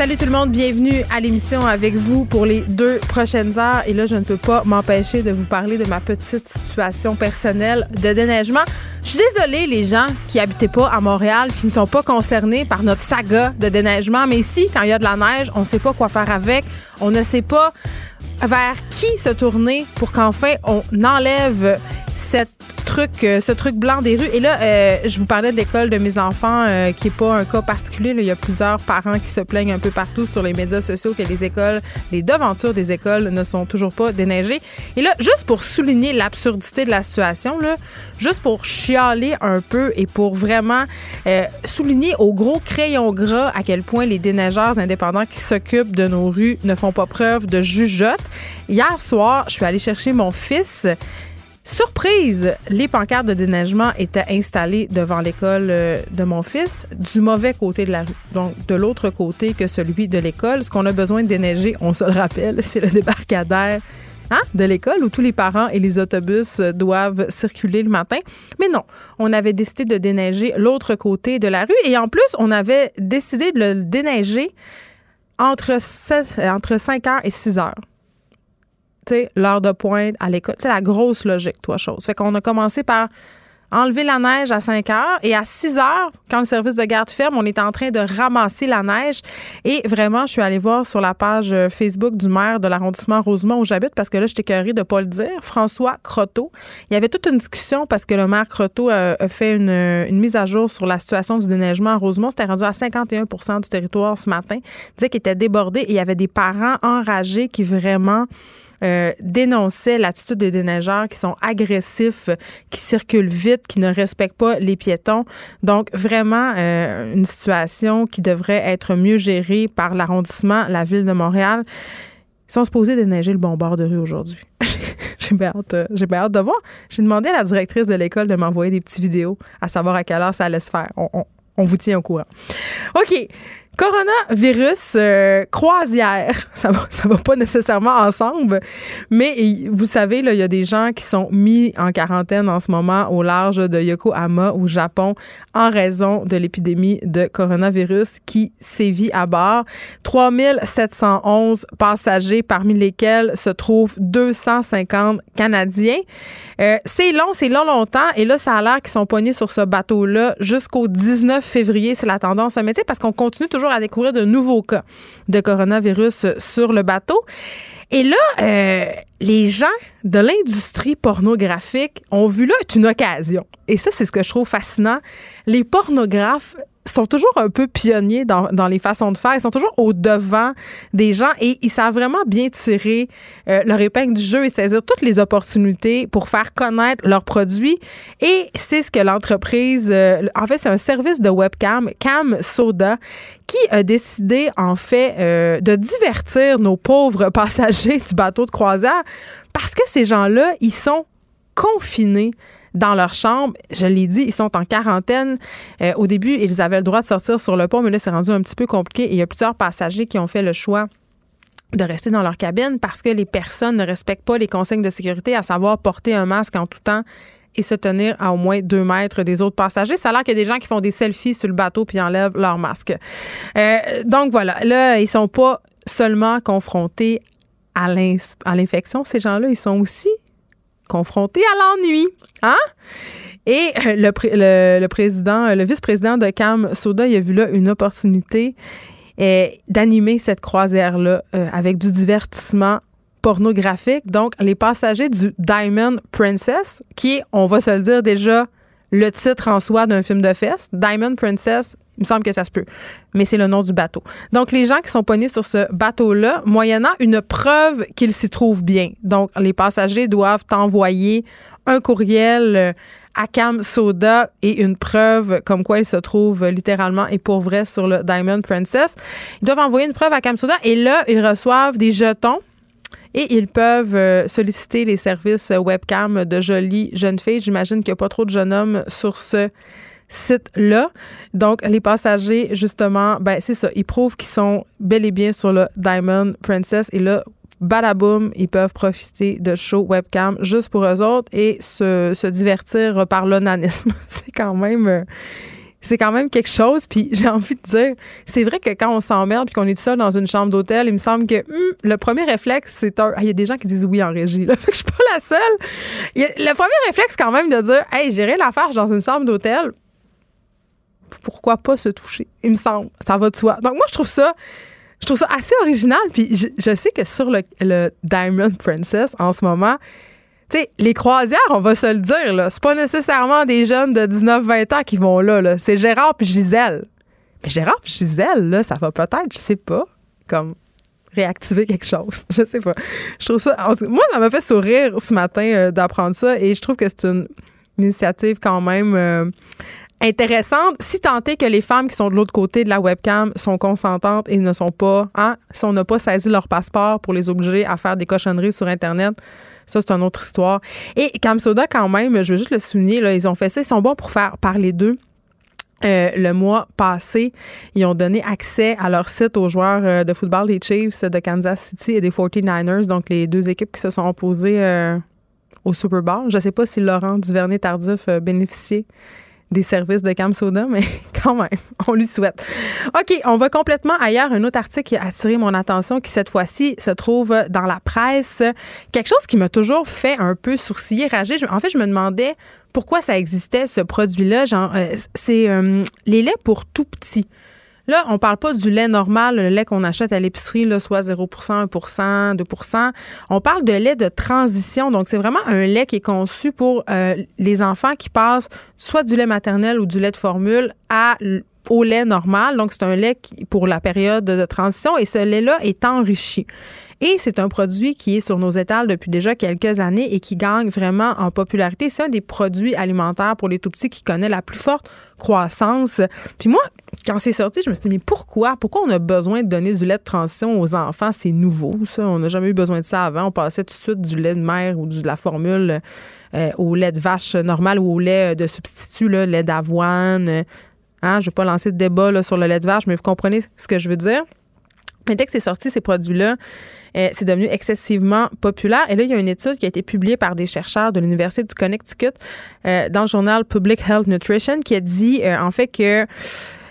Salut tout le monde, bienvenue à l'émission avec vous pour les deux prochaines heures. Et là, je ne peux pas m'empêcher de vous parler de ma petite situation personnelle de déneigement. Je suis désolée, les gens qui n'habitaient pas à Montréal, qui ne sont pas concernés par notre saga de déneigement. Mais ici, quand il y a de la neige, on ne sait pas quoi faire avec. On ne sait pas vers qui se tourner pour qu'enfin on enlève cette euh, ce truc blanc des rues. Et là, euh, je vous parlais de l'école de mes enfants, euh, qui est pas un cas particulier. Il y a plusieurs parents qui se plaignent un peu partout sur les médias sociaux que les écoles, les devantures des écoles ne sont toujours pas déneigées. Et là, juste pour souligner l'absurdité de la situation, là, juste pour chialer un peu et pour vraiment souligner au gros crayon gras à quel point les déneigeurs indépendants qui s'occupent de nos rues ne font pas preuve de jugeote. Hier soir, je suis allée chercher mon fils Surprise, les pancartes de déneigement étaient installées devant l'école euh, de mon fils du mauvais côté de la rue, donc de l'autre côté que celui de l'école. Ce qu'on a besoin de déneiger, on se le rappelle, c'est le débarcadère hein, de l'école où tous les parents et les autobus doivent circuler le matin. Mais non, on avait décidé de déneiger l'autre côté de la rue et en plus, on avait décidé de le déneiger entre, entre 5 heures et 6 heures l'heure de pointe à l'école. C'est la grosse logique, toi, chose. Fait qu'on a commencé par enlever la neige à 5 heures et à 6 heures, quand le service de garde ferme, on est en train de ramasser la neige. Et vraiment, je suis allée voir sur la page euh, Facebook du maire de l'arrondissement Rosemont où j'habite parce que là, j'étais curée de pas le dire, François Croteau. Il y avait toute une discussion parce que le maire Croteau euh, a, fait une, une, mise à jour sur la situation du déneigement à Rosemont. C'était rendu à 51% du territoire ce matin. Il disait qu'il était débordé et il y avait des parents enragés qui vraiment euh, dénonçait l'attitude des déneigeurs qui sont agressifs, qui circulent vite, qui ne respectent pas les piétons. Donc, vraiment, euh, une situation qui devrait être mieux gérée par l'arrondissement, la ville de Montréal. Ils sont supposés déneiger le bon bord de rue aujourd'hui. j'ai bien hâte, euh, hâte de voir. J'ai demandé à la directrice de l'école de m'envoyer des petites vidéos à savoir à quelle heure ça allait se faire. On, on vous tient au courant. OK. Coronavirus euh, croisière, ça va, ça va pas nécessairement ensemble, mais vous savez, là, il y a des gens qui sont mis en quarantaine en ce moment au large de Yokohama au Japon en raison de l'épidémie de coronavirus qui sévit à bord. 3711 passagers, parmi lesquels se trouvent 250 Canadiens. Euh, c'est long, c'est long longtemps, et là, ça a l'air qu'ils sont pognés sur ce bateau-là jusqu'au 19 février, c'est la tendance à métier, parce qu'on continue toujours à découvrir de nouveaux cas de coronavirus sur le bateau. Et là, euh, les gens de l'industrie pornographique ont vu là une occasion. Et ça, c'est ce que je trouve fascinant. Les pornographes sont toujours un peu pionniers dans, dans, les façons de faire. Ils sont toujours au devant des gens et ils savent vraiment bien tirer euh, leur épingle du jeu et saisir toutes les opportunités pour faire connaître leurs produits. Et c'est ce que l'entreprise, euh, en fait, c'est un service de webcam, Cam Soda, qui a décidé, en fait, euh, de divertir nos pauvres passagers du bateau de croisière parce que ces gens-là, ils sont confinés dans leur chambre. Je l'ai dit, ils sont en quarantaine. Euh, au début, ils avaient le droit de sortir sur le pont, mais là, c'est rendu un petit peu compliqué. Et il y a plusieurs passagers qui ont fait le choix de rester dans leur cabine parce que les personnes ne respectent pas les consignes de sécurité, à savoir porter un masque en tout temps et se tenir à au moins deux mètres des autres passagers. Ça a l'air qu'il y a des gens qui font des selfies sur le bateau puis enlèvent leur masque. Euh, donc voilà, là, ils sont pas seulement confrontés à l'infection, ces gens-là, ils sont aussi confrontés à l'ennui. Hein? Et euh, le, le, président, euh, le vice-président de Cam Soda, il a vu là une opportunité euh, d'animer cette croisière-là avec du divertissement pornographique. Donc, les passagers du Diamond Princess, qui on va se le dire déjà, le titre en soi d'un film de fesses. Diamond Princess, il me semble que ça se peut. Mais c'est le nom du bateau. Donc, les gens qui sont pognés sur ce bateau-là, moyennant une preuve qu'ils s'y trouvent bien. Donc, les passagers doivent envoyer un courriel euh, à Cam Soda et une preuve comme quoi ils se trouvent littéralement et pour vrai sur le Diamond Princess. Ils doivent envoyer une preuve à Cam Soda et là, ils reçoivent des jetons et ils peuvent euh, solliciter les services webcam de jolies jeunes filles. J'imagine qu'il n'y a pas trop de jeunes hommes sur ce site-là. Donc, les passagers, justement, ben c'est ça, ils prouvent qu'ils sont bel et bien sur le Diamond Princess. Et là, badaboum, ils peuvent profiter de show webcam juste pour eux autres et se, se divertir par l'onanisme. c'est quand même... C'est quand même quelque chose. Puis j'ai envie de dire, c'est vrai que quand on s'emmerde puis qu'on est tout seul dans une chambre d'hôtel, il me semble que hmm, le premier réflexe, c'est un. Il y a des gens qui disent oui en régie. Là. Fait que je suis pas la seule. le premier réflexe, quand même, de dire Hey, j'ai rien à faire dans une chambre d'hôtel. Pourquoi pas se toucher? Il me semble. Ça va de soi. Donc, moi, je trouve ça je trouve ça assez original. Puis je, sais que sur le, Diamond Princess, en ce moment, tu sais, les croisières, on va se le dire, là, c'est pas nécessairement des jeunes de 19-20 ans qui vont là. C'est Gérard puis Gisèle. Mais Gérard puis Gisèle, là, ça va peut-être, je sais pas, comme réactiver quelque chose. Je sais pas. Je trouve ça. moi, ça m'a fait sourire ce matin euh, d'apprendre ça et je trouve que c'est une initiative quand même euh, intéressante. Si tant est que les femmes qui sont de l'autre côté de la webcam sont consentantes et ne sont pas, hein, si on n'a pas saisi leur passeport pour les obliger à faire des cochonneries sur Internet, ça, c'est une autre histoire. Et Soda, quand même, je veux juste le souligner, là, ils ont fait ça, ils sont bons pour faire parler d'eux. Euh, le mois passé, ils ont donné accès à leur site aux joueurs euh, de football des Chiefs de Kansas City et des 49ers, donc les deux équipes qui se sont opposées euh, au Super Bowl. Je ne sais pas si Laurent Duvernay-Tardif bénéficiait des services de Cam Soda, mais quand même, on lui souhaite. OK, on va complètement ailleurs. Un autre article qui a attiré mon attention, qui cette fois-ci se trouve dans la presse. Quelque chose qui m'a toujours fait un peu sourciller, rager. En fait, je me demandais pourquoi ça existait, ce produit-là. Genre, euh, c'est euh, les laits pour tout petits. Là, on parle pas du lait normal, le lait qu'on achète à l'épicerie, soit 0% 1% 2% On parle de lait de transition. Donc, c'est vraiment un lait qui est conçu pour euh, les enfants qui passent soit du lait maternel ou du lait de formule au lait normal. Donc, c'est un lait pour la période de transition et ce lait-là est enrichi. Et c'est un produit qui est sur nos étals depuis déjà quelques années et qui gagne vraiment en popularité. C'est un des produits alimentaires pour les tout petits qui connaît la plus forte croissance. Puis moi, quand c'est sorti, je me suis dit, mais pourquoi? Pourquoi on a besoin de donner du lait de transition aux enfants? C'est nouveau, ça. On n'a jamais eu besoin de ça avant. On passait tout de suite du lait de mère ou de la formule euh, au lait de vache normal ou au lait de substitut, là, lait d'avoine. Hein? Je ne vais pas lancer de débat sur le lait de vache, mais vous comprenez ce que je veux dire. Mais dès que c'est sorti, ces produits-là, euh, c'est devenu excessivement populaire. Et là, il y a une étude qui a été publiée par des chercheurs de l'Université du Connecticut euh, dans le journal Public Health Nutrition qui a dit euh, en fait que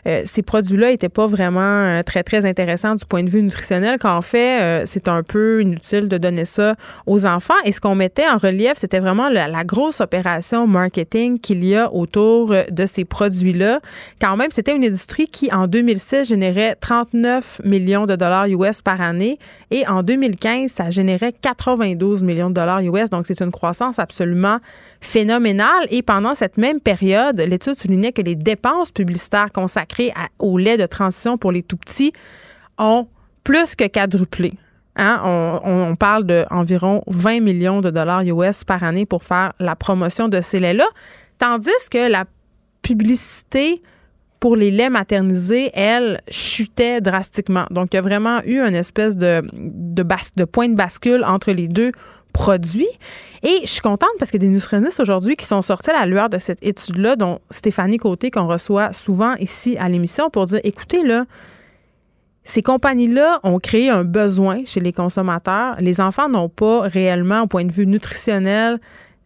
euh, ces produits-là n'étaient pas vraiment euh, très, très intéressants du point de vue nutritionnel, qu'en fait, euh, c'est un peu inutile de donner ça aux enfants. Et ce qu'on mettait en relief, c'était vraiment la, grosse opération marketing qu'il y a autour de ces produits-là. Quand même, c'était une industrie qui, en 2006, générait 39 millions de dollars US par année. Et en 2015, ça générait 92 millions de dollars US. Donc, c'est une croissance absolument phénoménale. Et pendant cette même période, l'étude soulignait que les dépenses publicitaires consacrées au lait de transition pour les tout petits ont plus que quadruplé. Hein? On, parle d'environ 20 millions de dollars US par année pour faire la promotion de ces laits-là, tandis que la publicité pour les laits maternisés, elle, chutait drastiquement. Donc, il y a vraiment eu une espèce de point de bascule entre les deux produits. Et je suis contente parce a des nutritionnistes aujourd'hui qui sont sortis à la lueur de cette étude-là, dont Stéphanie Côté, qu'on reçoit souvent ici à l'émission, pour dire écoutez, là, ces compagnies-là ont créé un besoin chez les consommateurs. Les enfants n'ont pas réellement, au point de vue nutritionnel,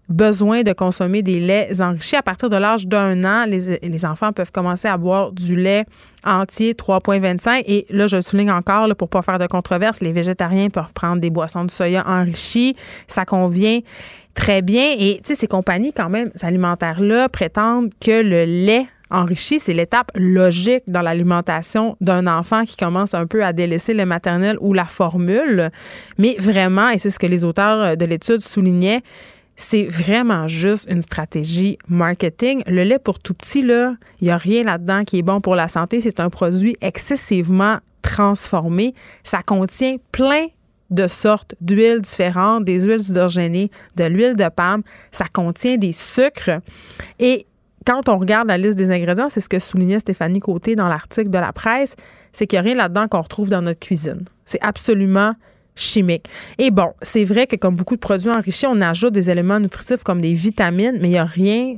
besoin de consommer des laits enrichis. À partir de l'âge d'un an, les, enfants peuvent commencer à boire du lait entier 3,25. Et là, je le souligne encore, pour pas faire de controverse, les végétariens peuvent prendre des boissons de soya enrichies. Ça convient très bien. Et tu sais, ces compagnies, quand même, alimentaires-là, prétendent que le lait enrichi, c'est l'étape logique dans l'alimentation d'un enfant qui commence un peu à délaisser le maternel ou la formule. Mais vraiment, et c'est ce que les auteurs de l'étude soulignaient, c'est vraiment juste une stratégie marketing. Le lait pour tout petit, là, il n'y a rien là-dedans qui est bon pour la santé. C'est un produit excessivement transformé. Ça contient plein de sortes d'huiles différentes, des huiles hydrogénées, de l'huile de palme. Ça contient des sucres. Et quand on regarde la liste des ingrédients, c'est ce que soulignait Stéphanie Côté dans l'article de la presse, c'est qu'il n'y a rien là-dedans qu'on retrouve dans notre cuisine. C'est absolument chimiques. Et bon, c'est vrai que comme beaucoup de produits enrichis, on ajoute des éléments nutritifs comme des vitamines, mais il n'y a rien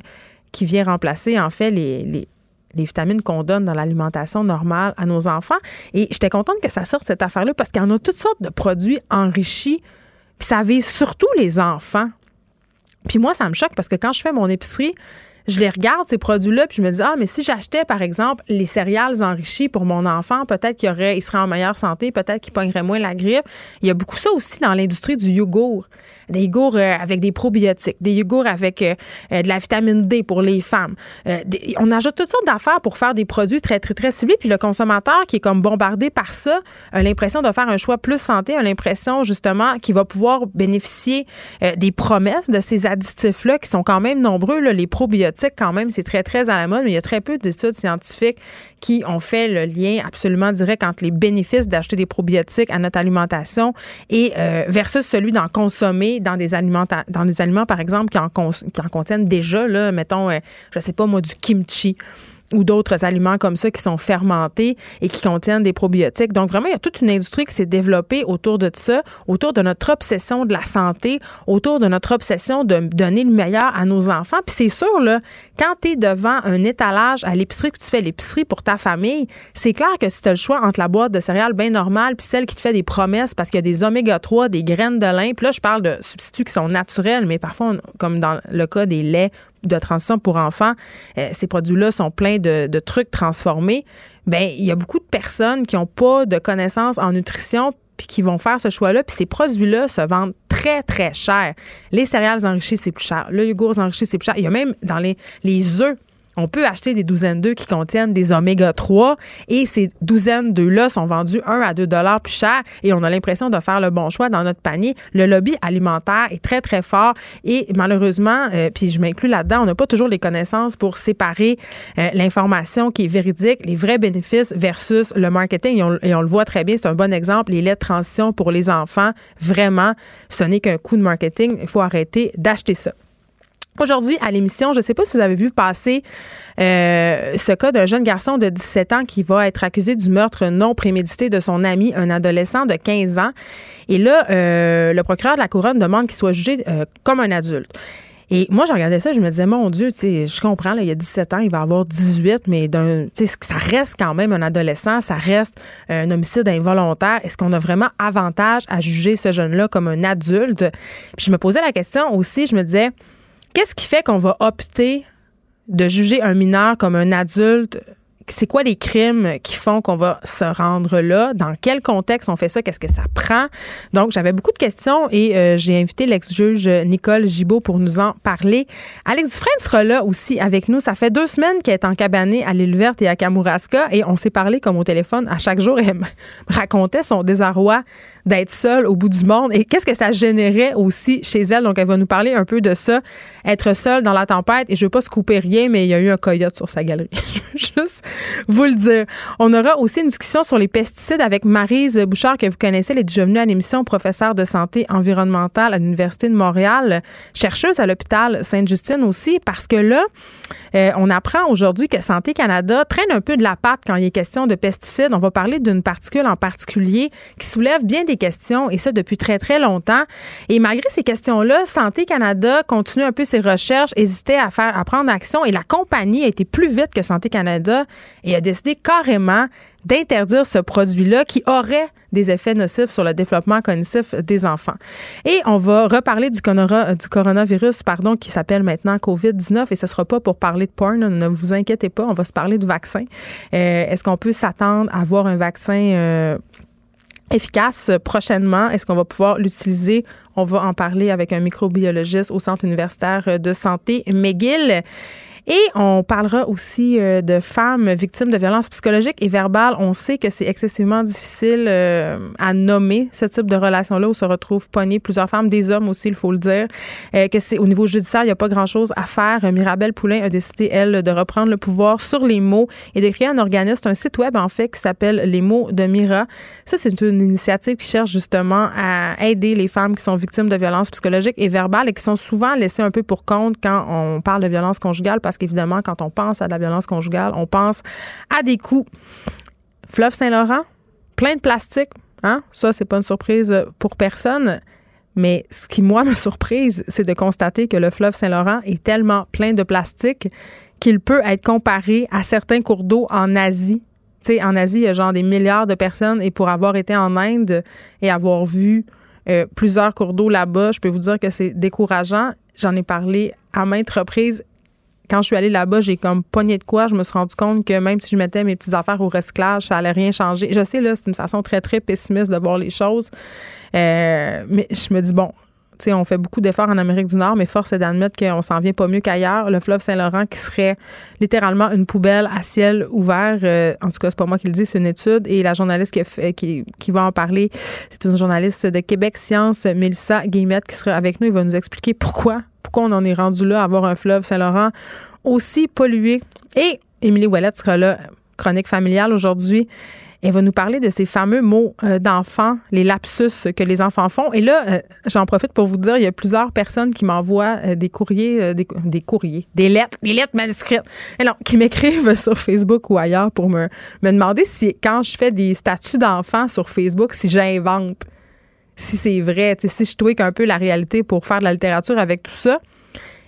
qui vient remplacer en fait les, les, vitamines qu'on donne dans l'alimentation normale à nos enfants. Et j'étais contente que ça sorte cette affaire-là parce qu'il y en a toutes sortes de produits enrichis. Puis ça vise surtout les enfants. Puis moi, ça me choque parce que quand je fais mon épicerie, je les regarde, ces produits-là, puis je me dis, ah, mais si j'achetais, par exemple, les céréales enrichies pour mon enfant, peut-être qu'il aurait, il serait en meilleure santé, peut-être qu'il pognerait moins la grippe. Il y a beaucoup ça aussi dans l'industrie du yogourt. Des yogourts euh, avec des probiotiques, des yogourts avec euh, euh, de la vitamine D pour les femmes. on ajoute toutes sortes d'affaires pour faire des produits très, très, très ciblés. Puis le consommateur qui est comme bombardé par ça a l'impression de faire un choix plus santé, a l'impression justement qu'il va pouvoir bénéficier des promesses de ces additifs-là qui sont quand même nombreux. Là, les probiotiques quand même, c'est très, très à la mode, mais il y a très peu d'études scientifiques qui ont fait le lien absolument direct entre les bénéfices d'acheter des probiotiques à notre alimentation et euh, versus celui d'en consommer dans des aliments, dans des aliments, par exemple, qui en, contiennent déjà, là, mettons, euh, je sais pas moi, du kimchi ou d'autres aliments comme ça qui sont fermentés et qui contiennent des probiotiques. Donc vraiment, il y a toute une industrie qui s'est développée autour de ça, autour de notre obsession de la santé, autour de notre obsession de donner le meilleur à nos enfants. Puis c'est sûr, là, quand tu es devant un étalage à l'épicerie, que tu fais l'épicerie pour ta famille, c'est clair que si tu as le choix entre la boîte de céréales bien normale puis celle qui te fait des promesses parce qu'il y a des oméga 3, des graines de lin, puis là, je parle de substituts qui sont naturels, mais parfois, comme dans le cas des laits de transition pour enfants, euh, ces produits-là sont pleins de, trucs transformés. Bien, il y a beaucoup de personnes qui n'ont pas de connaissances en nutrition puis qui vont faire ce choix-là. Puis ces produits-là se vendent très, très cher. Les céréales enrichies, c'est plus cher. Le yogourt enrichi, c'est plus cher. Il y a même dans les, les œufs on peut acheter des douzaines d'œufs qui contiennent des oméga 3 et ces douzaines d'œufs-là sont vendus 1 à 2 dollars plus cher et on a l'impression de faire le bon choix dans notre panier. Le lobby alimentaire est très, très fort et malheureusement, euh, puis je m'inclus là-dedans, on n'a pas toujours les connaissances pour séparer euh, l'information qui est véridique, les vrais bénéfices versus le marketing. Et on, le voit très bien, c'est un bon exemple. Les de transition pour les enfants, vraiment, ce n'est qu'un coup de marketing. Il faut arrêter d'acheter ça. Aujourd'hui, à l'émission, je ne sais pas si vous avez vu passer euh, ce cas d'un jeune garçon de 17 ans qui va être accusé du meurtre non prémédité de son ami, un adolescent de 15 ans. Et là, euh, le procureur de la couronne demande qu'il soit jugé euh, comme un adulte. Et moi, je regardais ça, je me disais, mon Dieu, je comprends, là, il y a 17 ans, il va avoir 18, mais ça reste quand même un adolescent, ça reste un homicide involontaire. Est-ce qu'on a vraiment avantage à juger ce jeune-là comme un adulte? Puis je me posais la question aussi, je me disais, Qu'est-ce qui fait qu'on va opter de juger un mineur comme un adulte? C'est quoi les crimes qui font qu'on va se rendre là? Dans quel contexte on fait ça? Qu'est-ce que ça prend? Donc, j'avais beaucoup de questions et euh, j'ai invité l'ex-juge Nicole Gibault pour nous en parler. Alex Dufresne sera là aussi avec nous. Ça fait deux semaines qu'elle est encabanée à l'île verte et à Kamouraska et on s'est parlé comme au téléphone à chaque jour. Elle me racontait son désarroi d'être seule au bout du monde et qu'est-ce que ça générait aussi chez elle? Donc, elle va nous parler un peu de ça, être seule dans la tempête. Et je ne veux pas se couper rien, mais il y a eu un coyote sur sa galerie. juste vous le dire. On aura aussi une discussion sur les pesticides avec Marise Bouchard, que vous connaissez. Elle est déjà venue à l'émission professeure de santé environnementale à l'Université de Montréal, chercheuse à l'hôpital Sainte-Justine aussi, parce que là, euh, on apprend aujourd'hui que Santé Canada traîne un peu de la patte quand il est question de pesticides. On va parler d'une particule en particulier qui soulève bien des questions, et ça depuis très, très longtemps. Et malgré ces questions-là, Santé Canada continue un peu ses recherches, hésitait à faire, à prendre action, et la compagnie a été plus vite que Santé Canada et a décidé carrément d'interdire ce produit-là qui aurait des effets nocifs sur le développement cognitif des enfants. Et on va reparler du, du coronavirus pardon, qui s'appelle maintenant COVID-19 et ce ne sera pas pour parler de porn, ne vous inquiétez pas, on va se parler de vaccin. Euh, est-ce qu'on peut s'attendre à avoir un vaccin euh, efficace prochainement? Est-ce qu'on va pouvoir l'utiliser? On va en parler avec un microbiologiste au Centre universitaire de santé McGill. Et on parlera aussi euh, de femmes victimes de violences psychologiques et verbales. On sait que c'est excessivement difficile euh, à nommer ce type de relation-là où se retrouvent pognées plusieurs femmes, des hommes aussi, il faut le dire. Euh, que c'est au niveau judiciaire, il n'y a pas grand-chose à faire. Mirabelle Poulain a décidé, elle, de reprendre le pouvoir sur les mots et de créer un organisme, un site web, en fait, qui s'appelle Les mots de Mira. Ça, c'est une initiative qui cherche justement à aider les femmes qui sont victimes de violences psychologiques et verbales et qui sont souvent laissées un peu pour compte quand on parle de violence conjugale parce parce qu'évidemment, quand on pense à la violence conjugale, on pense à des coups. Fleuve Saint-Laurent, plein de plastique, Hein? Ça, c'est pas une surprise pour personne. Mais ce qui, moi, me surprise, c'est de constater que le fleuve Saint-Laurent est tellement plein de plastique qu'il peut être comparé à certains cours d'eau en Asie. Tu sais, en Asie, il y a genre des milliards de personnes et pour avoir été en Inde et avoir vu euh, plusieurs cours d'eau là-bas, je peux vous dire que c'est décourageant. J'en ai parlé à maintes reprises quand je suis allée là-bas, j'ai comme pogné de quoi. Je me suis rendu compte que même si je mettais mes petites affaires au recyclage, ça allait rien changer. Je sais, là, c'est une façon très, très pessimiste de voir les choses. Euh, mais je me dis, bon, tu sais, on fait beaucoup d'efforts en Amérique du Nord, mais force est d'admettre qu'on s'en vient pas mieux qu'ailleurs. Le fleuve Saint-Laurent qui serait littéralement une poubelle à ciel ouvert. Euh, en tout cas, c'est pas moi qui le dis, c'est une étude. Et la journaliste qui, va en parler, c'est une journaliste de Québec Science, Mélissa Guillemette, qui sera avec nous. Il va nous expliquer pourquoi pourquoi on en est rendu là à avoir un fleuve Saint-Laurent aussi pollué. Et Émilie Ouellette sera là, chronique familiale aujourd'hui. Elle va nous parler de ces fameux mots euh, d'enfants, les lapsus que les enfants font. Et là, euh, j'en profite pour vous dire, il y a plusieurs personnes qui m'envoient euh, des courriers, des, courriers, des lettres, des lettres manuscrites, qui m'écrivent sur Facebook ou ailleurs pour me, me demander si, quand je fais des statuts d'enfants sur Facebook, si j'invente si c'est vrai, si je tweak un peu la réalité pour faire de la littérature avec tout ça.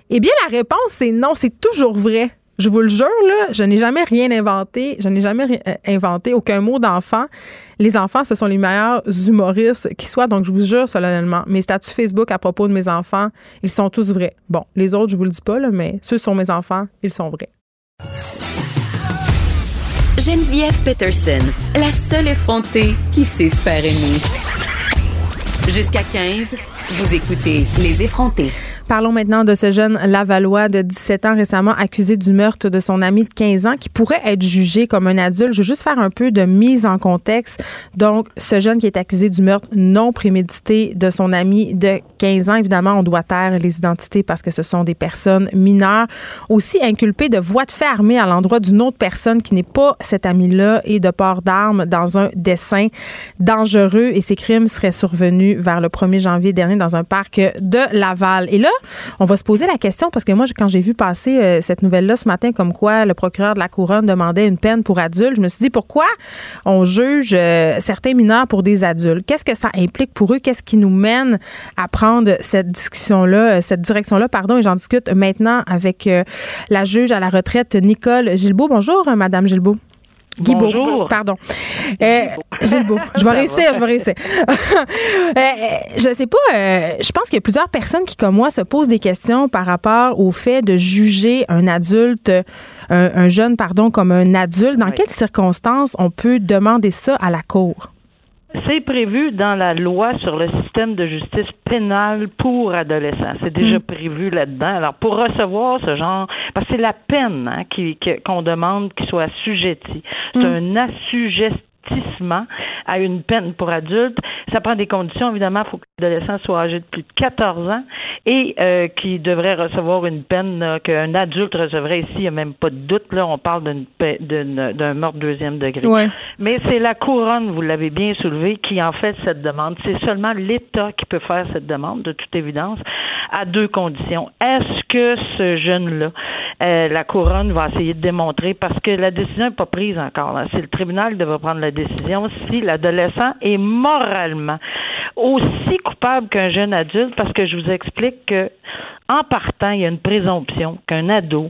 Eh bien, la réponse, c'est non, c'est toujours vrai. Je vous le jure, là, je n'ai jamais rien inventé. Je n'ai jamais euh, inventé aucun mot d'enfant. Les enfants, ce sont les meilleurs humoristes qui soient. Donc, je vous jure solennellement, mes statuts Facebook à propos de mes enfants, ils sont tous vrais. Bon, les autres, je vous le dis pas, là, mais ceux sont mes enfants, ils sont vrais. Geneviève Peterson, la seule effrontée qui sait se faire aimer. Jusqu'à 15, vous écoutez Les effrontés. Parlons maintenant de ce jeune Lavallois de 17 ans récemment accusé du meurtre de son ami de 15 ans qui pourrait être jugé comme un adulte. Je veux juste faire un peu de mise en contexte. Donc, ce jeune qui est accusé du meurtre non prémédité de son ami de 15 ans, évidemment, on doit taire les identités parce que ce sont des personnes mineures. Aussi inculpé de voie de fait armée à l'endroit d'une autre personne qui n'est pas cet ami-là et de port d'armes dans un dessin dangereux. Et ces crimes seraient survenus vers le 1er janvier dernier dans un parc de Laval. Et là, on va se poser la question parce que moi, quand j'ai vu passer euh, cette nouvelle-là ce matin, comme quoi le procureur de la couronne demandait une peine pour adultes, je me suis dit pourquoi on juge euh, certains mineurs pour des adultes? Qu'est-ce que ça implique pour eux? Qu'est-ce qui nous mène à prendre cette discussion-là, euh, cette direction-là Pardon, et j'en discute maintenant avec la juge à la retraite Nicole Gilbeault. Bonjour, Madame Gilbeault. Guibault. Bonjour. Pardon. Euh, Gilles Je vais réussir, je vais réussir. euh, je sais pas, euh, je pense qu'il y a plusieurs personnes qui, comme moi, se posent des questions par rapport au fait de juger un adulte, un, jeune, pardon, comme un adulte. Dans quelles circonstances on peut demander ça à la Cour? C'est prévu dans la loi sur le système de justice pénale pour adolescents. C'est déjà mm. prévu là-dedans. Alors, pour recevoir ce genre, parce que c'est la peine hein, qu'on demande qu'il soit assujetti. C'est mm. un assujettissement à une peine pour adultes. Ça prend des conditions, évidemment, il faut que l'adolescent soit âgé de plus de 14 ans et euh, qui devrait recevoir une peine qu'un adulte recevrait ici, il n'y a même pas de doute. Là, on parle d'un meurtre deuxième degré. Mais c'est la couronne, vous l'avez bien soulevé, qui en fait cette demande. C'est seulement l'État qui peut faire cette demande, de toute évidence, à deux conditions. Est-ce que ce jeune-là, euh, la couronne va essayer de démontrer, parce que la décision n'est pas prise encore. C'est le tribunal qui devra prendre la décision si l'adolescent est moralement aussi coupable qu'un jeune adulte, parce que je vous explique que en partant, il y a une présomption qu'un ado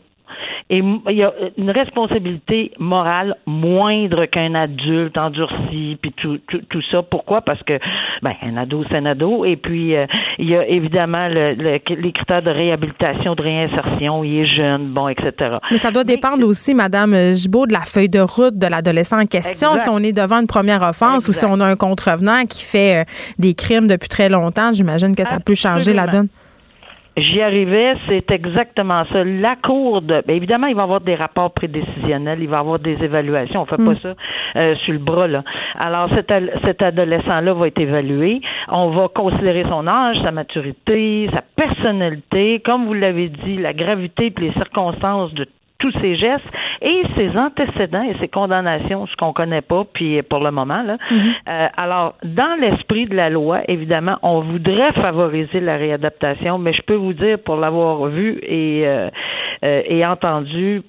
et il y a une responsabilité morale moindre qu'un adulte endurci, puis tout, tout, ça. Pourquoi? Parce que, ben, un ado, c'est un ado. Et puis, euh, il y a évidemment le, les critères de réhabilitation, de réinsertion. Il est jeune, bon, etc. Mais ça doit dépendre aussi, Madame Gibault, de la feuille de route de l'adolescent en question. Si on est devant une première offense ou si on a un contrevenant qui fait euh, des crimes depuis très longtemps, j'imagine que ça peut changer la donne. J'y arrivais, c'est exactement ça. La cour de, bien évidemment, il va y avoir des rapports prédécisionnels, il va y avoir des évaluations. On fait pas mm. ça euh, sur le bras là. Alors cet, cet adolescent-là va être évalué. On va considérer son âge, sa maturité, sa personnalité, comme vous l'avez dit, la gravité et les circonstances de tous ces gestes et ses antécédents et ses condamnations, ce qu'on connaît pas, puis pour le moment là. Mhm. Euh, alors, dans l'esprit de la loi, évidemment, on voudrait favoriser la réadaptation, mais je peux vous dire, pour l'avoir vu et euh, euh, et entendu,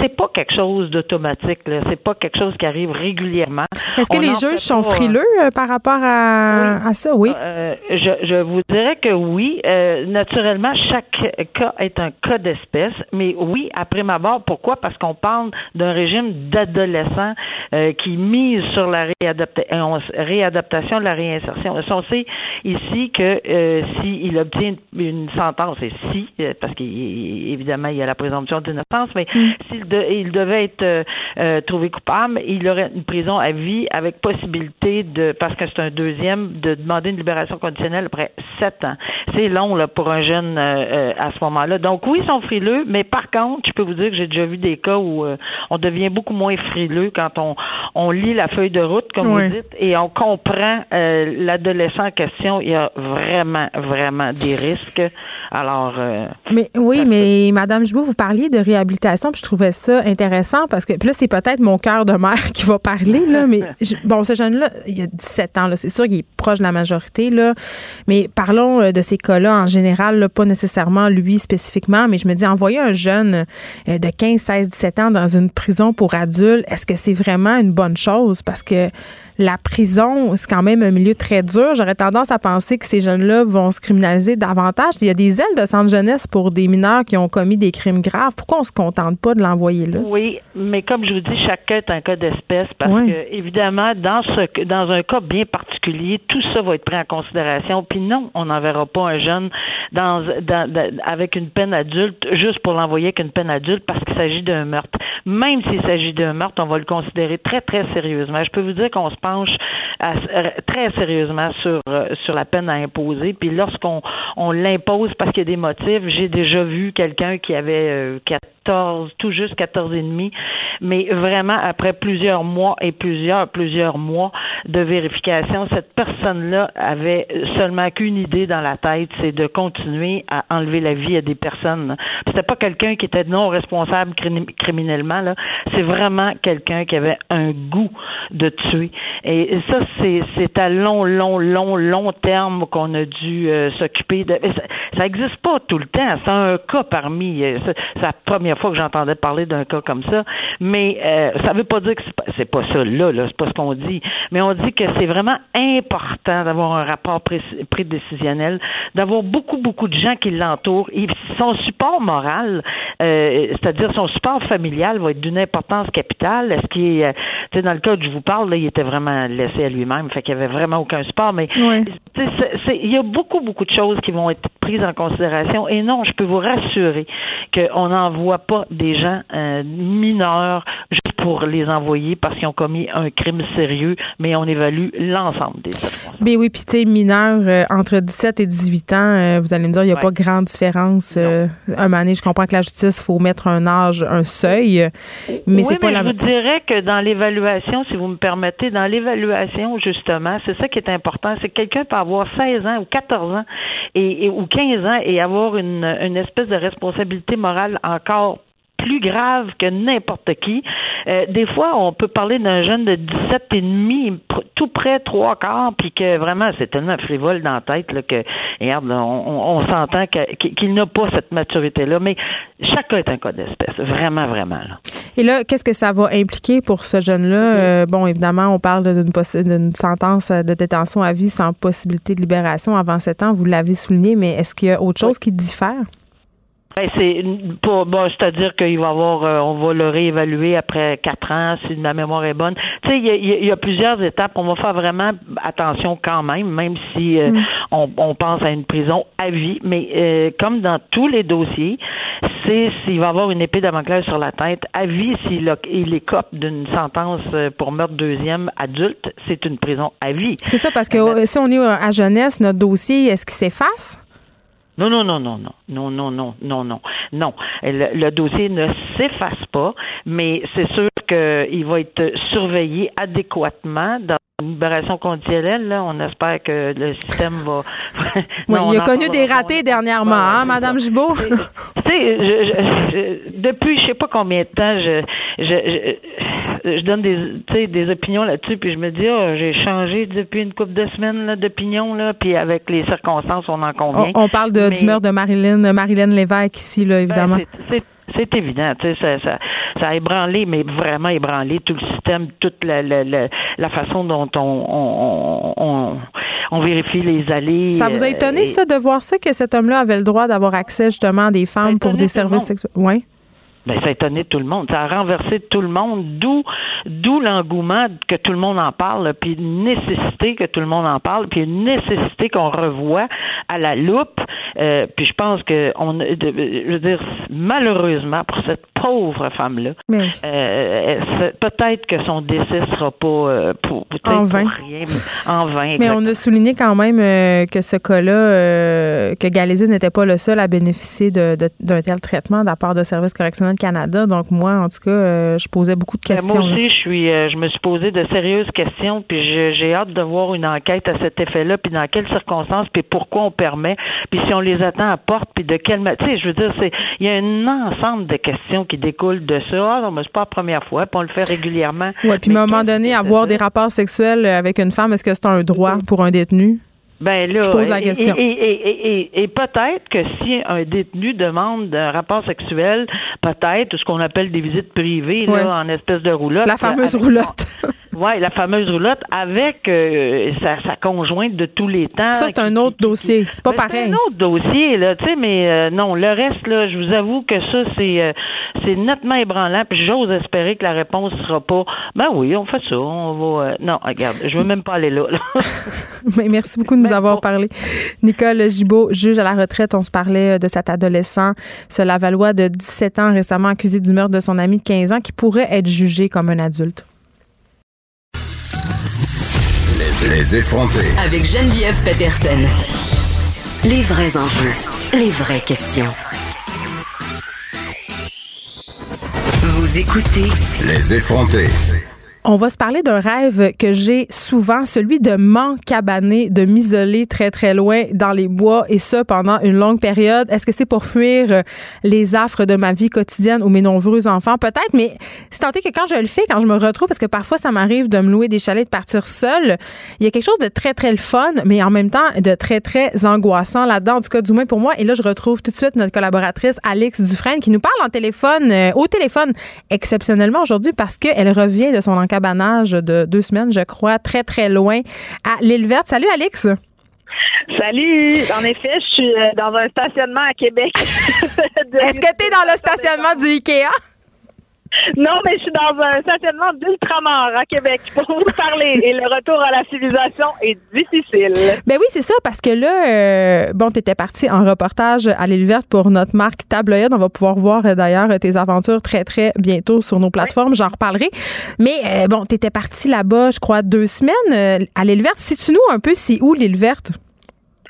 c'est pas quelque chose d'automatique. Là. C'est pas quelque chose qui arrive régulièrement. Est-ce que les juges sont frileux euh, par rapport à, à ça? Oui. Euh, je, je, vous dirais que oui. Euh, naturellement, chaque cas est un cas d'espèce. Mais oui, après ma barre, pourquoi? Parce qu'on parle d'un régime d'adolescents qui mise sur la réadaptation, la réinsertion. On sait ici que s'il obtient une sentence, et si, parce qu'évidemment, il y a la présomption d'innocence, mais mm. s'il il devait être trouvé coupable, il aurait une prison à vie avec possibilité de, parce que c'est un deuxième, de demander une libération conditionnelle après sept ans. C'est long là, pour un jeune euh, euh, à ce moment-là. Donc oui, ils sont frileux, mais par contre, je peux vous dire que j'ai déjà vu des cas où euh, on devient beaucoup moins frileux quand on, on lit la feuille de route, comme vous dites, et on comprend l'adolescent en question. Il y a vraiment, vraiment des risques. Alors. mais oui, mais Madame Gibault, vous parliez de réhabilitation, puis je trouvais ça intéressant parce que puis là, c'est peut-être mon cœur de mère qui va parler, là, mais bon, ce jeune-là, il a 17 ans, c'est sûr qu'il est proche de la majorité, là, mais parlons euh, de ces cas-là en général, pas nécessairement lui spécifiquement, mais je me dis, envoyer un jeune euh, de 15, 16, 17 ans dans une prison pour adultes, est-ce que c'est vraiment une bonne chose? Parce que la prison, c'est quand même un milieu très dur. J'aurais tendance à penser que ces jeunes-là vont se criminaliser davantage. Il y a des ailes de centre jeunesse pour des mineurs qui ont commis des crimes graves. Pourquoi on se contente pas de l'envoyer là? Oui, mais comme je vous dis, chaque cas est un cas d'espèce parce que, évidemment, dans ce dans un cas bien particulier, tout ça va être pris en considération. Puis non, on n'enverra pas un jeune dans, avec une peine adulte juste pour l'envoyer avec une peine adulte parce qu'il s'agit d'un meurtre. Même s'il s'agit d'un meurtre, on va le considérer très, très sérieusement. Je peux vous dire qu'on se très sérieusement sur euh, sur la peine à imposer. Puis lorsqu'on on l'impose parce qu'il y a des motifs, j'ai déjà vu quelqu'un qui avait euh, 14, tout juste 14 et demi, mais vraiment après plusieurs mois et plusieurs, plusieurs mois de vérification, cette personne-là avait seulement qu'une idée dans la tête, c'est de continuer à enlever la vie à des personnes. C'était pas quelqu'un qui était non responsable criminellement. C'est vraiment quelqu'un qui avait un goût de tuer. Et ça, c'est, c'est à long, long, long, long terme qu'on a dû euh, s'occuper de. Ça n'existe pas tout le temps. C'est un cas parmi. Euh, c'est la première fois que j'entendais parler d'un cas comme ça. Mais euh, ça veut pas dire que c'est pas, pas ça là, là c'est pas ce qu'on dit. Mais on dit que c'est vraiment important d'avoir un rapport prédécisionnel, d'avoir beaucoup, beaucoup de gens qui l'entourent. Et son support moral, euh, c'est-à-dire son support familial, va être d'une importance capitale. Est-ce qu'il est, euh, dans le cas que je vous parle, là, il était vraiment laissé à lui-même, fait qu'il n'y avait vraiment aucun support. Mais il y a beaucoup, beaucoup de choses qui vont être prises en considération. Et non, je peux vous rassurer qu'on n'envoie pas des gens euh, mineurs juste pour les envoyer parce qu'ils ont commis un crime sérieux, mais on évalue l'ensemble des Ben oui, puis tu sais, mineurs euh, entre 17 et 18 ans, euh, vous allez me dire, il n'y a pas grande différence. un moment je comprends que la justice, il faut mettre un âge, un seuil, mais c'est pas la Je vous dirais que dans l'évaluation, si vous me permettez, dans l'évaluation, justement, c'est ça qui est important, c'est que quelqu'un peut avoir 16 ans ou 14 ans et, ou 15 ans et avoir une, une espèce de responsabilité morale encore plus grave que n'importe qui. Euh, des fois, on peut parler d'un jeune de 17 et demi, tout près trois quarts, puis que vraiment, c'est tellement frivole dans la tête là, que, regarde, on, s'entend qu'il n'a pas cette maturité-là. Mais chaque cas est un cas d'espèce, vraiment, vraiment. Et là, qu'est-ce que ça va impliquer pour ce jeune-là? Euh, bon, évidemment, on parle d'une sentence de détention à vie sans possibilité de libération avant sept ans, vous l'avez souligné, mais est-ce qu'il y a autre chose qui diffère? Ben, c'est bon, c'est-à-dire qu'il va avoir, euh, on va le réévaluer après quatre ans si ma mémoire est bonne. Tu sais, il y a, plusieurs étapes. On va faire vraiment attention quand même, même si euh, mm. on, pense à une prison à vie. Mais euh, comme dans tous les dossiers, c'est s'il va avoir une épée d'Amoclès sur la tête à vie s'il il écope d'une sentence pour meurtre deuxième adulte, c'est une prison à vie. C'est ça parce que si on est à jeunesse, notre dossier, est-ce qu'il s'efface? Non, non, non, non, non, non, non, non, non, non. Le, dossier ne s'efface pas, mais c'est sûr qu'il va être surveillé adéquatement une libération conditionnelle, là, on espère que le système va. oui, il a connu des ratés dernièrement, hein, Madame Gibault? tu sais, depuis je sais pas combien de temps, je, je, je donne des, des opinions là-dessus, puis je me dis, oh, j'ai changé depuis une couple de semaines d'opinion, là, puis avec les circonstances, on en convient. On, parle de, du meurtre de Marilyn, Marilyn Lévesque ici, là, évidemment. Ben, c'est évident. Tu sais, ça, ça, ça a ébranlé, mais vraiment ébranlé tout le système, toute la, la, la, façon dont on, on, on, on, vérifie les allées. Ça vous a étonné, ça, de voir ça, que cet homme-là avait le droit d'avoir accès justement à des femmes pour des services sexuels? Oui. Ben, ça a étonné tout le monde. Ça a renversé tout le monde, d'où d'où l'engouement que tout le monde en parle, puis une nécessité que tout le monde en parle, puis une nécessité qu'on revoit à la loupe. Euh, puis je pense que on, je veux dire, malheureusement pour cette pauvre femme-là, euh, peut-être que son décès sera pas euh, pour, en vain. rien, en vain. Mais on a souligné quand même que ce cas-là, que Galésie n'était pas le seul à bénéficier d'un tel traitement de la part de services correctionnels Canada. Donc, moi, en tout cas, euh, je posais beaucoup de questions. moi aussi, je suis, euh, je me suis posé de sérieuses questions, puis j'ai hâte de voir une enquête à cet effet-là, puis dans quelles circonstances, puis pourquoi on permet, puis si on les attend à porte, puis de quelle Tu sais, je veux dire, c'est il y a un ensemble de questions qui découlent de ça. Ah, non, mais c'est pas la première fois, puis on le fait régulièrement. Oui, puis à un moment donné, avoir des rapports sexuels avec une femme, est-ce que c'est un droit pour un détenu? Ben là, je pose la question. Et, et, et, peut-être que si un détenu demande un rapport sexuel, peut-être ce qu'on appelle des visites privées là, en espèce de roulotte. La fameuse roulotte. Oui, la fameuse roulotte avec euh, sa, conjointe de tous les temps. Ça, c'est un autre dossier. C'est pas pareil. C'est un autre dossier, là, tu sais, mais euh, non, le reste, là, je vous avoue que ça, c'est euh, c'est nettement ébranlant. Puis j'ose espérer que la réponse sera pas Ben oui, on fait ça, on va. non, regarde, je veux même pas aller là. mais merci beaucoup de nous avoir parlé. Nicole Gibault, juge à la retraite, on se parlait de cet adolescent, ce Lavallois de 17 ans, récemment accusé du meurtre de son ami de 15 ans, qui pourrait être jugé comme un adulte. Les effronter. Avec Geneviève Peterson. Les vrais enjeux. Les vraies questions. Vous écoutez. Les effronter. On va se parler d'un rêve que j'ai souvent, celui de m'encabaner, de m'isoler très très loin dans les bois et ça pendant une longue période. Est-ce que c'est pour fuir euh, les affres de ma vie quotidienne ou mes nombreux enfants? Peut-être, mais c'est tenté que quand je le fais, quand je me retrouve, parce que parfois ça m'arrive de me louer des chalets, de partir seule, il y a quelque chose de très très le fun, mais en même temps de très très angoissant là-dedans, en tout cas du moins pour moi. Et là, je retrouve tout de suite notre collaboratrice Alix Dufresne qui nous parle en téléphone, euh, au téléphone exceptionnellement aujourd'hui parce qu'elle revient de son cabanage de deux semaines, je crois, très, très loin à l'île verte. Salut, Alex. Salut! En effet, je suis euh, dans un stationnement à Québec. Est-ce que tu es dans le stationnement du IKEA? Non, mais je suis dans un stationnement d'ultramar à Québec pour vous parler. Et le retour à la civilisation est difficile. Ben oui, c'est ça, parce que là, euh, bon, tu étais parti en reportage à l'île verte pour notre marque Tabloïd. On va pouvoir voir euh, d'ailleurs tes aventures très, très bientôt sur nos plateformes. J'en reparlerai. Mais euh, bon, tu étais parti là-bas, je crois, deux semaines à l'île verte. Si tu nous un peu, c'est où l'île verte?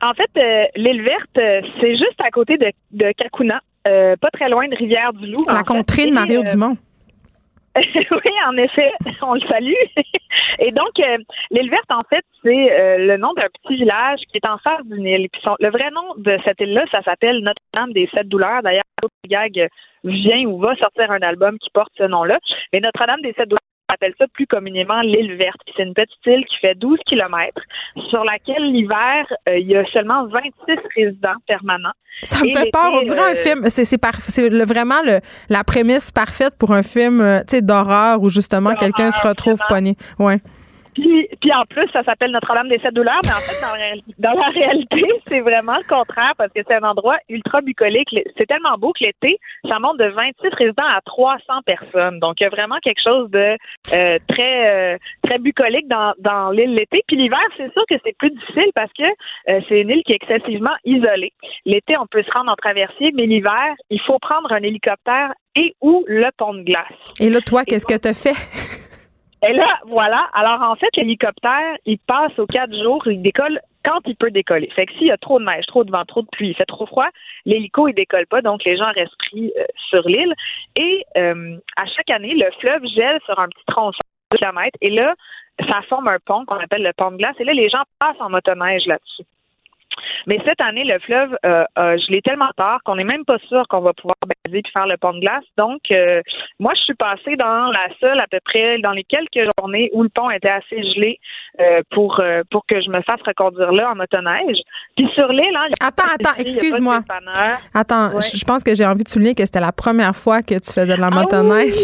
En fait, l'île verte, c'est juste à côté de, de Kakuna. pas très loin de Rivière-du-Loup. La contrée de Mario Dumont. oui, en effet, on le salue. Et donc, euh, l'île verte, en fait, c'est euh, le nom d'un petit village qui est en face d'une île. le vrai nom de cette île-là, ça s'appelle Notre-Dame des Sept Douleurs. D'ailleurs, Gag vient ou va sortir un album qui porte ce nom-là. Mais Notre-Dame des Sept Douleurs, appelle ça plus communément l'île verte. C'est une petite île qui fait 12 kilomètres, sur laquelle l'hiver, euh, il y a seulement 26 résidents permanents. Ça me fait peur. On dirait un euh, film. C'est, vraiment le, la prémisse parfaite pour un film euh, d'horreur où justement quelqu'un se retrouve pogné. Ouais. Puis, puis en plus, ça s'appelle Notre-Dame des Sept Douleurs, mais en fait, dans la, réalité, c'est vraiment le contraire parce que c'est un endroit ultra bucolique. C'est tellement beau que l'été, ça monte de 26 résidents à 300 personnes. Donc, il y a vraiment quelque chose de euh, très euh, très bucolique dans, dans l'île l'été. Puis l'hiver, c'est sûr que c'est plus difficile parce que euh, c'est une île qui est excessivement isolée. L'été, on peut se rendre en traversier, mais l'hiver, il faut prendre un hélicoptère et ou le pont de glace. Et là, toi, qu'est-ce que tu as fait? Et là, voilà. Alors, en fait, l'hélicoptère, il passe aux quatre jours, il décolle quand il peut décoller. Fait que s'il y a trop de neige, trop de vent, trop de pluie, il fait trop froid, l'hélico, il décolle pas, donc les gens restent pris euh, sur l'île. Et euh, à chaque année, le fleuve gèle sur un petit tronçon de kilomètres, et là, ça forme un pont qu'on appelle le pont de glace, et là, les gens passent en motoneige là-dessus. Mais cette année, le fleuve euh, a gelé tellement tard qu'on n'est même pas sûr qu'on va pouvoir baiser puis faire le pont de glace. Donc, euh, moi, je suis passée dans la seule à peu près dans les quelques journées où le pont était assez gelé euh, pour euh, pour que je me fasse reconduire là en motoneige. Puis sur l'île, hein, Attends, attends, excuse-moi. Attends, Ouais. je je pense que j'ai envie de souligner que c'était la première fois que tu faisais de la Ah motoneige.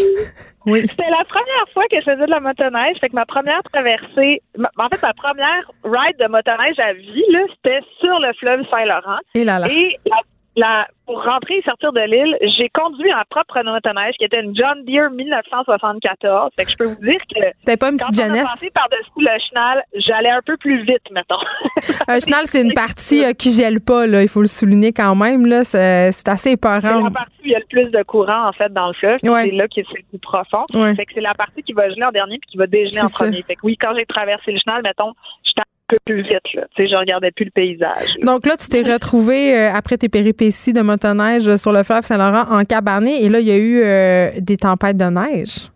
Oui. C'était la première fois que je faisais de la motoneige. Fait que ma première traversée, ma- en fait, ma première ride de motoneige à vie, là, c'était sur le fleuve Saint-Laurent. Et là là. Et la, la- pour rentrer et sortir de l'île, j'ai conduit ma propre motoneige qui était une John Deere 1974. Fait que je peux vous dire que C'était pas une petite jeunesse? passé par-dessus le chenal, j'allais un peu plus vite, mettons. Un chenal, c'est une partie euh, qui gèle pas, là. Il faut le souligner quand même, là. C'est c'est assez C'est épeurant. la partie où il y a le plus de courant, en fait, dans le fleuve. Ouais. C'est là que c'est le plus profond. Ouais. Fait que c'est la partie qui va geler en dernier puis qui va dégeler en C'est premier. Fait que oui, quand j'ai traversé le chenal, mettons, j'étais peu plus vite, là. Tu sais, je regardais plus le paysage. là. Donc là, tu t'es retrouvé euh, après tes péripéties de motoneige sur le fleuve Saint-Laurent en cabané et là, il y a eu euh, des tempêtes de neige.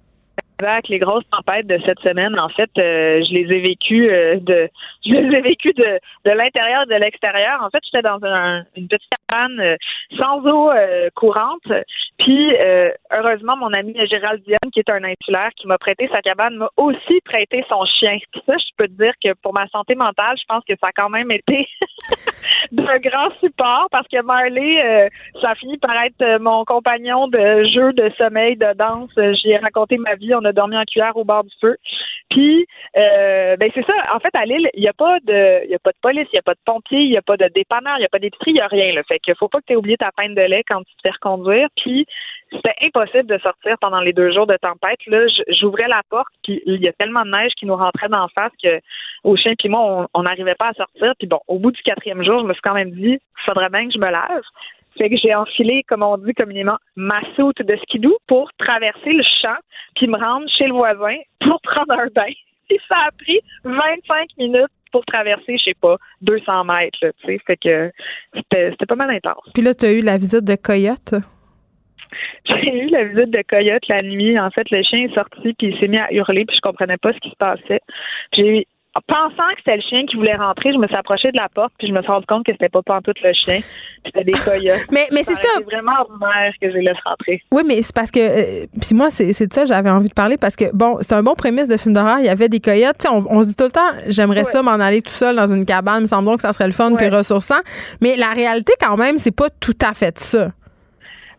Avec les grosses tempêtes de cette semaine, en fait, euh, je les ai vécues de, je les ai vécues de, de l'intérieur de l'extérieur. En fait, j'étais dans un- une petite cabane euh, sans eau euh, courante. Puis, euh, heureusement, mon ami Gérald Diane, qui est un insulaire, qui m'a prêté sa cabane, m'a aussi prêté son chien. Puis ça, je peux te dire que pour ma santé mentale, je pense que ça a quand même été d'un grand support parce que Marley, euh, ça a fini par être euh, mon compagnon de jeu, de sommeil, de danse. J'y ai raconté ma vie. On a dormi en cuillère au bord du feu. Puis, ben c'est ça. En fait, à Lille, il n'y a pas de, il y a pas de police, il n'y a pas de pompiers, il n'y a pas de dépanneur, il n'y a pas d'épicerie, il n'y a rien. Là. Fait qu'il faut pas que tu aies oublié ta peine de lait quand tu te fais reconduire. Puis, c'était impossible de sortir pendant les deux jours de tempête. Là, j'ouvrais la porte, puis il y a tellement de neige qui nous rentrait d'en face que au chien puis moi, on- n'arrivait pas à sortir. Puis bon, au bout du quatrième jour, je me suis quand même dit, faudrait bien que je me lave. Fait que j'ai enfilé, comme on dit communément, ma soute de skidoo pour traverser le champ puis me rendre chez le voisin pour prendre un bain. Puis ça a pris 25 minutes pour traverser, je sais pas, 200 mètres, tu sais. Fait que c'était pas mal intense. Puis là, tu as eu la visite de Coyote? J'ai eu la visite de Coyote la nuit. En fait, le chien est sorti puis il s'est mis à hurler puis je comprenais pas ce qui se passait. J'ai pensant que c'était le chien qui voulait rentrer, je me suis approchée de la porte puis je me suis rendu compte que c'était pas pantoute le chien, puis c'était des coyotes. Mais, mais c'est ça. C'est vraiment ordinaire que je les laisse rentrer. Oui, mais c'est parce que. euh, puis moi, c'est de ça que j'avais envie de parler parce que, bon, c'est un bon prémisse de film d'horreur. Il y avait des coyotes. Tu sais, on, on se dit tout le temps, j'aimerais ça m'en aller tout seul dans une cabane. Il me semble donc que ça serait le fun puis Ouais. ressourçant. Mais la réalité, quand même, c'est pas tout à fait ça.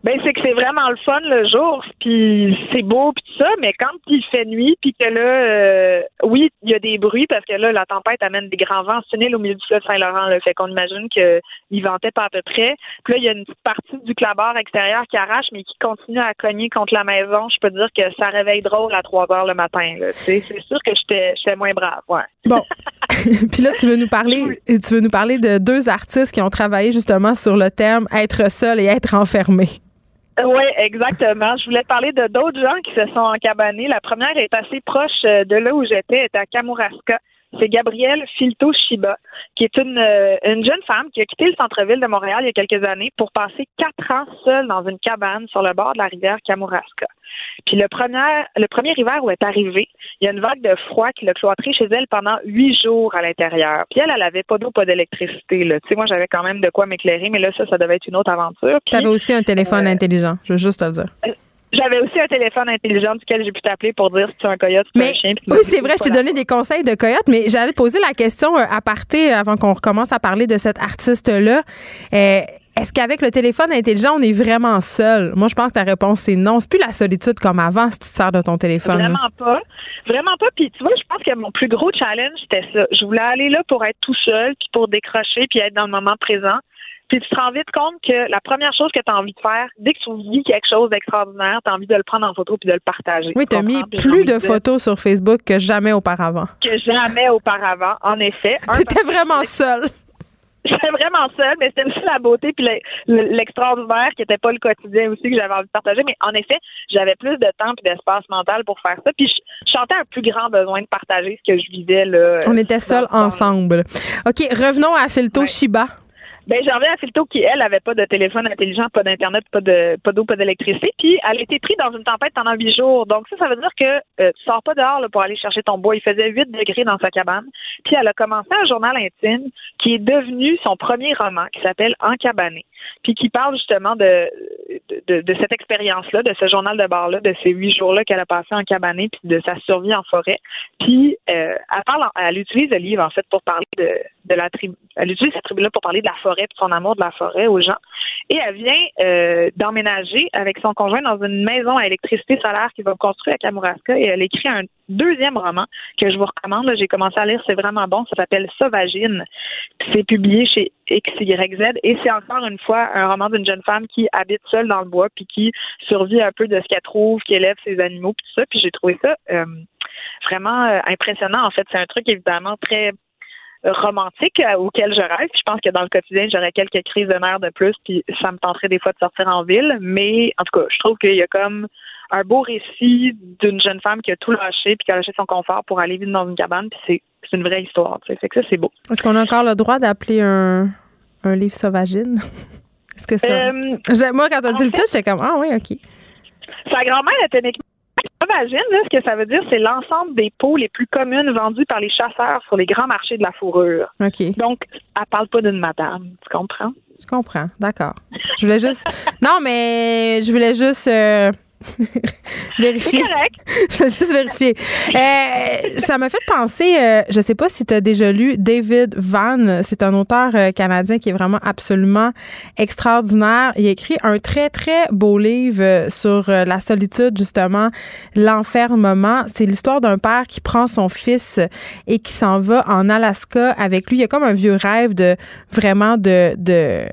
Ben c'est que c'est vraiment le fun le jour, puis c'est beau puis tout ça, mais quand il fait nuit puis que là, euh, oui, il y a des bruits parce que là la tempête amène des grands vents. C'est une île au milieu du fleuve Saint-Laurent, là, fait qu'on imagine que il ventait pas à peu près. Puis là il y a une petite partie du clabard extérieur qui arrache, mais qui continue à cogner contre la maison. Je peux te dire que ça réveille drôle à 3 heures le matin. Là, tu sais. c'est sûr que j'étais j'étais moins brave, ouais. Bon. Puis là, tu veux nous parler, tu veux nous parler de deux artistes qui ont travaillé justement sur le thème être seul et être enfermé. Oui, exactement. Je voulais parler de d'autres gens qui se sont encabanés. La première est assez proche euh, de là où j'étais, est à Kamouraska. C'est Gabrielle Filto Shiba, qui est une, euh, une jeune femme qui a quitté le centre-ville de Montréal il y a quelques années pour passer quatre ans seule dans une cabane sur le bord de la rivière Kamouraska. Puis le premier, le premier hiver où elle est arrivée, il y a une vague de froid qui l'a cloîtrée chez elle pendant huit jours à l'intérieur. Puis elle, elle avait pas d'eau, pas d'électricité. Tu sais, moi, j'avais quand même de quoi m'éclairer, mais là, ça, ça devait être une autre aventure. Tu avais aussi un téléphone euh, intelligent, je veux juste te le dire. j'avais aussi un téléphone intelligent duquel j'ai pu t'appeler pour dire si tu es un coyote, Mais un chien. oui, c'est vrai, je t'ai donné des conseils de coyote, mais j'allais te poser la question euh, à partir avant qu'on recommence à parler de cet artiste-là. Euh, est-ce qu'avec le téléphone intelligent, on est vraiment seul? Moi, je pense que ta réponse, c'est non. C'est plus la solitude comme avant si tu te sers de ton téléphone. là. Vraiment pas. Vraiment pas. Puis tu vois, je pense que mon plus gros challenge, c'était ça. Je voulais aller là pour être tout seul, puis pour décrocher, puis être dans le moment présent. Puis tu te rends vite compte que la première chose que tu as envie de faire, dès que tu vis quelque chose d'extraordinaire, tu as envie de le prendre en photo puis de le partager. Oui, Tu as mis plus de photos sur Facebook que jamais auparavant. Que jamais auparavant, en effet. Tu étais vraiment seul. J'étais vraiment seule, mais c'était aussi la beauté puis le- le- l'extraordinaire qui était pas le quotidien aussi que j'avais envie de partager. Mais en effet, j'avais plus de temps puis d'espace mental pour faire ça. Puis je, sentais un plus grand besoin de partager ce que je vivais là. On était seuls ensemble. OK, revenons à Filto Ouais. Shiba. Ben, j'en reviens à Filto qui, elle, avait pas de téléphone intelligent, pas d'internet, pas de pas d'eau, pas d'électricité. Puis elle a été prise dans une tempête pendant huit jours. Donc ça, ça veut dire que euh, tu sors pas dehors là, pour aller chercher ton bois. Il faisait 8 degrés dans sa cabane. Puis elle a commencé un journal intime qui est devenu son premier roman, qui s'appelle Encabané, puis qui parle justement de de, cette expérience-là, de ce journal de bar-là, de ces huit jours-là qu'elle a passé en cabané, puis de sa survie en forêt. Puis euh, elle parle, utilise le livre en fait pour parler de, de la tribu. Elle utilise cette tribu-là pour parler de la forêt, de son amour de la forêt aux gens. Et elle vient euh, d'emménager avec son conjoint dans une maison à électricité solaire qui va construire à Kamouraska. Et elle écrit un deuxième roman que je vous recommande. J'ai commencé à lire, c'est vraiment bon. Ça s'appelle Sauvagine. C'est publié chez XYZ. Et c'est encore une fois un roman d'une jeune femme qui habite seule dans le bois puis qui survit un peu de ce qu'elle trouve, qui élève ses animaux puis tout ça. Puis j'ai trouvé ça euh, vraiment euh, impressionnant. En fait, c'est un truc évidemment très romantique euh, auquel je rêve. je pense que dans le quotidien, j'aurais quelques crises de nerfs de plus, puis ça me tenterait des fois de sortir en ville. Mais en tout cas, je trouve qu'il y a comme un beau récit d'une jeune femme qui a tout lâché puis qui a lâché son confort pour aller vivre dans une cabane. Puis c'est une vraie histoire. Ça, c'est beau. Est-ce qu'on a encore le droit d'appeler un, un livre sauvagine? Est-ce que ça? Euh, moi, quand t'as dit le titre, j'étais comme Ah oui, OK. Sa grand-mère était Imagine, là, ce que ça veut dire, c'est l'ensemble des peaux les plus communes vendues par les chasseurs sur les grands marchés de la fourrure. OK. Donc, elle parle pas d'une madame, tu comprends? Je comprends, d'accord. Je voulais juste. non, mais je voulais juste. Euh, vérifier. C'est juste vérifier. Euh, ça m'a fait penser, euh, je sais pas si tu as déjà lu David Van, c'est un auteur euh, canadien qui est vraiment absolument extraordinaire. Il a écrit un très, très beau livre sur la solitude, justement, l'enfermement. C'est l'histoire d'un père qui prend son fils et qui s'en va en Alaska avec lui. Il y a comme un vieux rêve de vraiment de, de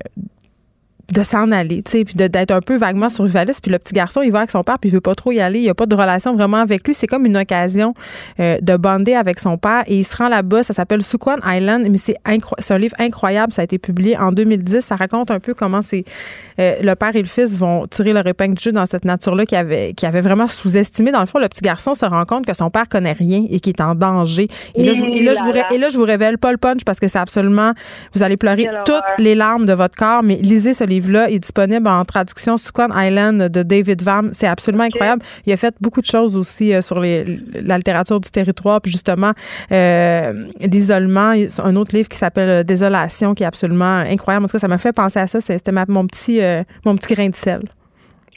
de s'en aller, tu sais, puis d'être un peu vaguement survivaliste. Puis le petit garçon, il va avec son père, puis il veut pas trop y aller. Il n'y a pas de relation vraiment avec lui. C'est comme une occasion euh, de bonder avec son père. Et il se rend là-bas. Ça s'appelle Sukwan Island. Mais c'est un livre incroyable. Ça a été publié en 2010. Ça raconte un peu comment c'est euh, le père et le fils vont tirer leur épingle du jeu dans cette nature-là qui avait, qui avait vraiment sous-estimé. Dans le fond, le petit garçon se rend compte que son père connaît rien et qu'il est en danger. Et là, je, et là, je vous, et là, je vous révèle pas le punch parce que c'est absolument, vous allez pleurer toutes les larmes de votre corps, mais lisez ce livre livre-là est disponible en traduction Squan Island de David Vam. C'est absolument incroyable. Il a fait beaucoup de choses aussi euh, sur les, la littérature du territoire, puis justement euh, l'isolement. Un autre livre qui s'appelle euh, Désolation, qui est absolument incroyable. En tout cas, ça m'a fait penser à ça. C'était mon petit, mon petit grain de sel.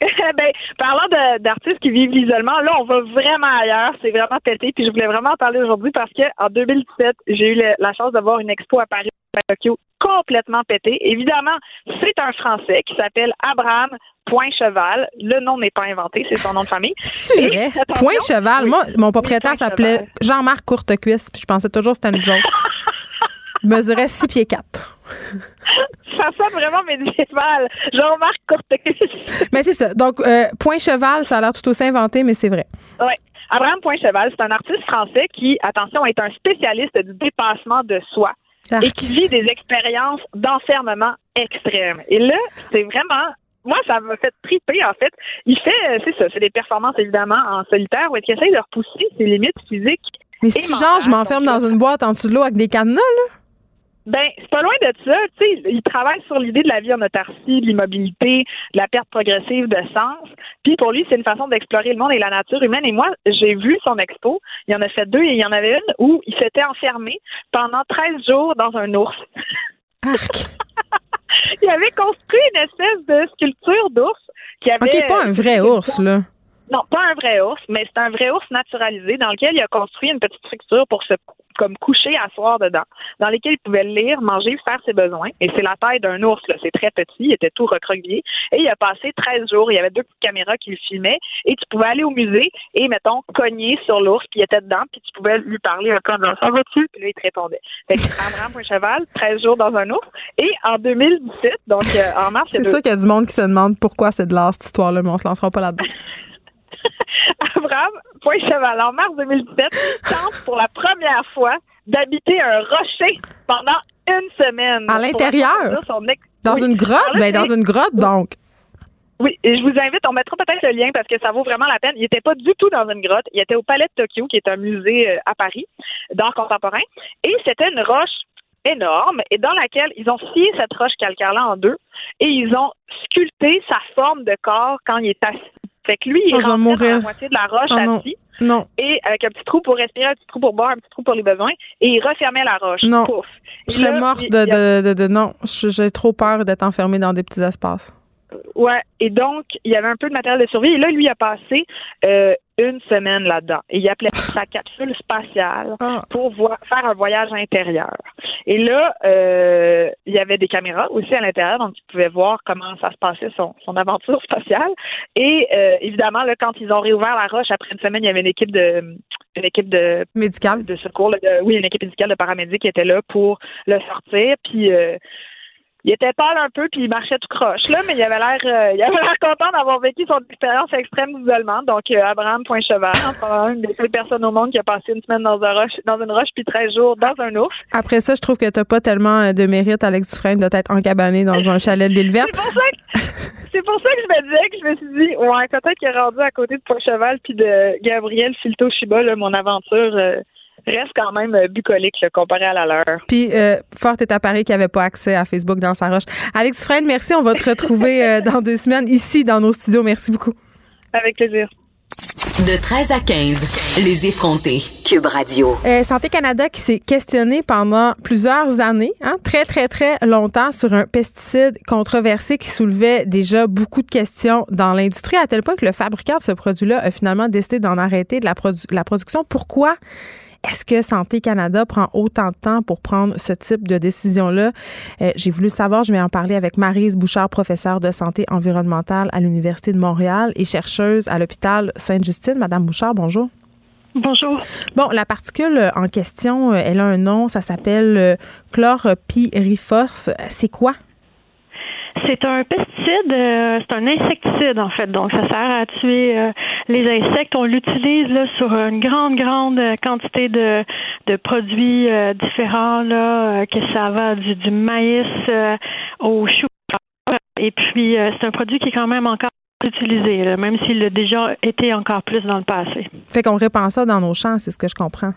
ben, parlant d'artistes qui vivent l'isolement, là, on va vraiment ailleurs. C'est vraiment pété. Puis je voulais vraiment en parler aujourd'hui parce que en 2017, j'ai eu la chance de voir une expo à Paris, à Tokyo, complètement pété. Évidemment, c'est un Français qui s'appelle Abraham Point Cheval. Le nom n'est pas inventé, c'est son nom de famille. C'est vrai. Point Cheval. Moi, mon propriétaire s'appelait Jean-Marc Courtecuisse, puis je pensais toujours que c'était une joke. Il mesurait 6 pieds 4. ça sonne vraiment médiéval. Jean-Marc Courtecuisse. mais c'est ça. Donc, euh, Point Cheval, ça a l'air tout aussi inventé, mais c'est vrai. Oui. Abraham Point Cheval, c'est un artiste français qui, attention, est un spécialiste du dépassement de soi et qui vit des expériences d'enfermement extrêmes. Et là, c'est vraiment moi, ça m'a fait triper, en fait. Il fait, euh, c'est ça, c'est des performances, évidemment, en solitaire, où il essaie de repousser ses limites physiques. Mais si tu genre, je m'enferme dans une boîte en dessous de l'eau avec des cadenas, là? Ben, c'est pas loin de ça. Tu sais, il travaille sur l'idée de la vie en autarcie, de l'immobilité, de la perte progressive de sens. Puis pour lui, c'est une façon d'explorer le monde et la nature humaine. Et moi, j'ai vu son expo. Il en a fait deux et il y en avait une où il s'était enfermé pendant 13 jours dans un ours. il avait construit une espèce de sculpture d'ours qui avait. OK, pas un vrai ours, là. Non, pas un vrai ours, mais c'est un vrai ours naturalisé dans lequel il a construit une petite structure pour se comme coucher, asseoir dedans, dans lesquels il pouvait lire, manger, faire ses besoins. Et c'est la taille d'un ours, là. C'est très petit, il était tout recroquevillé. Et il a passé 13 jours, il y avait deux petites caméras qui le filmaient, et tu pouvais aller au musée et, mettons, cogner sur l'ours qui était dedans, puis tu pouvais lui parler un peu en disant, ça va-tu? Puis là, il te répondait. Fait que Abraham un cheval, 13 jours dans un ours. Et en 2017, donc euh, en mars... C'est sûr qu'il y a du monde qui se demande pourquoi c'est de l'art, cette histoire-là, mais on se lancera pas là-dedans. Abraham, point cheval, en mars 2017, tente pour la première fois d'habiter un rocher pendant une semaine. À l'intérieur? Dans une grotte? Ben, dans une grotte, donc. Oui, et je vous invite, on mettra peut-être le lien parce que ça vaut vraiment la peine. Il n'était pas du tout dans une grotte. Il était au Palais de Tokyo, qui est un musée euh, à Paris d'art contemporain. Et c'était une roche énorme et dans laquelle ils ont scié cette roche calcaire-là en deux et ils ont sculpté sa forme de corps quand il est assis. Fait que lui, il Oh, est rentré dans la moitié de la roche Oh non. et avec un petit trou pour respirer, un petit trou pour boire, un petit trou pour les besoins et il refermait la roche. Non. Pouf. je serais morte de, a- de, de, de- Non, j'ai trop peur d'être enfermée dans des petits espaces. Ouais, et donc, il y avait un peu de matériel de survie. Et là, lui a passé euh, une semaine là-dedans. Et il appelait sa capsule spatiale Ah. pour faire un voyage intérieur. Et là, euh, il y avait des caméras aussi à l'intérieur, donc il pouvait voir comment ça se passait, son, son aventure spatiale. Et euh, évidemment, là, quand ils ont réouvert la roche, après une semaine, il y avait une équipe de une équipe de Médical. de secours, là, de- oui, une équipe médicale de paramédics qui était là pour le sortir. Puis euh, il était pâle un peu, puis il marchait tout croche là, mais il avait l'air, euh, il avait l'air content d'avoir vécu son expérience extrême d'isolement. Donc euh, Abraham Poincheval, probablement une des seules personnes au monde qui a passé une semaine dans un roche, dans une roche, puis 13 jours dans un ouf. Après ça, je trouve que t'as pas tellement euh, de mérite, Alex Dufresne, de t'être encabané dans un chalet de l'île verte. C'est pour ça que c'est pour ça que je me disais que je me suis dit, ouais, peut-être qu'il est rendu à côté de Poincheval puis de Gabriel Filto Chiba, là, mon aventure. euh, reste quand même euh, bucolique là, comparé à la leur. Puis, euh, fort est à Paris qui n'avait pas accès à Facebook dans sa roche. Alex Dufresne, merci. On va te retrouver euh, dans deux semaines ici dans nos studios. Merci beaucoup. Avec plaisir. De 13 à 15, les effrontés. Cube Radio. Euh, Santé Canada qui s'est questionné pendant plusieurs années, hein, très, très, très longtemps, sur un pesticide controversé qui soulevait déjà beaucoup de questions dans l'industrie, à tel point que le fabricant de ce produit-là a finalement décidé d'en arrêter de la, produ- la production. Pourquoi? Est-ce que Santé Canada prend autant de temps pour prendre ce type de décision-là? Euh, J'ai voulu savoir, je vais en parler avec Marise Bouchard, professeure de santé environnementale à l'Université de Montréal et chercheuse à l'hôpital Sainte-Justine. Madame Bouchard, bonjour. Bonjour. Bon, la particule en question, euh, elle a un nom, ça s'appelle euh, chlorpyrifos. C'est quoi? C'est un pesticide, euh, c'est un insecticide en fait. Donc ça sert à tuer euh, les insectes. On l'utilise là sur une grande grande euh, quantité de, de produits euh, différents là, euh, que ça va du, du maïs euh, au chou. Et puis c'est un produit qui est quand même encore utilisé, là, même s'il a déjà été encore plus dans le passé. Fait qu'on répand ça dans nos champs, c'est ce que je comprends.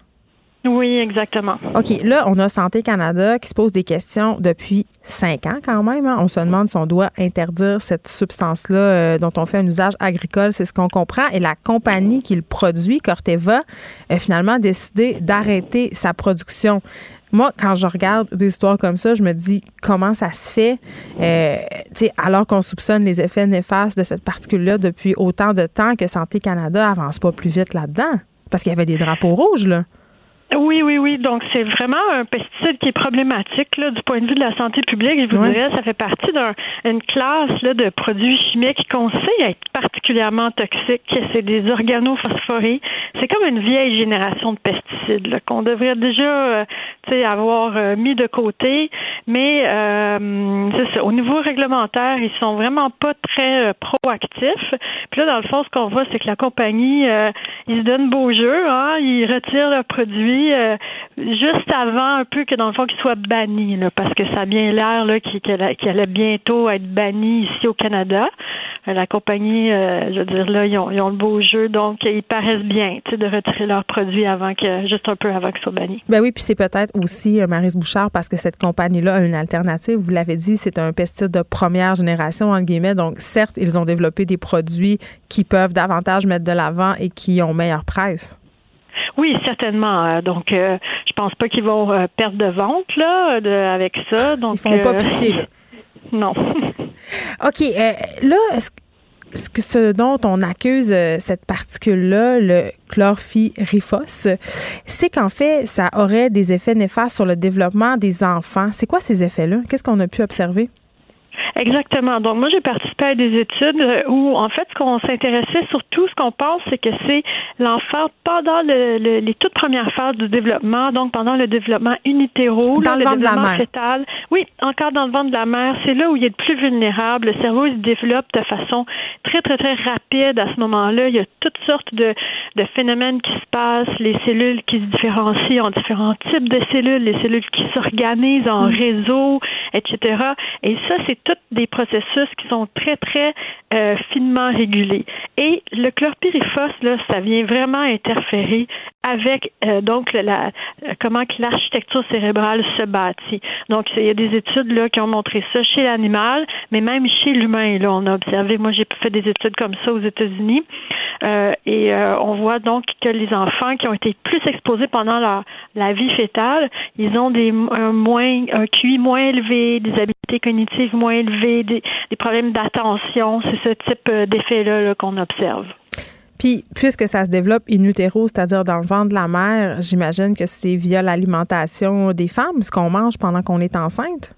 Oui, exactement. OK, là, on a Santé Canada qui se pose des questions depuis cinq ans quand même. hein. On se demande si on doit interdire cette substance-là euh, dont on fait un usage agricole, c'est ce qu'on comprend. Et la compagnie qui le produit, Corteva, a finalement décidé d'arrêter sa production. Moi, quand je regarde des histoires comme ça, je me dis comment ça se fait, euh, alors qu'on soupçonne les effets néfastes de cette particule-là depuis autant de temps que Santé Canada avance pas plus vite là-dedans? Parce qu'il y avait des drapeaux rouges, là. Oui, oui, oui. Donc, c'est vraiment un pesticide qui est problématique là, du point de vue de la santé publique. Je vous dirais, ça fait partie d'une classe là, de produits chimiques qu'on sait être particulièrement toxiques. C'est des organophosphorés. C'est comme une vieille génération de pesticides là, qu'on devrait déjà euh, avoir euh, mis de côté. Mais euh, ça. Au niveau réglementaire, ils sont vraiment pas très euh, proactifs. Puis là, dans le fond, ce qu'on voit, c'est que la compagnie, euh, ils se donnent beau jeu. Hein, ils retirent leurs euh, juste avant un peu que, dans le fond, qu'ils soient bannis. Là, parce que ça a bien l'air là, qu'il qu'il allait, qu'il bientôt être banni ici au Canada. Euh, La compagnie, euh, je veux dire, là, ils ont, le beau jeu. Donc, ils paraissent bien de retirer leurs produits avant que, juste un peu avant qu'ils soient bannis. Ben oui, puis c'est peut-être aussi euh, Bouchard parce que cette compagnie-là a une alternative. Vous l'avez dit, c'est un pesticide de première génération entre guillemets. Donc certes, ils ont développé des produits qui peuvent davantage mettre de l'avant et qui ont meilleure presse. Oui, certainement. Euh, Donc, euh, je pense pas qu'ils vont euh, perdre de vente là, de, avec ça. Donc, Ils font pas euh, pitié. Là. Non. OK, là, est-ce est-ce que ce dont on accuse cette particule-là, le chlorpyrifos, c'est qu'en fait, ça aurait des effets néfastes sur le développement des enfants. C'est quoi ces effets-là? Qu'est-ce qu'on a pu observer? Exactement. Donc moi j'ai participé à des études euh, où en fait ce qu'on s'intéressait surtout, ce qu'on pense, c'est que c'est l'enfant pendant le, le- les toutes premières phases du développement, donc pendant le développement unitéro, Dans le ventre de la mère. fœtal. Oui, encore dans le ventre de la mère, c'est là où il est le plus vulnérable. Le cerveau il se développe de façon très très très rapide à ce moment-là. Il y a toutes sortes de, de phénomènes qui se passent, les cellules qui se différencient en différents types de cellules, les cellules qui s'organisent en réseau, etc. Et ça, c'est tous des processus qui sont très, très euh, finement régulés. Et le chlorpyrifos, là, ça vient vraiment interférer avec euh, donc la, comment que l'architecture cérébrale se bâtit. Donc, il y a des études là qui ont montré ça chez l'animal, mais même chez l'humain. Là, on a observé. Moi, j'ai fait des études comme ça aux États-Unis, euh, et euh, on voit donc que les enfants qui ont été plus exposés pendant leur, la vie fétale, ils ont des un moins un QI moins élevé, des habiletés cognitives moins élevées, des, des problèmes d'attention. Ce type d'effet-là -là, qu'on observe. Puis, puisque ça se développe in utero, c'est-à-dire dans le ventre de la mère, j'imagine que c'est via l'alimentation des femmes, ce qu'on mange pendant qu'on est enceinte?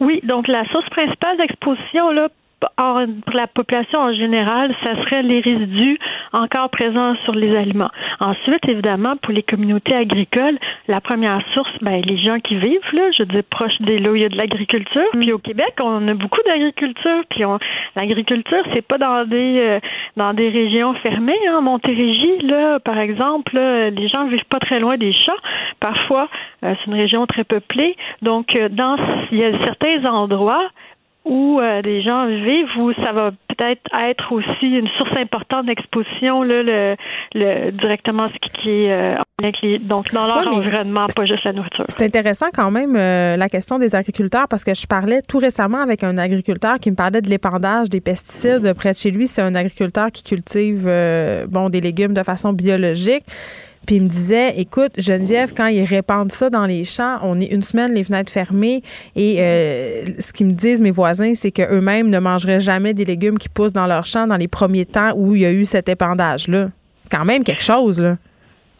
Oui, donc la source principale d'exposition là pour la population en général, ça serait les résidus encore présents sur les aliments. Ensuite, évidemment, pour les communautés agricoles, la première source, ben, les gens qui vivent, là, je dis proche des où il y a de l'agriculture. Mm. Puis au Québec, on a beaucoup d'agriculture. Puis l'agriculture, c'est pas dans des euh, dans des régions fermées. Hein. Montérégie, là, par exemple, les gens vivent pas très loin des champs. Parfois, euh, c'est une région très peuplée. Donc, euh, dans il y a certains endroits où euh, des gens vivent, où ça va peut-être être aussi une source importante d'exposition, là, le, le, directement ce qui est euh, donc dans leur environnement, pas juste la nourriture. C'est intéressant quand même euh, la question des agriculteurs parce que je parlais tout récemment avec un agriculteur qui me parlait de l'épandage des pesticides près de chez lui. C'est un agriculteur qui cultive bon des légumes de façon biologique. Puis il me disait, écoute, Geneviève, quand ils répandent ça dans les champs, on est une semaine les fenêtres fermées et euh, ce qu'ils me disent mes voisins, c'est qu'eux-mêmes ne mangeraient jamais des légumes qui poussent dans leur champ dans les premiers temps où il y a eu cet épandage-là. C'est quand même quelque chose, là.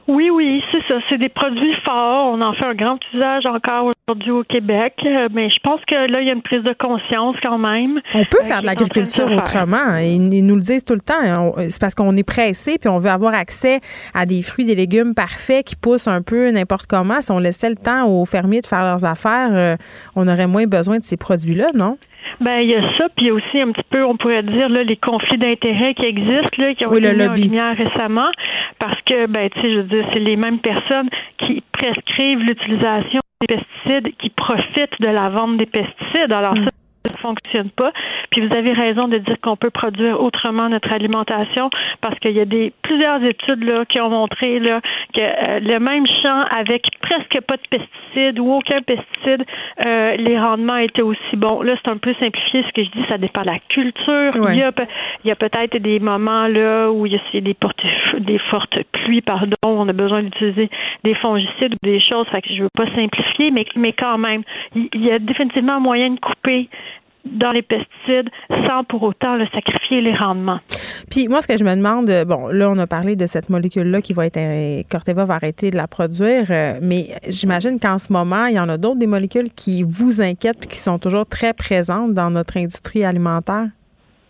Oui, oui, c'est ça. C'est des produits forts. On en fait un grand usage encore aujourd'hui au Québec. Euh, mais je pense que là, il y a une prise de conscience quand même. On peut euh, faire de l'agriculture autrement. Ils, nous le disent tout le temps. C'est parce qu'on est pressé puis on veut avoir accès à des fruits, des légumes parfaits qui poussent un peu n'importe comment. Si on laissait le temps aux fermiers de faire leurs affaires, euh, on aurait moins besoin de ces produits-là, non? Ben il y a ça, puis il y a aussi un petit peu, on pourrait dire là, les conflits d'intérêts qui existent, là, qui ont été mis en lumière récemment, parce que ben tu sais, je veux dire, c'est les mêmes personnes qui prescrivent l'utilisation des pesticides, qui profitent de la vente des pesticides. Alors ça, ne fonctionne pas. Puis vous avez raison de dire qu'on peut produire autrement notre alimentation parce qu'il y a des plusieurs études là qui ont montré là que euh, le même champ avec presque pas de pesticides ou aucun pesticide, euh, les rendements étaient aussi bons. Là, c'est un peu simplifié ce que je dis, ça dépend de la culture. Il y a, il y a peut-être des moments là où il y a des, portes, des fortes pluies, pardon, on a besoin d'utiliser des fongicides ou des choses. Fait que je veux pas simplifier, mais mais quand même, il y a définitivement moyen de couper dans les pesticides sans pour autant le sacrifier les rendements. Puis moi, ce que je me demande, bon, là, on a parlé de cette molécule-là qui va être, Corteva va arrêter de la produire, euh, mais j'imagine qu'en ce moment, il y en a d'autres des molécules qui vous inquiètent puis qui sont toujours très présentes dans notre industrie alimentaire?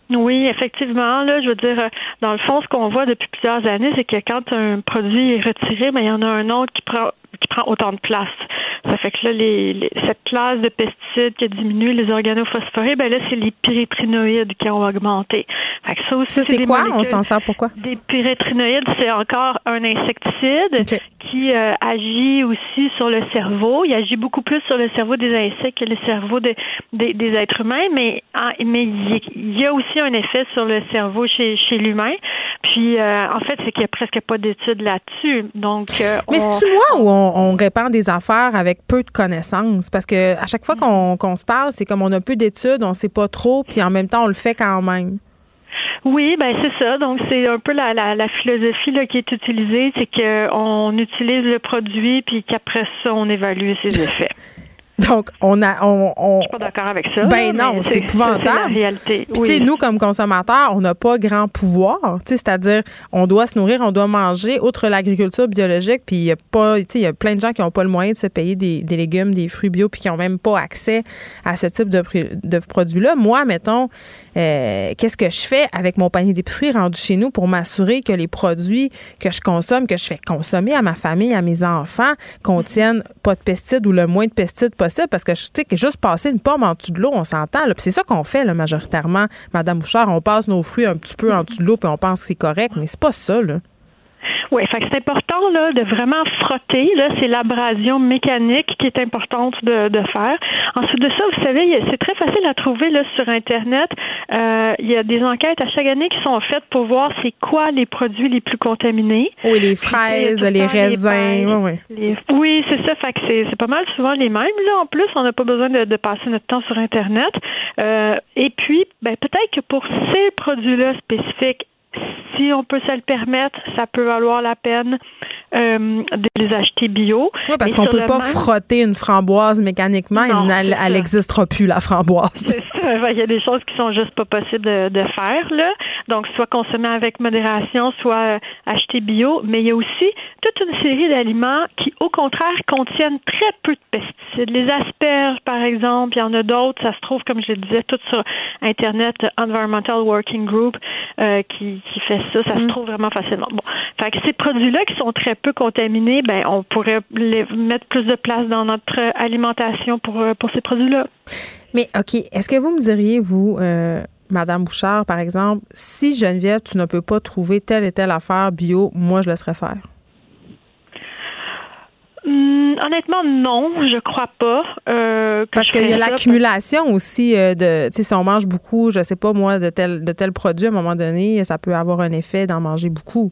Oui, effectivement. Là, je veux dire, dans le fond, ce qu'on voit depuis plusieurs années, c'est que quand un produit est retiré, mais ben, il y en a un autre qui prend qui prend autant de place. Ça fait que là, les, cette classe de pesticides qui a diminué les organophosphorés, ben là, c'est les pyrétrinoïdes qui ont augmenté. Fait que ça aussi, ça, c'est quoi? On s'en sert pourquoi? Des pyrétrinoïdes, c'est encore un insecticide qui euh, agit aussi sur le cerveau. Il agit beaucoup plus sur le cerveau des insectes que le cerveau des, des êtres humains, mais, mais il y a aussi un effet sur le cerveau chez, chez l'humain. Puis, euh, en fait, c'est qu'il n'y a presque pas d'études là-dessus. Donc, euh, mais c'est moi où on, répand des affaires avec peu de connaissances? Parce que à chaque fois qu'on se parle, c'est comme on a peu d'études, on ne sait pas trop, puis en même temps, on le fait quand même. Oui, ben c'est ça. Donc c'est un peu la, la, philosophie là, qui est utilisée, c'est qu'on utilise le produit puis qu'après ça on évalue ses effets. Donc, on a. On, on, je suis pas d'accord avec ça. Ben non, c'est épouvantable. C'est la réalité. Puis, tu sais, nous, comme consommateurs, on n'a pas grand pouvoir. C'est-à-dire, on doit se nourrir, on doit manger, outre l'agriculture biologique. Puis, il y a pas. Y a plein de gens qui n'ont pas le moyen de se payer des, des, légumes, des fruits bio, puis qui n'ont même pas accès à ce type de, de produits-là. Moi, mettons, euh, qu'est-ce que je fais avec mon panier d'épicerie rendu chez nous pour m'assurer que les produits que je consomme, que je fais consommer à ma famille, à mes enfants, contiennent pas de pesticides ou le moins de pesticides possible? Parce que, tu sais, juste passer une pomme en dessous de l'eau, on s'entend. c'est ça qu'on fait, majoritairement, Madame Bouchard. On passe nos fruits un petit peu en dessous de l'eau puis on pense que c'est correct, mais c'est pas ça, là. Oui, fait c'est important là, de vraiment frotter. Là, c'est l'abrasion mécanique qui est importante de, de faire. Ensuite de ça, vous savez, c'est très facile à trouver là, sur Internet. Euh, il y a des enquêtes à chaque année qui sont faites pour voir c'est quoi les produits les plus contaminés. Oui, les fraises, les raisins. oui, oui c'est ça. Fait que c'est pas mal souvent les mêmes. Là, en plus, on n'a pas besoin de, de, passer notre temps sur Internet. Euh, et puis, ben, peut-être que pour ces produits-là spécifiques, si on peut se le permettre, ça peut valoir la peine euh, de les acheter bio. Oui, parce qu'on peut pas frotter une framboise mécaniquement. elle n'existera plus, la framboise. C'est ça. Il y a des choses qui sont juste pas possibles de, faire. Là. Donc, soit consommer avec modération, soit euh, acheter bio. Mais il y a aussi toute une série d'aliments qui, au contraire, contiennent très peu de pesticides. Les asperges, par exemple, il y en a d'autres. Ça se trouve, comme je le disais, tout sur Internet, Environmental Working Group, euh, qui, qui fait ça. Ça se mm. trouve vraiment facilement. Bon. Fait que ces produits-là qui sont très peu contaminés, ben, on pourrait les mettre plus de place dans notre alimentation pour, euh, pour ces produits-là. Mais OK, est-ce que vous me diriez, vous, euh, Madame Bouchard, par exemple, si Geneviève, tu ne peux pas trouver telle et telle affaire bio, moi, je laisserais faire? Hum, honnêtement, non, je crois pas. Euh, parce qu'il y a l'accumulation aussi de, tu sais, si on mange beaucoup, je sais pas moi, de tel de tel produit, à un moment donné, ça peut avoir un effet d'en manger beaucoup.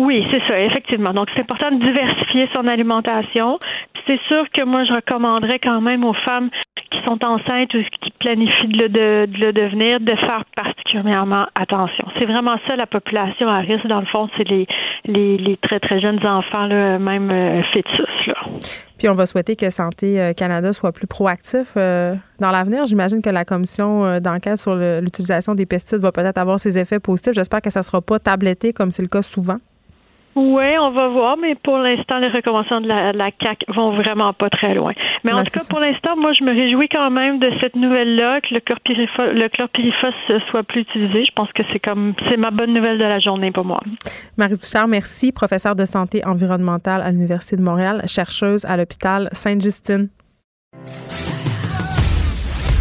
Oui, c'est ça, effectivement. Donc, c'est important de diversifier son alimentation. Puis c'est sûr que moi, je recommanderais quand même aux femmes qui sont enceintes ou qui planifient de le, devenir de faire particulièrement attention. C'est vraiment ça la population à risque. Dans le fond, c'est les, les, très, très jeunes enfants, même euh, fœtus. Puis on va souhaiter que Santé euh, Canada soit plus proactif euh, dans l'avenir. J'imagine que la commission d'enquête sur l'utilisation des pesticides va peut-être avoir ses effets positifs. J'espère que ça ne sera pas tabletté comme c'est le cas souvent. Oui, on va voir, mais pour l'instant, les recommandations de la, la, CAC vont vraiment pas très loin. Mais en tout cas, pour l'instant, moi, je me réjouis quand même de cette nouvelle-là, que le chlorpyrifos, le chlorpyrifos soit plus utilisé. Je pense que c'est comme c'est ma bonne nouvelle de la journée pour moi. Marie Bouchard, merci, professeure de santé environnementale à l'Université de Montréal, chercheuse à l'hôpital Sainte-Justine.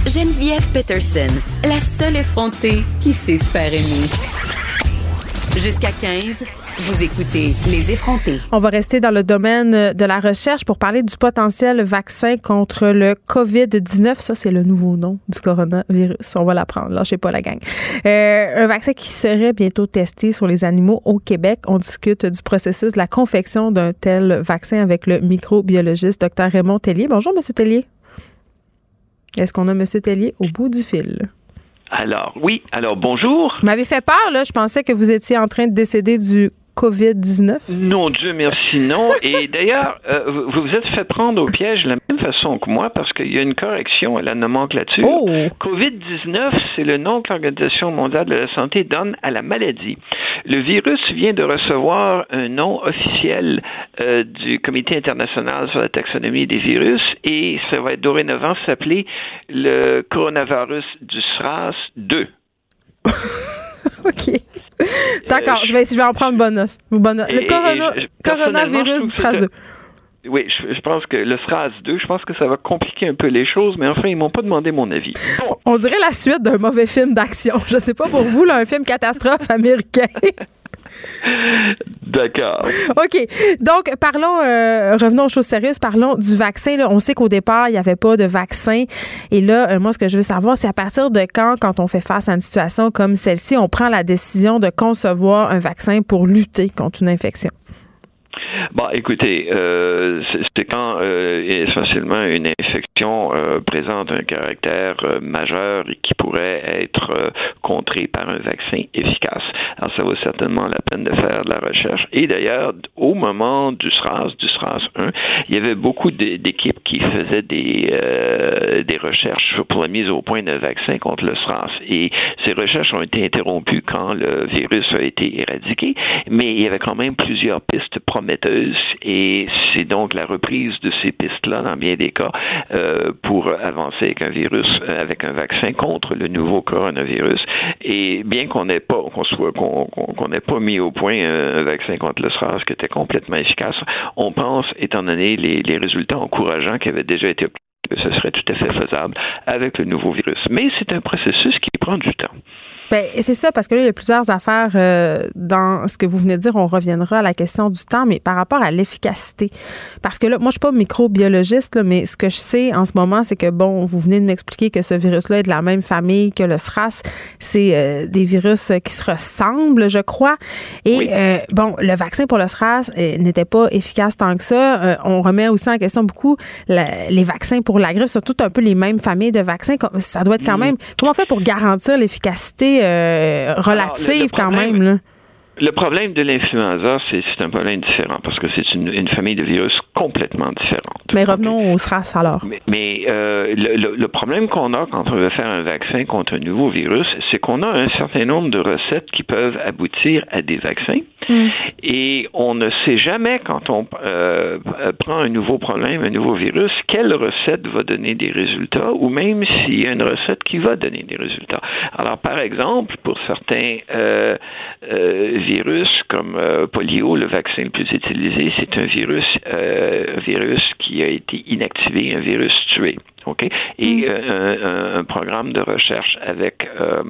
Geneviève Peterson, la seule effrontée qui sait se faire aimer. Jusqu'à 15. Vous écoutez Les effrontés. On va rester dans le domaine de la recherche pour parler du potentiel vaccin contre le COVID-19. Ça, c'est le nouveau nom du coronavirus. On va l'apprendre. Là, je sais pas la gang. Euh, un vaccin qui serait bientôt testé sur les animaux au Québec. On discute du processus de la confection d'un tel vaccin avec le microbiologiste Dr Raymond Tellier. Bonjour, Monsieur Tellier. Est-ce qu'on a Monsieur Tellier au bout du fil? Alors, oui. Alors, bonjour. Vous m'avez fait peur, là. Je pensais que vous étiez en train de décéder du COVID-19? Non, Dieu merci, non. Et d'ailleurs, euh, vous vous êtes fait prendre au piège de la même façon que moi parce qu'il y a une correction à la nomenclature. Oh. COVID-19, c'est le nom que l'Organisation mondiale de la santé donne à la maladie. Le virus vient de recevoir un nom officiel euh, du Comité international sur la taxonomie des virus et ça va dorénavant s'appeler le coronavirus du SRAS 2. OK. D'accord, je, vais, je vais en prendre bonus. Le corona, coronavirus du SRAS 2. Oui, je, pense que le SRAS 2, je pense que ça va compliquer un peu les choses, mais enfin, ils m'ont pas demandé mon avis. On dirait la suite d'un mauvais film d'action. Je sais pas pour vous, là, un film catastrophe américain. D'accord. OK. Donc, parlons, euh, revenons aux choses sérieuses. Parlons du vaccin. On sait qu'au départ, il n'y avait pas de vaccin. Et là, euh, moi, ce que je veux savoir, c'est à partir de quand, quand on fait face à une situation comme celle-ci, on prend la décision de concevoir un vaccin pour lutter contre une infection? Bon, écoutez, euh, c'est quand euh, essentiellement une infection euh, présente un caractère euh, majeur et qui pourrait être euh, contré par un vaccin efficace. Alors, ça vaut certainement la peine de faire de la recherche. Et d'ailleurs, au moment du SRAS, du SRAS 1, il y avait beaucoup d'équipes qui faisaient des, des recherches pour la mise au point d'un vaccin contre le SRAS. Et ces recherches ont été interrompues quand le virus a été éradiqué, mais il y avait quand même plusieurs pistes prometteuses et c'est donc la reprise de ces pistes-là, dans bien des cas, euh, pour avancer avec un virus, euh, avec un vaccin contre le nouveau coronavirus. Et bien qu'on n'ait pas, qu'on soit, qu'on n'ait pas mis au point un vaccin contre le SRAS qui était complètement efficace, on pense, étant donné les résultats encourageants qui avaient déjà été obtenus, que ce serait tout à fait faisable avec le nouveau virus. Mais c'est un processus qui prend du temps. Ben, c'est ça, parce que là, il y a plusieurs affaires euh, dans ce que vous venez de dire. On reviendra à la question du temps, mais par rapport à l'efficacité. Parce que là, moi, je suis pas microbiologiste, là, mais ce que je sais en ce moment, c'est que, bon, vous venez de m'expliquer que ce virus-là est de la même famille que le SRAS. C'est euh, des virus qui se ressemblent, je crois. Et, euh, bon, le vaccin pour le SRAS n'était pas efficace tant que ça. on remet aussi en question beaucoup les vaccins pour la grippe, surtout un peu les mêmes familles de vaccins. Ça doit être quand même... Comment on fait pour garantir l'efficacité euh, relative quand même? Là? Le problème de l'influenza, c'est un problème différent parce que c'est une, famille de virus complètement différente. Mais revenons au SRAS alors. Mais, euh, le, problème qu'on a quand on veut faire un vaccin contre un nouveau virus, c'est qu'on a un certain nombre de recettes qui peuvent aboutir à des vaccins. Mm. Et on ne sait jamais quand on euh, prend un nouveau problème, un nouveau virus, quelle recette va donner des résultats ou même s'il y a une recette qui va donner des résultats. Alors, par exemple, pour certains euh, virus comme euh, polio, le vaccin le plus utilisé, c'est un virus, euh, virus qui a été inactivé, un virus tué. OK? Et mm. euh, un, programme de recherche avec euh,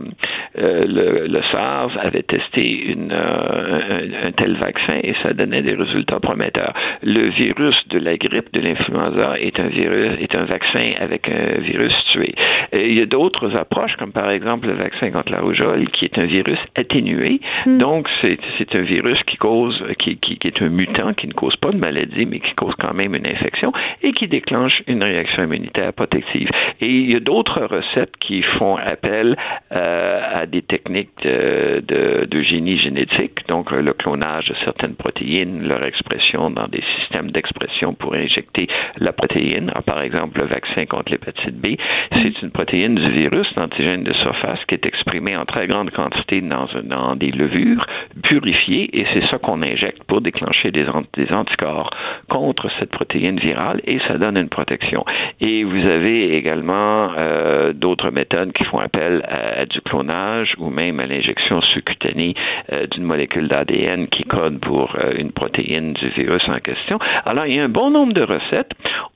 euh, le, le, SARS avait testé une, un, tel vaccin et ça donnait des résultats prometteurs. Le virus de la grippe, de l'influenza, est un virus, est un vaccin avec un virus tué. il y a d'autres approches, comme par exemple le vaccin contre la rougeole, qui est un virus atténué. Mm. Donc, c'est un virus qui cause, qui, qui, qui est un mutant, qui ne cause pas de maladie, mais qui cause quand même une infection et qui déclenche une réaction immunitaire et il y a d'autres recettes qui font appel euh, à des techniques de, génie génétique, donc le clonage de certaines protéines, leur expression dans des systèmes d'expression pour injecter la protéine. par exemple, le vaccin contre l'hépatite B, c'est une protéine du virus, l'antigène de surface, qui est exprimée en très grande quantité dans, dans des levures purifiées, et c'est ça qu'on injecte pour déclencher des, des anticorps contre cette protéine virale, et ça donne une protection. Et vous avez également euh, d'autres méthodes qui font appel à, du clonage ou même à l'injection sous-cutanée euh, d'une molécule d'ADN qui code pour euh, une protéine du virus en question. Alors, il y a un bon nombre de recettes.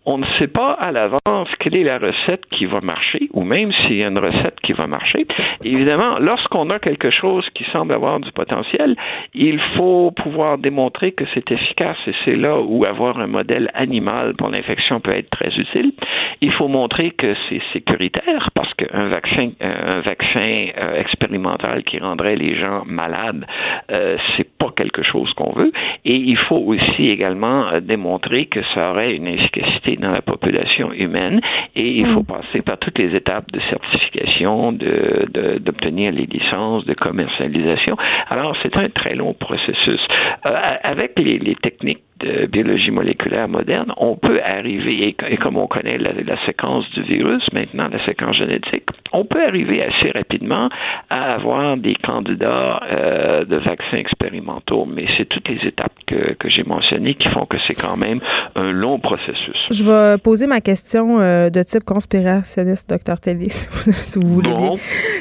On ne sait pas à l'avance quelle est la recette qui va marcher ou même s'il y a une recette qui va marcher. Évidemment, lorsqu'on a quelque chose qui semble avoir du potentiel, il faut pouvoir démontrer que c'est efficace et c'est là où avoir un modèle animal pour l'infection peut être très utile. Il faut montrer que c'est sécuritaire parce qu'un vaccin, un vaccin euh, expérimental qui rendrait les gens malades, euh, c'est pas quelque chose qu'on veut. Et il faut aussi également euh, démontrer que ça aurait une efficacité dans la population humaine. Et il faut mm. passer par toutes les étapes de certification, de, d'obtenir les licences, de commercialisation. Alors c'est un très long processus. avec les, les techniques biologie moléculaire moderne, on peut arriver, et, comme on connaît la, séquence du virus, maintenant la séquence génétique, on peut arriver assez rapidement à avoir des candidats euh, de vaccins expérimentaux, mais c'est toutes les étapes que, que j'ai mentionnées qui font que c'est quand même un long processus. Je vais poser ma question euh, de type conspirationniste, docteur Telly, si vous voulez bien.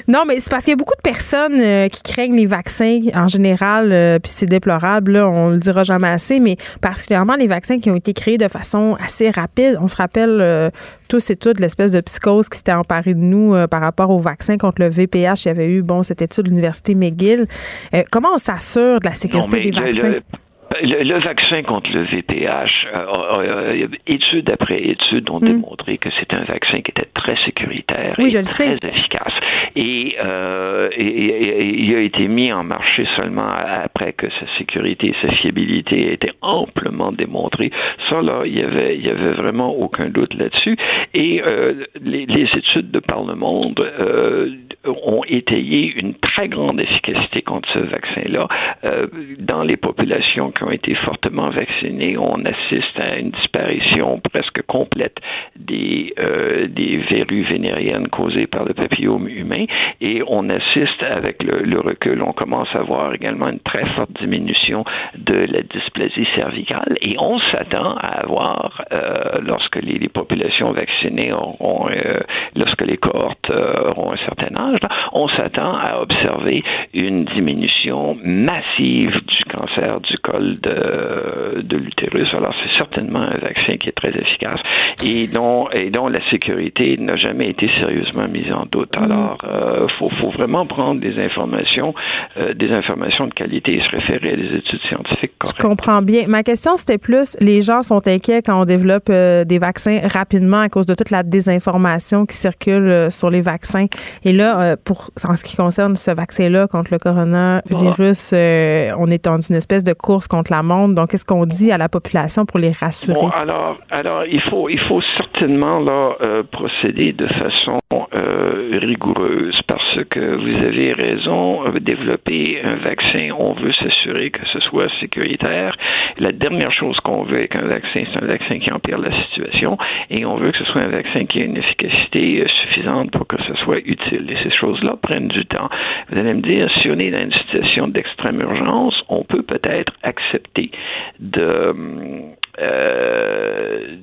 Non, mais c'est parce qu'il y a beaucoup de personnes euh, qui craignent les vaccins en général, puis c'est déplorable, là, on le dira jamais assez, mais particulièrement les vaccins qui ont été créés de façon assez rapide. On se rappelle euh, tous et toutes l'espèce de psychose qui s'était emparée de nous euh, par rapport aux vaccins contre le VPH. Il y avait eu, bon, cette étude de l'Université McGill. Euh, comment on s'assure de la sécurité des vaccins? Le, vaccin contre le VPH, euh, études après études ont hmm. démontré que c'est un vaccin qui était très sécuritaire et très efficace. Et, euh, il a été mis en marché seulement après que sa sécurité et sa fiabilité étaient amplement démontrées. Ça, là, il y avait, il y avait vraiment aucun doute là-dessus. Et euh, les, les, études de par le monde euh, ont étayé une très grande efficacité contre ce vaccin-là euh, dans les populations qui ont été fortement vaccinées. On assiste à une disparition presque complète des, euh, des verrues vénériennes causées par le papillome humain. Et on assiste avec le, recul, on commence à voir également une très forte diminution de la dysplasie cervicale. Et on s'attend à avoir, euh, lorsque les, populations vaccinées auront, euh, lorsque les cohortes auront un certain âge, on s'attend à observer une diminution massive du cancer du col de, de l'utérus. Alors, c'est certainement un vaccin qui est très efficace et dont, et dont la sécurité n'a jamais été sérieusement mise en doute. Mm. Alors, il euh, faut, faut, vraiment prendre des informations, euh, des informations de qualité et se référer à des études scientifiques correctes. Je comprends bien. Ma question, c'était plus, les gens sont inquiets quand on développe euh, des vaccins rapidement à cause de toute la désinformation qui circule sur les vaccins. Et là, pour en ce qui concerne ce vaccin-là contre le coronavirus, on est dans une espèce de course contre Donc, qu'est-ce qu'on dit à la population pour les rassurer? Alors, alors il faut, il faut certainement là procéder de façon euh, rigoureuse parce que vous avez raison, euh, développer un vaccin, on veut s'assurer que ce soit sécuritaire. La dernière chose qu'on veut avec un vaccin, c'est un vaccin qui empire la situation et on veut que ce soit un vaccin qui ait une efficacité euh, suffisante pour que ce soit utile. Et ces choses-là prennent du temps. Vous allez me dire, si on est dans une situation d'extrême urgence, on peut peut-être de euh,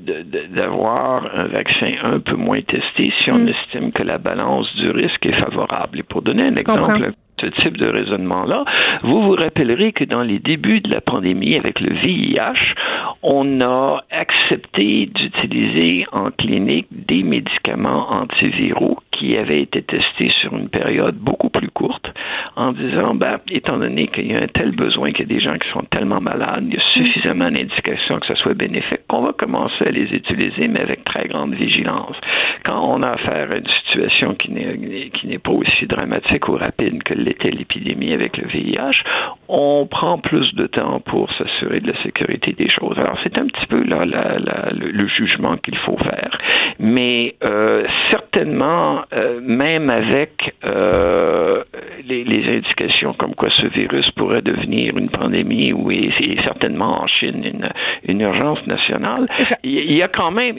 d'avoir un vaccin un peu moins testé si on mm. estime que la balance du risque est favorable. Et pour donner un exemple, type de raisonnement-là, vous vous rappellerez que dans les débuts de la pandémie avec le VIH, on a accepté d'utiliser en clinique des médicaments antiviraux qui avaient été testés sur une période beaucoup plus courte en disant, ben, étant donné qu'il y a un tel besoin, qu'il y a des gens qui sont tellement malades, il y a suffisamment d'indications que ça soit bénéfique, qu'on va commencer à les utiliser, mais avec très grande vigilance. Quand on a affaire à une situation qui n'est, qui n'est pas aussi dramatique ou rapide que l'était l'épidémie avec le VIH, on prend plus de temps pour s'assurer de la sécurité des choses. Alors, c'est un petit peu là le, jugement qu'il faut faire. Mais euh, certainement, euh, même avec euh, les, les, indications comme quoi ce virus pourrait devenir une pandémie ou est, certainement en Chine une, une urgence nationale, il y a quand même,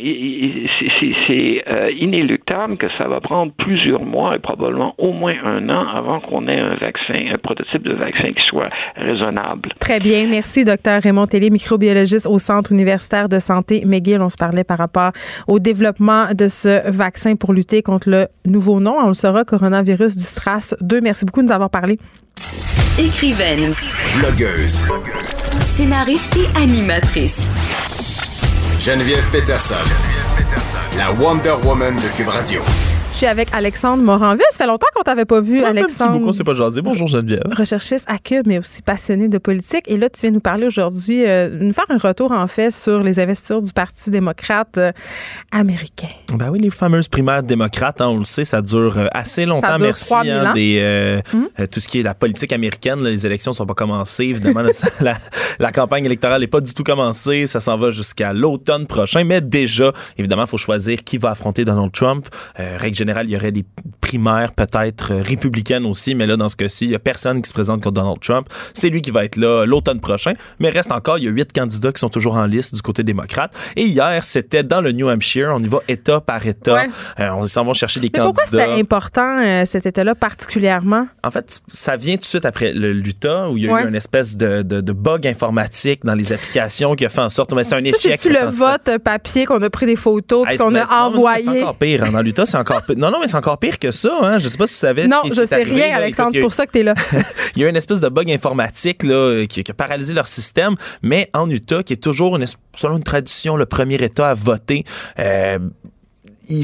c'est inéluctable que ça va prendre plusieurs mois et probablement au moins un an avant qu'on ait un vaccin, un prototype de vaccin qui soit raisonnable. Très bien. Merci, docteur Raymond Télé, microbiologiste au Centre universitaire de santé McGill. On se parlait par rapport au développement de ce vaccin pour lutter contre le nouveau nom. On le saura, coronavirus du SRAS 2. Merci beaucoup de nous avoir parlé. Écrivaine. Blogueuse. Scénariste et animatrice. Geneviève Peterson. La Wonder Woman de Cube Radio. Je suis avec Alexandre Moranville. Ça fait longtemps qu'on t'avait pas vu, Alexandre. Merci beaucoup, c'est pas jasé. Bonjour Geneviève. Recherchiste à Cube, mais aussi passionné de politique. Et là, tu viens nous parler aujourd'hui, euh, nous faire un retour en fait sur les investitures du Parti démocrate euh, américain. Ben oui, les fameuses primaires démocrates, hein, on le sait, ça dure euh, assez longtemps. Ça dure Merci. Hein, des, hum? tout ce qui est la politique américaine, les élections sont pas commencées. Évidemment, la, la, campagne électorale n'est pas du tout commencée. Ça s'en va jusqu'à l'automne prochain. Mais déjà, évidemment, il faut choisir qui va affronter Donald Trump. règle il y aurait des primaires peut-être euh, républicaines aussi, mais là, dans ce cas-ci, il n'y a personne qui se présente contre Donald Trump. C'est lui qui va être là l'automne prochain. Mais reste encore, il y a huit candidats qui sont toujours en liste du côté démocrate. Et hier, c'était dans le New Hampshire. On y va État par État. Euh, on s'en va chercher les candidats. Pourquoi c'était important, euh, cet État-là, particulièrement? En fait, ça vient tout de suite après l'Utah, où il y a eu une espèce de, de, bug informatique dans les applications qui a fait en sorte... Mais c'est un échec. C'est-tu le vote papier qu'on a pris des photos, qu'on a envoyé? C'est encore pire. Dans l'Utah, c'est encore pire. Non, non, mais c'est encore pire que ça. Hein. Je sais pas si tu savais. Non, ce je sais rien, Alexandre. C'est pour ça que tu es là. il y a une espèce de bug informatique là, qui, a paralysé leur système, mais en Utah, qui est toujours, une, selon une tradition, le premier État à voter. Euh,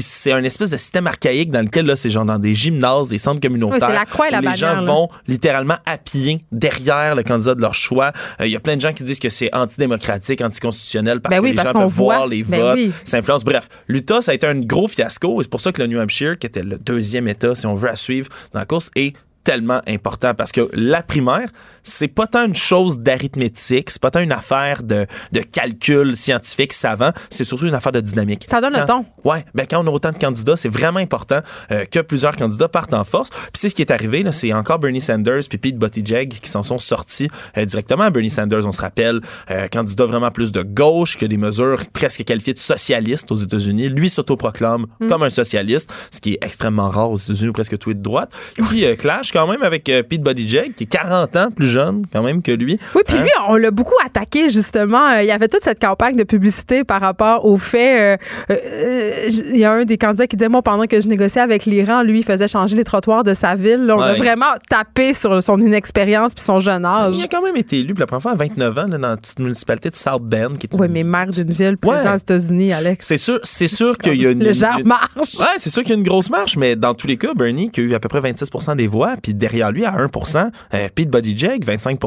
c'est un espèce de système archaïque dans lequel là c'est genre dans des gymnases, des centres communautaires. la croix et la les gens vont littéralement à pied derrière le candidat de leur choix. Euh, il y a plein de gens qui disent que c'est antidémocratique, anticonstitutionnel parce ben que les gens peuvent voir les ben votes, ça influence. Bref, l'Utah ça a été un gros fiasco c'est pour ça que le New Hampshire, qui était le deuxième État si on veut à suivre dans la course, est tellement important parce que la primaire, c'est pas tant une chose d'arithmétique, c'est pas tant une affaire de, de calcul scientifique savant, c'est surtout une affaire de dynamique. Ça donne le ton. Ouais, ben quand on a autant de candidats, c'est vraiment important euh, que plusieurs candidats partent en force. Puis c'est ce qui est arrivé, là, c'est encore Bernie Sanders puis Pete Buttigieg qui s'en sont sortis euh, directement. Bernie Sanders, on se rappelle, euh, candidat vraiment plus de gauche que des mesures presque qualifiées de socialistes aux États-Unis. Lui s'autoproclame mm. comme un socialiste, ce qui est extrêmement rare aux États-Unis, presque tout est de droite. Puis Clash quand même avec euh, Pete Buttigieg, qui est 40 ans plus jeune quand même que lui. Oui, puis hein? lui, on l'a beaucoup attaqué justement. Euh, il y avait toute cette campagne de publicité par rapport au fait. il y a un des candidats qui disait moi pendant que je négociais avec l'Iran, lui il faisait changer les trottoirs de sa ville. on a vraiment tapé sur son inexpérience puis son jeune âge. Il a quand même été élu pour la première fois à 29 ans dans la petite municipalité de South Bend. Oui, mais maire d'une ville, président des États-Unis, Alex. C'est sûr, c'est sûr qu'il y a une. Le genre marche. Ouais, c'est sûr qu'il y a une grosse marche, mais dans tous les cas, Bernie, qui a eu à peu près 26 des voix, puis derrière lui, à 1% euh, Pete Buttigieg, 25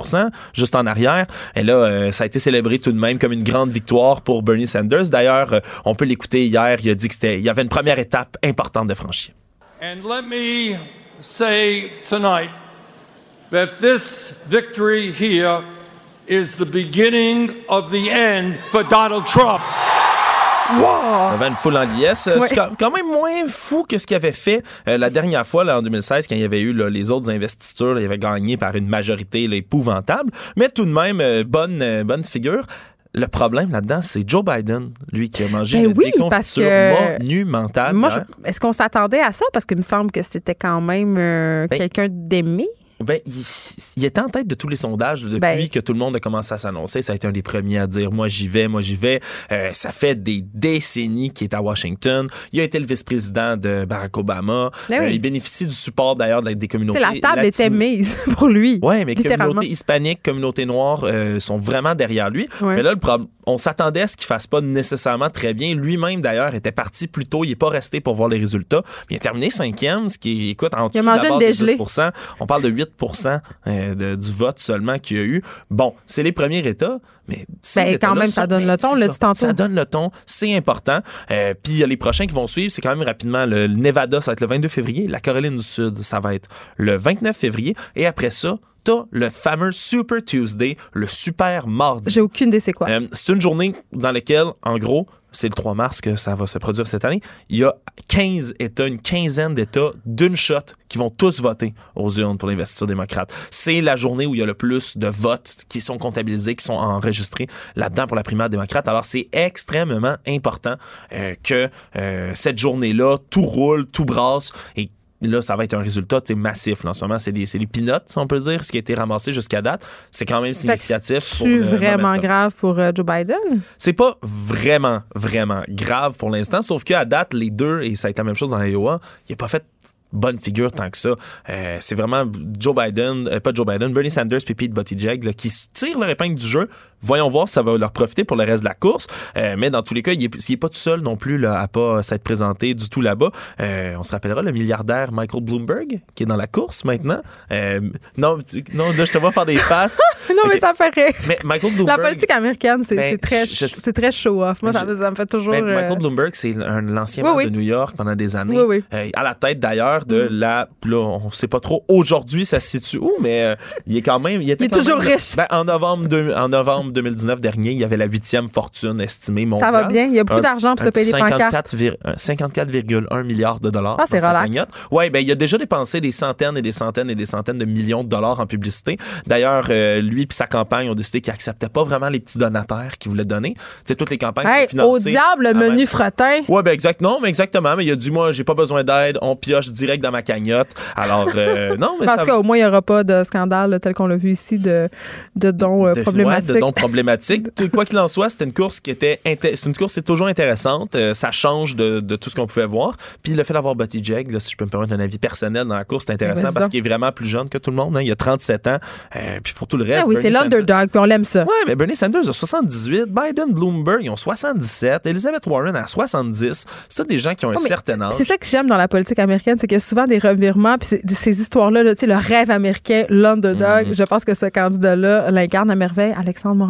juste en arrière. Et là, euh, ça a été célébré tout de même comme une grande victoire pour Bernie Sanders. D'ailleurs, euh, on peut l'écouter hier. Il a dit qu'il y avait une première étape importante de franchir. And let me say tonight that this victory here is the beginning of the end for Donald Trump. Wow. Il avait une foule en liesse. C'est quand même moins fou que ce qu'il avait fait euh, la dernière fois, là, en 2016, quand il y avait eu les autres investitures. il avait gagné par une majorité épouvantable. Mais tout de même, euh, bonne, euh, bonne figure. Le problème là-dedans, c'est Joe Biden, lui, qui a mangé ben une oui, déconfiture monumentale. Est-ce qu'on s'attendait à ça? Parce qu'il me semble que c'était quand même ben quelqu'un d'aimé. Ben, il, était en tête de tous les sondages depuis ben. que tout le monde a commencé à s'annoncer. Ça a été un des premiers à dire moi j'y vais, moi j'y vais. Euh, ça fait des décennies qu'il est à Washington. Il a été le vice-président de Barack Obama. Ben euh, il bénéficie du support d'ailleurs des communautés. La table était mise pour lui. Oui, mais communauté hispanique, communauté noire euh, sont vraiment derrière lui. Mais là, le problème, on s'attendait à ce qu'il fasse pas nécessairement très bien. Lui-même d'ailleurs était parti plus tôt. Il n'est pas resté pour voir les résultats. il a terminé cinquième, ce qui écoute en dessous de la de 10 On parle de 8% euh, du vote seulement qu'il y a eu. Bon, c'est les premiers États, mais ben, quand même, ça donne le ton, le tantôt. Ça donne le ton, c'est important. Euh, puis il y a les prochains qui vont suivre, c'est quand même rapidement le Nevada, ça va être le 22 février, la Caroline du Sud, ça va être le 29 février, et après ça, t'as le fameux Super Tuesday, le super mardi. J'ai aucune idée c'est quoi. Euh, c'est une journée dans laquelle, en gros, c'est le 3 mars que ça va se produire cette année, il y a 15 États, une quinzaine d'États d'une shot qui vont tous voter aux urnes pour l'investiture démocrate. C'est la journée où il y a le plus de votes qui sont comptabilisés, qui sont enregistrés là-dedans pour la primaire démocrate. Alors, c'est extrêmement important euh, que euh, cette journée-là, tout roule, tout brasse et là, ça va être un résultat massif. en ce moment, c'est des, les peanuts, si on peut dire, ce qui a été ramassé jusqu'à date. C'est quand même significatif. C'est vraiment grave pour euh, Joe Biden? C'est pas vraiment, vraiment grave pour l'instant, sauf qu'à date, les deux, et ça a été la même chose dans l'Iowa, il n'a pas fait bonne figure tant que ça. Euh, c'est vraiment Joe Biden, euh, pas Joe Biden, Bernie Sanders puis Pete Buttigieg là, qui tirent leur épingle du jeu. Voyons voir si ça va leur profiter pour le reste de la course. Euh, mais dans tous les cas, il est, pas tout seul non plus là, à pas s'être présenté du tout là-bas. on se rappellera le milliardaire Michael Bloomberg qui est dans la course maintenant. non, non, là je te vois faire des passes. non, mais ça fait rire. Mais Michael Bloomberg. La politique américaine, c'est ben, très, c'est très show-off. Moi, ça, me fait toujours. Michael Bloomberg, c'est l'ancien maire de New York pendant des années. à la tête d'ailleurs de mm. la. Là, on sait pas trop aujourd'hui ça se situe où, mais euh, il est quand même. Il, était il est toujours riche. Ben, en, novembre en novembre 2019 dernier, il y avait la huitième fortune estimée mondiale. Ça va bien. Il y a beaucoup d'argent pour se payer des pancartes. 54,1 milliards de dollars. Ah, c'est relax. Oui, ben, il a déjà dépensé des centaines et des centaines et des centaines de millions de dollars en publicité. D'ailleurs, euh, lui et sa campagne ont décidé qu'ils n'acceptaient pas vraiment les petits donataires qu'ils voulaient donner. Tu toutes les campagnes hey, sont financées. Au diable, le menu fretin. Oui, ben, exact. Non, mais exactement. Mais il a dit, moi, j'ai pas besoin d'aide. On pioche direct dans ma cagnotte. Alors, euh, non, mais Parce qu'au moins, il n'y aura pas de scandale tel qu'on l'a vu ici de, de dons euh, problématiques. de dons problématiques. Quoi qu'il en soit, c'était une course qui était. C'est une course, c'est toujours intéressante. Euh, ça change de, de tout ce qu'on pouvait voir. Puis le fait d'avoir Buttigieg, là, si je peux me permettre un avis personnel dans la course, c'est intéressant parce qu'il est vraiment plus jeune que tout le monde. Hein. Il a 37 ans. puis pour tout le reste. Ah oui, c'est l'underdog, puis on l'aime ça. Oui, mais Bernie Sanders a 78. Biden, Bloomberg, ils ont 77. Elizabeth Warren a 70. C'est des gens qui ont un certain âge. C'est ça que j'aime dans la politique américaine, c'est qu'il y a souvent des revirements. Puis ces histoires-là, là, le rêve américain, l'underdog, mm-hmm. je pense que ce candidat-là l'incarne à merveille. Alexandre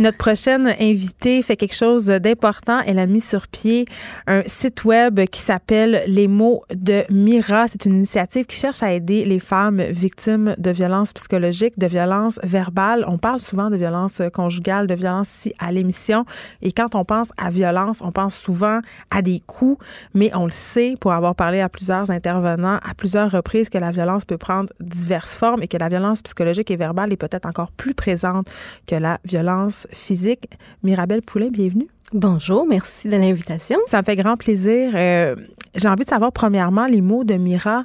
Notre prochaine invitée fait quelque chose d'important. Elle a mis sur pied un site web qui s'appelle Les mots de Mira. C'est une initiative qui cherche à aider les femmes victimes de violences psychologiques, de violences verbales. On parle souvent de violences conjugales, de violences ici à l'émission. Et quand on pense à violence, on pense souvent à des coups, mais on le sait pour avoir parlé à plusieurs intervenants à plusieurs reprises que la violence peut prendre diverses formes et que la violence psychologique et verbale est peut-être encore plus présente que la violence physique. Mirabelle Poulain, bienvenue. Bonjour, merci de l'invitation. Ça me fait grand plaisir. Euh, j'ai envie de savoir, premièrement, les mots de Mira.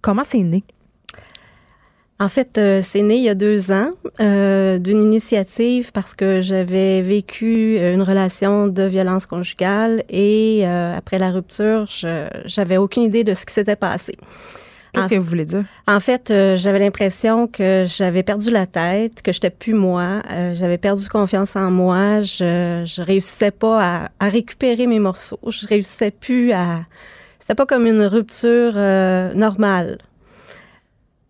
Comment c'est né? En fait, euh, c'est né il y a deux ans euh, d'une initiative parce que j'avais vécu une relation de violence conjugale et après la rupture, j'avais aucune idée de ce qui s'était passé. Qu'est-ce que vous voulez dire? En fait, euh, j'avais l'impression que j'avais perdu la tête, que j'étais plus moi. Euh, j'avais perdu confiance en moi. Je, je réussissais pas à, récupérer mes morceaux. Je réussissais plus à. C'était pas comme une rupture euh, normale.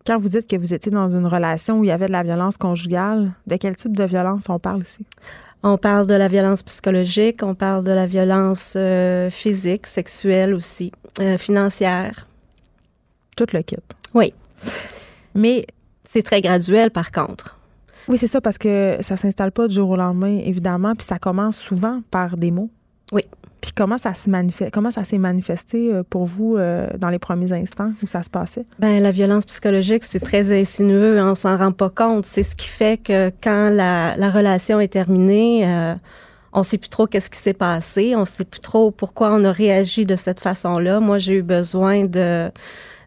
Quand vous dites que vous étiez dans une relation où il y avait de la violence conjugale, de quel type de violence on parle ici? On parle de la violence psychologique, on parle de la violence physique, sexuelle aussi, financière tout le kit. Oui. Mais c'est très graduel par contre. Oui, c'est ça parce que ça s'installe pas du jour au lendemain évidemment, puis ça commence souvent par des mots. Oui. Puis comment ça se manifeste comment ça s'est manifesté euh, pour vous euh, dans les premiers instants où ça se passait? Ben la violence psychologique, c'est très insinueux, on s'en rend pas compte, c'est ce qui fait que quand la, relation est terminée, euh, on sait plus trop qu'est-ce qui s'est passé, on sait plus trop pourquoi on a réagi de cette façon-là. Moi, j'ai eu besoin de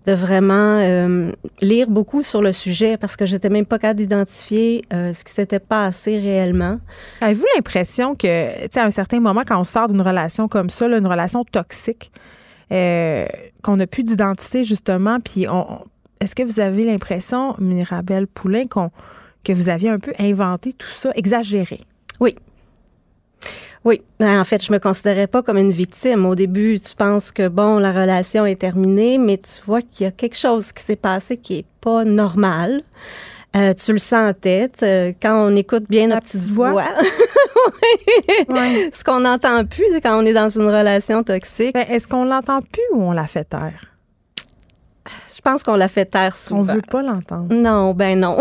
de vraiment euh, lire beaucoup sur le sujet parce que j'étais même pas capable d'identifier euh, ce qui s'était passé réellement. Avez-vous l'impression que, tu sais, à un certain moment, quand on sort d'une relation comme ça, une relation toxique, euh, qu'on n'a plus d'identité justement, puis on, est-ce que vous avez l'impression, Mirabelle Poulain, qu'on, que vous aviez un peu inventé tout ça, exagéré? Oui, oui, ben, en fait, je me considérais pas comme une victime. Au début, tu penses que bon, la relation est terminée, mais tu vois qu'il y a quelque chose qui s'est passé qui est pas normal. Euh, tu le sens en tête euh, quand on écoute bien notre petite voix? Ce qu'on n'entend plus quand on est dans une relation toxique. Ben, est-ce qu'on l'entend plus ou on la fait taire? Je pense qu'on l'a fait taire souvent. On veut pas l'entendre. Non, ben non.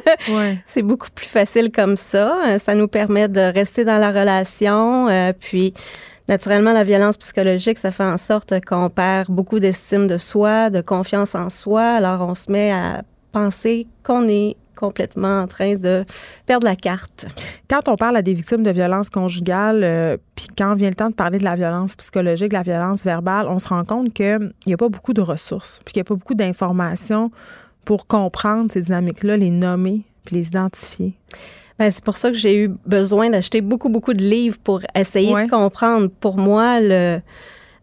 C'est beaucoup plus facile comme ça. Euh, ça nous permet de rester dans la relation. Euh, puis, naturellement, la violence psychologique, ça fait en sorte qu'on perd beaucoup d'estime de soi, de confiance en soi. Alors, on se met à penser qu'on est complètement en train de perdre la carte. Quand on parle à des victimes de violences conjugales, euh, puis quand vient le temps de parler de la violence psychologique, la violence verbale, on se rend compte qu'il n'y a pas beaucoup de ressources, puis qu'il n'y a pas beaucoup d'informations pour comprendre ces dynamiques-là, les nommer, puis les identifier. Ben, c'est pour ça que j'ai eu besoin d'acheter beaucoup, beaucoup de livres pour essayer de comprendre. Pour moi, le,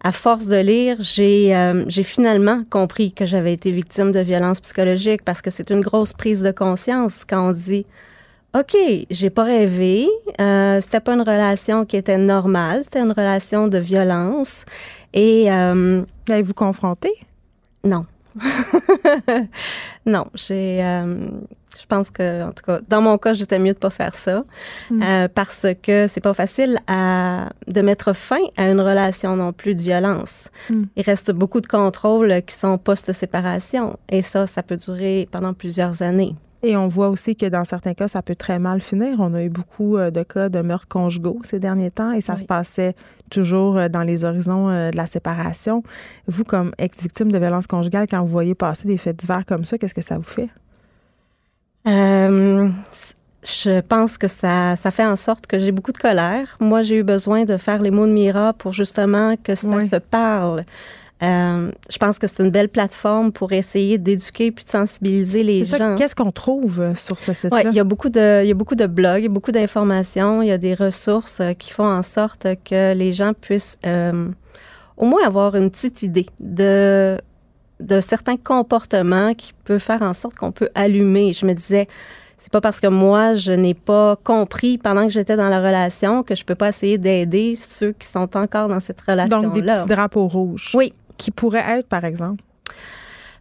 à force de lire, j'ai euh, j'ai finalement compris que j'avais été victime de violence psychologique parce que c'est une grosse prise de conscience quand on dit OK, j'ai pas rêvé, euh, c'était pas une relation qui était normale, c'était une relation de violence et euh, avez-vous confronté Non. non, j'ai euh, je pense que, en tout cas, dans mon cas, j'étais mieux de pas faire ça mm. euh, parce que c'est pas facile à, de mettre fin à une relation non plus de violence. Mm. Il reste beaucoup de contrôles qui sont post-séparation et ça, ça peut durer pendant plusieurs années. Et on voit aussi que dans certains cas, ça peut très mal finir. On a eu beaucoup euh, de cas de meurtres conjugaux ces derniers temps et ça se passait toujours euh, dans les horizons de la séparation. Vous, comme ex-victime de violence conjugale, quand vous voyez passer des faits divers comme ça, qu'est-ce que ça vous fait? Euh, je pense que ça, ça fait en sorte que j'ai beaucoup de colère. Moi, j'ai eu besoin de faire les mots de Mira pour justement que ça se parle. Euh, je pense que c'est une belle plateforme pour essayer d'éduquer puis de sensibiliser les gens. Qu'est-ce qu'on trouve euh, sur ce site-là? il y a beaucoup de, il y a beaucoup de blogs, beaucoup d'informations, il y a des ressources qui font en sorte que les gens puissent au moins avoir une petite idée de de certains comportements qui peuvent faire en sorte qu'on peut allumer. Je me disais, c'est pas parce que moi, je n'ai pas compris pendant que j'étais dans la relation que je peux pas essayer d'aider ceux qui sont encore dans cette relation-là. Donc, des petits drapeaux rouges. Oui. Qui pourraient être, par exemple?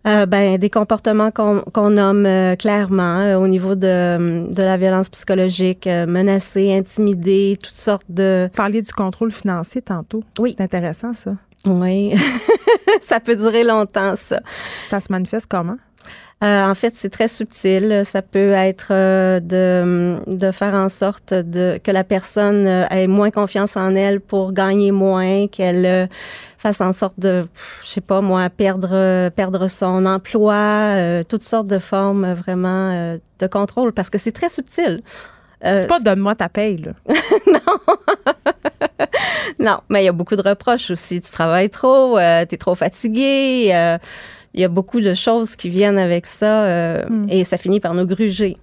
Euh, ben, des comportements qu'on nomme euh, clairement euh, au niveau de, de, la violence psychologique, menacer, intimider, toutes sortes de... Vous parliez du contrôle financier tantôt. Oui. C'est intéressant, ça. Oui. ça peut durer longtemps, ça. Ça se manifeste comment? Euh, en fait, c'est très subtil. Ça peut être euh, de, de faire en sorte de, que la personne euh, ait moins confiance en elle pour gagner moins, qu'elle fasse en sorte de, je sais pas moi, perdre, perdre son emploi, toutes sortes de formes vraiment de contrôle parce que c'est très subtil. C'est pas donne-moi ta paye, là. non. non, mais il y a beaucoup de reproches aussi. Tu travailles trop, tu es trop fatigué il y a beaucoup de choses qui viennent avec ça euh, hmm. et ça finit par nous gruger.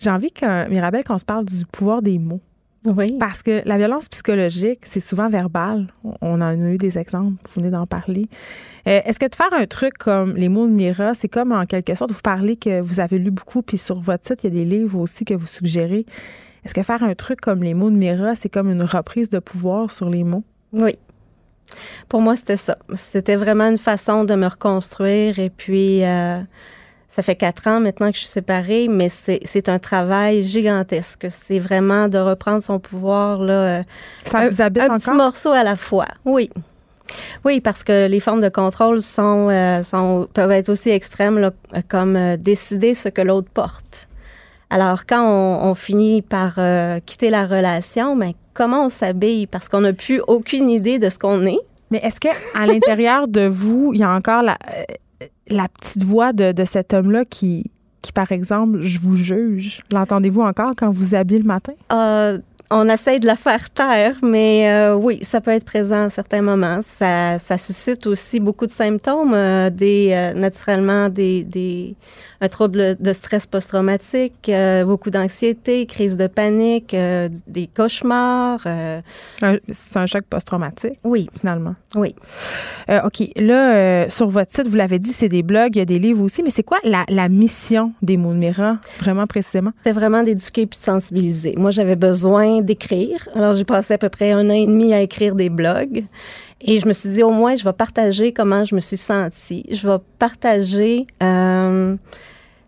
J'ai envie, que, Mirabelle, qu'on se parle du pouvoir des mots. Oui. Parce que la violence psychologique, c'est souvent verbal. On en a eu des exemples, vous venez d'en parler. Euh, est-ce que de faire un truc comme les mots de Mira, c'est comme en quelque sorte, vous parlez que vous avez lu beaucoup, puis sur votre site, il y a des livres aussi que vous suggérez. Est-ce que faire un truc comme les mots de Mira, c'est comme une reprise de pouvoir sur les mots? Oui. Pour moi, c'était ça. C'était vraiment une façon de me reconstruire. Et puis, euh, ça fait quatre ans maintenant que je suis séparée, mais c'est un travail gigantesque. C'est vraiment de reprendre son pouvoir. Là, euh, ça un, vous habite un petit morceau à la fois. Oui. Oui, parce que les formes de contrôle sont, euh, sont peuvent être aussi extrêmes, là, comme décider ce que l'autre porte. Alors, quand on, finit par quitter la relation, mais ben, comment on s'habille? Parce qu'on n'a plus aucune idée de ce qu'on est. Mais est-ce que à l'intérieur de vous, il y a encore la, euh, la petite voix de, de cet homme-là qui, qui, par exemple, je vous juge? L'entendez-vous encore quand vous habillez le matin? Euh, on essaie de la faire taire, mais euh, oui, ça peut être présent à certains moments. Ça, ça suscite aussi beaucoup de symptômes, euh, des naturellement des, des un trouble de stress post-traumatique, beaucoup d'anxiété, crise de panique, des cauchemars. C'est un choc post-traumatique? Oui, finalement. Oui. ok, là sur votre site, vous l'avez dit, c'est des blogs, il y a des livres aussi, mais c'est quoi la, la mission des mots de Mira, vraiment précisément? C'est vraiment d'éduquer puis de sensibiliser. Moi, j'avais besoin d'écrire. Alors, j'ai passé à peu près un an et demi à écrire des blogs. Et je me suis dit, au moins, je vais partager comment je me suis sentie. Je vais partager euh,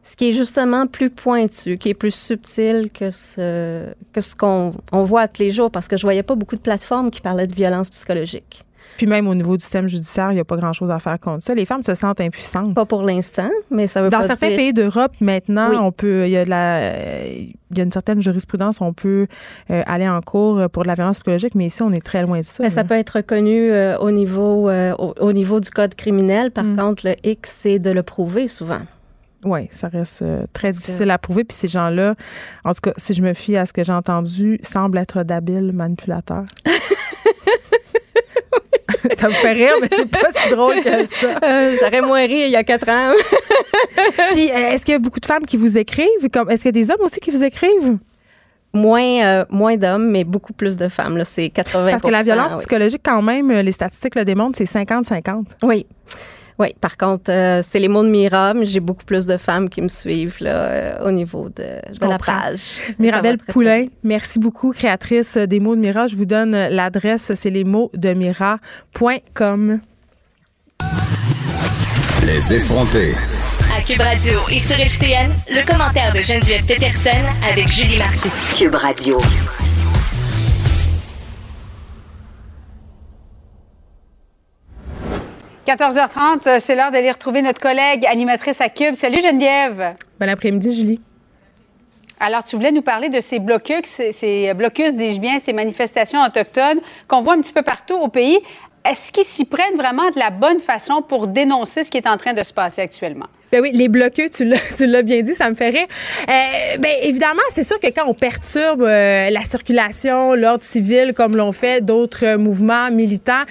ce qui est justement plus pointu, qui est plus subtil que ce, que ce qu'on on voit tous les jours, parce que je voyais pas beaucoup de plateformes qui parlaient de violence psychologique. Puis même au niveau du système judiciaire, il n'y a pas grand-chose à faire contre ça. Les femmes se sentent impuissantes. Pas pour l'instant, mais ça veut Dans pas certains pays d'Europe, maintenant, on peut, il y a la, il y a une certaine jurisprudence, on peut euh, aller en cours pour de la violence psychologique, mais ici, on est très loin de ça. Mais ça peut être reconnu euh, au niveau, euh, au, niveau du code criminel. Par mm. contre, le X, c'est de le prouver souvent. Oui, ça reste très difficile à prouver. Puis ces gens-là, en tout cas, si je me fie à ce que j'ai entendu, semblent être d'habiles manipulateurs. ça vous fait rire, mais c'est pas si drôle que ça. Euh, j'aurais moins ri il y a quatre ans. Puis, euh, est-ce qu'il y a beaucoup de femmes qui vous écrivent? Est-ce qu'il y a des hommes aussi qui vous écrivent? Moins, euh, moins d'hommes, mais beaucoup plus de femmes. C'est 80 Parce que la violence psychologique, quand même, les statistiques le démontrent, c'est 50-50. Oui. Oui, par contre, euh, c'est les mots de Mira, mais j'ai beaucoup plus de femmes qui me suivent là, euh, au niveau de, la page. Mirabelle Poulain, merci beaucoup, créatrice des mots de Mira. Je vous donne l'adresse, c'est les mots de Mira.com. Les effrontés. À Cube Radio et sur FCN, le commentaire de Geneviève Peterson avec Julie Marcoux. Cube Radio. 14h30, euh, c'est l'heure d'aller retrouver notre collègue animatrice à Cube. Salut Geneviève. Bon après-midi, Julie. Alors, tu voulais nous parler de ces blocus, ces blocus, dis-je bien, ces manifestations autochtones qu'on voit un petit peu partout au pays. Est-ce qu'ils s'y prennent vraiment de la bonne façon pour dénoncer ce qui est en train de se passer actuellement? Ben oui, les bloqueux, tu l'as bien dit, ça me fait rire. Euh, ben évidemment, c'est sûr que quand on perturbe euh, la circulation, l'ordre civil, comme l'ont fait d'autres mouvements militants,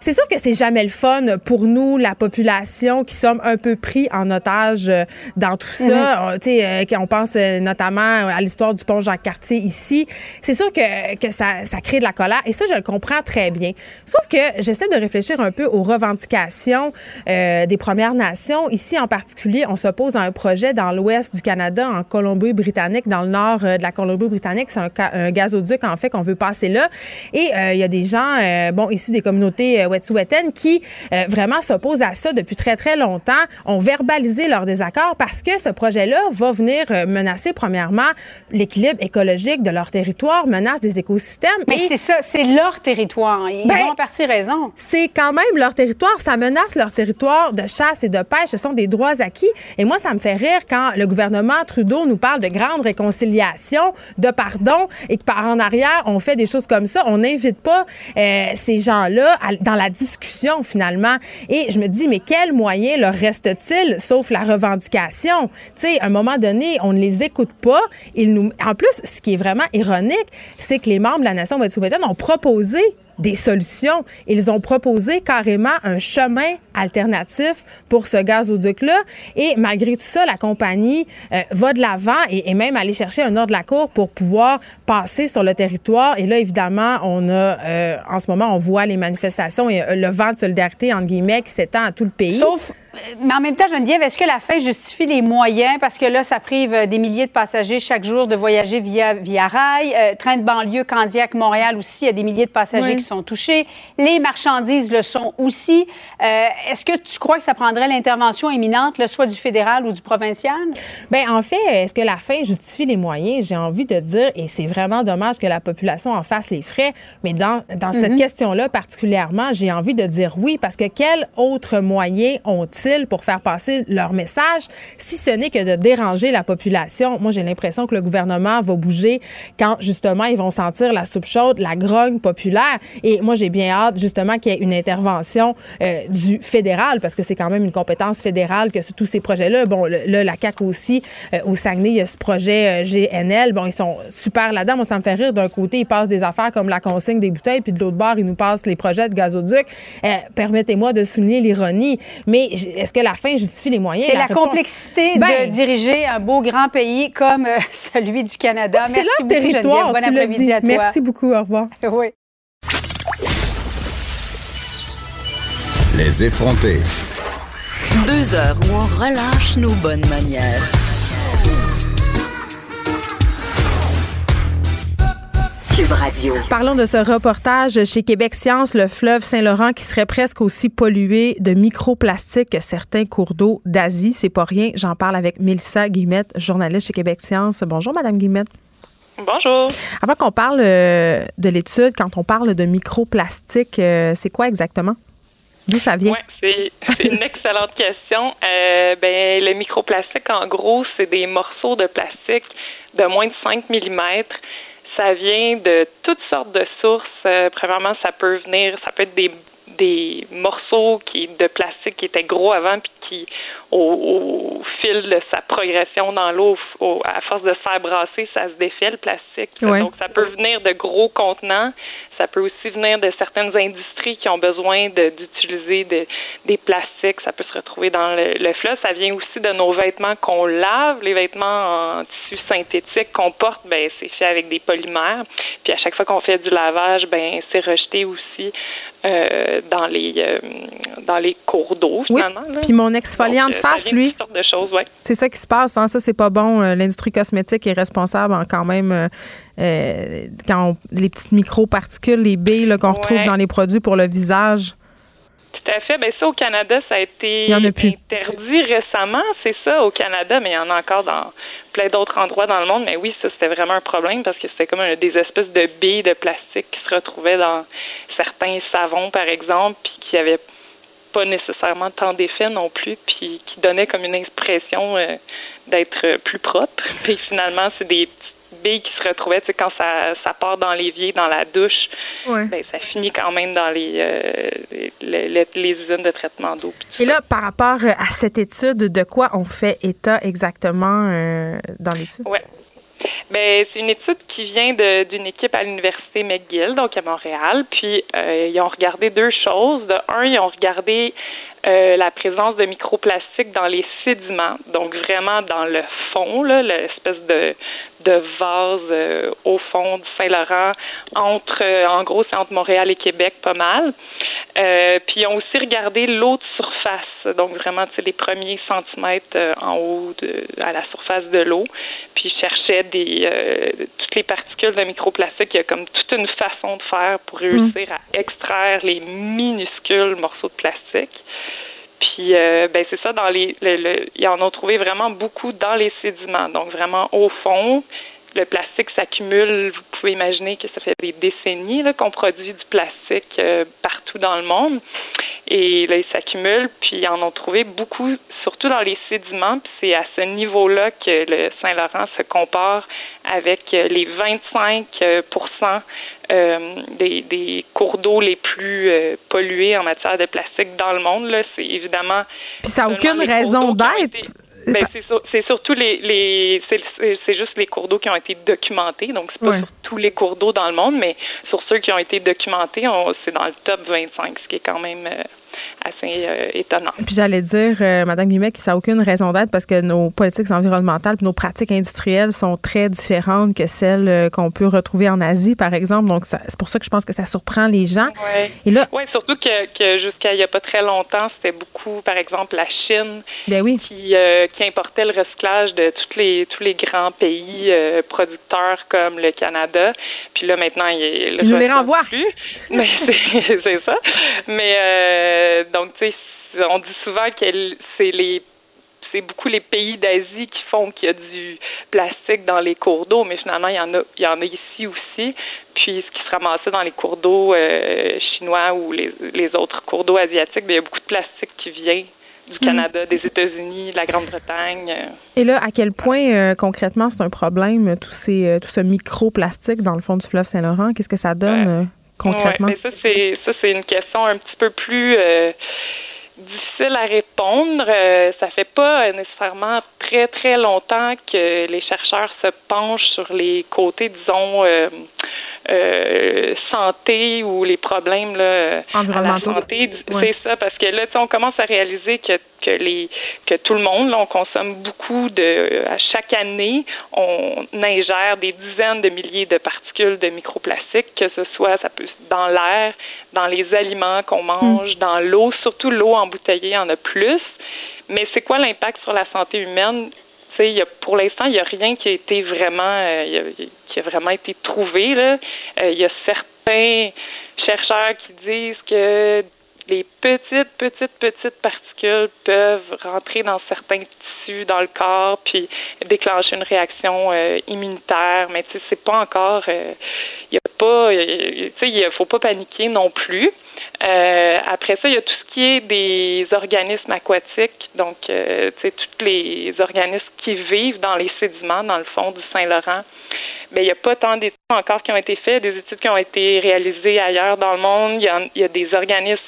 c'est sûr que c'est jamais le fun pour nous, la population, qui sommes un peu pris en otage euh, dans tout ça. Mm-hmm. Tu sais, on pense notamment à l'histoire du pont Jacques-Cartier ici, c'est sûr que, que ça, ça crée de la colère. Et ça, je le comprends très bien. Sauf que j'essaie de réfléchir un peu aux revendications des Premières Nations, ici en particulier particulier, on s'oppose à un projet dans l'ouest du Canada, en Colombie-Britannique, dans le nord de la Colombie-Britannique. C'est un, gazoduc, en fait, qu'on veut passer là. Et il y a des gens, bon, issus des communautés Wet'suwet'en qui vraiment s'opposent à ça depuis très, très longtemps, ont verbalisé leur désaccord parce que ce projet-là va venir menacer, premièrement, l'équilibre écologique de leur territoire, menace des écosystèmes. Mais c'est ça, c'est leur territoire. Ils ben, ont en partie raison. C'est quand même leur territoire. Ça menace leur territoire de chasse et de pêche. Ce sont des droits acquis. Et moi, ça me fait rire quand le gouvernement Trudeau nous parle de grande réconciliation, de pardon, et que par en arrière, on fait des choses comme ça. On n'invite pas euh, ces gens-là dans la discussion, finalement. Et je me dis, mais quel moyen leur reste-t-il, sauf la revendication? Tu sais, à un moment donné, on ne les écoute pas. Ils. En plus, ce qui est vraiment ironique, c'est que les membres de la nation Wet'suwet'en ont proposé des solutions. Ils ont proposé carrément un chemin alternatif pour ce gazoduc-là. Et malgré tout ça, la compagnie euh, va de l'avant et, même aller chercher un ordre de la cour pour pouvoir passer sur le territoire. Et là, évidemment, on a, euh, en ce moment, on voit les manifestations et euh, le vent de solidarité, entre guillemets, qui s'étend à tout le pays. Sauf mais en même temps, Geneviève, est-ce que la fin justifie les moyens? Parce que là, ça prive euh, des milliers de passagers chaque jour de voyager via, via rail. Euh, train de banlieue, Candiac, Montréal aussi, il y a des milliers de passagers qui sont touchés. Les marchandises le sont aussi. Euh, est-ce que tu crois que ça prendrait l'intervention imminente, soit du fédéral ou du provincial? Bien, en fait, est-ce que la fin justifie les moyens? J'ai envie de dire, et c'est vraiment dommage que la population en fasse les frais, mais dans, dans cette mhm. question-là particulièrement, j'ai envie de dire oui, parce que quel autre moyen ont-ils pour faire passer leur message, si ce n'est que de déranger la population. Moi, j'ai l'impression que le gouvernement va bouger quand, justement, ils vont sentir la soupe chaude, la grogne populaire. Et moi, j'ai bien hâte, justement, qu'il y ait une intervention euh, du fédéral, parce que c'est quand même une compétence fédérale que tous ces projets-là. Bon, là, la CAQ aussi, euh, au Saguenay, il y a ce projet euh, GNL. Bon, ils sont super là-dedans. Moi, ça me fait rire. D'un côté, ils passent des affaires comme la consigne des bouteilles, puis de l'autre bord, ils nous passent les projets de gazoduc. Permettez-moi de souligner l'ironie. Mais est-ce que la fin justifie les moyens? C'est la, complexité de ben, diriger un beau grand pays comme euh, celui du Canada. C'est leur territoire, tu le dis. Merci beaucoup, au revoir. Oui. Les effrontés. Deux heures où on relâche nos bonnes manières. Parlons de ce reportage chez Québec Science, le fleuve Saint-Laurent qui serait presque aussi pollué de microplastiques que certains cours d'eau d'Asie. C'est pas rien. J'en parle avec Mélissa Guillemette, journaliste chez Québec Science. Bonjour, Madame Guillemette. Bonjour. Avant qu'on parle euh, de l'étude, quand on parle de microplastiques, euh, c'est quoi exactement? D'où ça vient? Oui, c'est une excellente question. Euh, ben, le microplastique, en gros, c'est des morceaux de plastique de moins de 5 mm ça vient de toutes sortes de sources. Euh, premièrement, ça peut venir, ça peut être des, des morceaux qui, de plastique qui étaient gros avant, puis qui, au, fil de sa progression dans l'eau, à force de se faire brasser, ça se défait le plastique. Donc, ça peut venir de gros contenants. Ça peut aussi venir de certaines industries qui ont besoin d'utiliser de, des plastiques. Ça peut se retrouver dans le, le fleuve. Ça vient aussi de nos vêtements qu'on lave. Les vêtements en tissu synthétique qu'on porte, ben c'est fait avec des polymères. Puis à chaque fois qu'on fait du lavage, ben c'est rejeté aussi euh, dans les euh, dans les cours d'eau finalement. Puis mon exfoliant de euh, face, lui. C'est ça qui se passe. Hein? Ça c'est pas bon. L'industrie cosmétique est responsable quand même quand les petites microparticules, les billes qu'on retrouve dans les produits pour le visage. Tout à fait. Ben ça, au Canada, ça a été interdit récemment. C'est ça, au Canada, mais il y en a encore dans plein d'autres endroits dans le monde. Mais oui, ça, c'était vraiment un problème parce que c'était comme des espèces de billes de plastique qui se retrouvaient dans certains savons, par exemple, puis qui avaient pas nécessairement tant d'effet non plus, puis qui donnaient comme une impression euh, d'être plus propre. Puis finalement, c'est des billes qui se retrouvaient, tu sais, quand ça, ça part dans l'évier, dans la douche, ben, ça finit quand même dans les, euh, les, les, usines de traitement d'eau. Et là, par rapport à cette étude, de quoi on fait état exactement euh, dans l'étude? Oui. Ben, c'est une étude qui vient d'une équipe à l'université McGill, donc à Montréal. Puis euh, ils ont regardé deux choses. De un, ils ont regardé euh, la présence de microplastiques dans les sédiments, donc vraiment dans le fond, l'espèce de, de vase euh, au fond du Saint-Laurent, entre, euh, en gros, c'est entre Montréal et Québec, pas mal. Euh, puis ils ont aussi regardé l'eau de surface, donc vraiment les premiers centimètres euh, en haut de, à la surface de l'eau. Puis ils cherchaient des euh, toutes les particules de microplastique. Il y a comme toute une façon de faire pour réussir à extraire les minuscules morceaux de plastique. Puis ben c'est ça dans les, ils en ont trouvé vraiment beaucoup dans les sédiments, donc vraiment au fond le plastique s'accumule. Vous pouvez imaginer que ça fait des décennies qu'on produit du plastique euh, partout dans le monde. Et là, il s'accumule, puis ils en ont trouvé beaucoup, surtout dans les sédiments. Puis c'est à ce niveau-là que le Saint-Laurent se compare avec les 25 euh, des, des, cours d'eau les plus euh, pollués en matière de plastique dans le monde. Là, c'est évidemment. Puis ça n'a aucune raison d'être. Ben, c'est, surtout les, les c'est, juste les cours d'eau qui ont été documentés. Donc, c'est pas sur tous les cours d'eau dans le monde, mais sur ceux qui ont été documentés, c'est dans le top 25, ce qui est quand même euh, assez euh, étonnant. Puis j'allais dire, euh, Madame Guimet, que ça n'a aucune raison d'être parce que nos politiques environnementales, nos pratiques industrielles sont très différentes que celles euh, qu'on peut retrouver en Asie, par exemple. Donc c'est pour ça que je pense que ça surprend les gens. Oui. Et là, ouais, surtout que, que jusqu'à il n'y a pas très longtemps, c'était beaucoup, par exemple, la Chine ben oui. qui, qui importait le recyclage de tous les tous les grands pays producteurs comme le Canada. Puis là maintenant, il, il nous les renvoie. Plus. c'est ça. Mais donc, tu sais, on dit souvent que c'est les c'est beaucoup les pays d'Asie qui font qu'il y a du plastique dans les cours d'eau, mais finalement, il y en a, il y en a ici aussi. Puis, ce qui se ramassait dans les cours d'eau euh, chinois ou les, les autres cours d'eau asiatiques, bien, il y a beaucoup de plastique qui vient du mm. Canada, des États-Unis, de la Grande-Bretagne. Et là, à quel point euh, concrètement c'est un problème, tous ces, euh, tout ce microplastique dans le fond du fleuve Saint-Laurent? Qu'est-ce que ça donne? Concrètement? mais ça, c'est une question un petit peu plus euh, difficile à répondre. Euh, ça fait pas nécessairement très, très longtemps que les chercheurs se penchent sur les côtés, disons, euh, euh, santé ou les problèmes là, à la santé. C'est ça, parce que là, on commence à réaliser que, que les que tout le monde, là, on consomme beaucoup de à chaque année, on ingère des dizaines de milliers de particules de microplastiques, que ce soit ça peut dans l'air, dans les aliments qu'on mange, hmm. dans l'eau, surtout l'eau embouteillée, en a plus. Mais c'est quoi l'impact sur la santé humaine? Y a, pour l'instant, il n'y a rien qui a été vraiment, euh, qui a vraiment été trouvé. Là. Euh, il y a certains chercheurs qui disent que les petites, petites, petites particules peuvent rentrer dans certains tissus dans le corps puis déclencher une réaction euh, immunitaire, mais tu sais, c'est pas encore, il y a pas, tu sais, il faut pas paniquer non plus. Euh, après ça, il y a tout ce qui est des organismes aquatiques, donc euh, tu sais tous les organismes qui vivent dans les sédiments dans le fond du Saint-Laurent. Mais il n'y a pas tant d'études encore qui ont été faites, des études qui ont été réalisées ailleurs dans le monde. Il y a, des organismes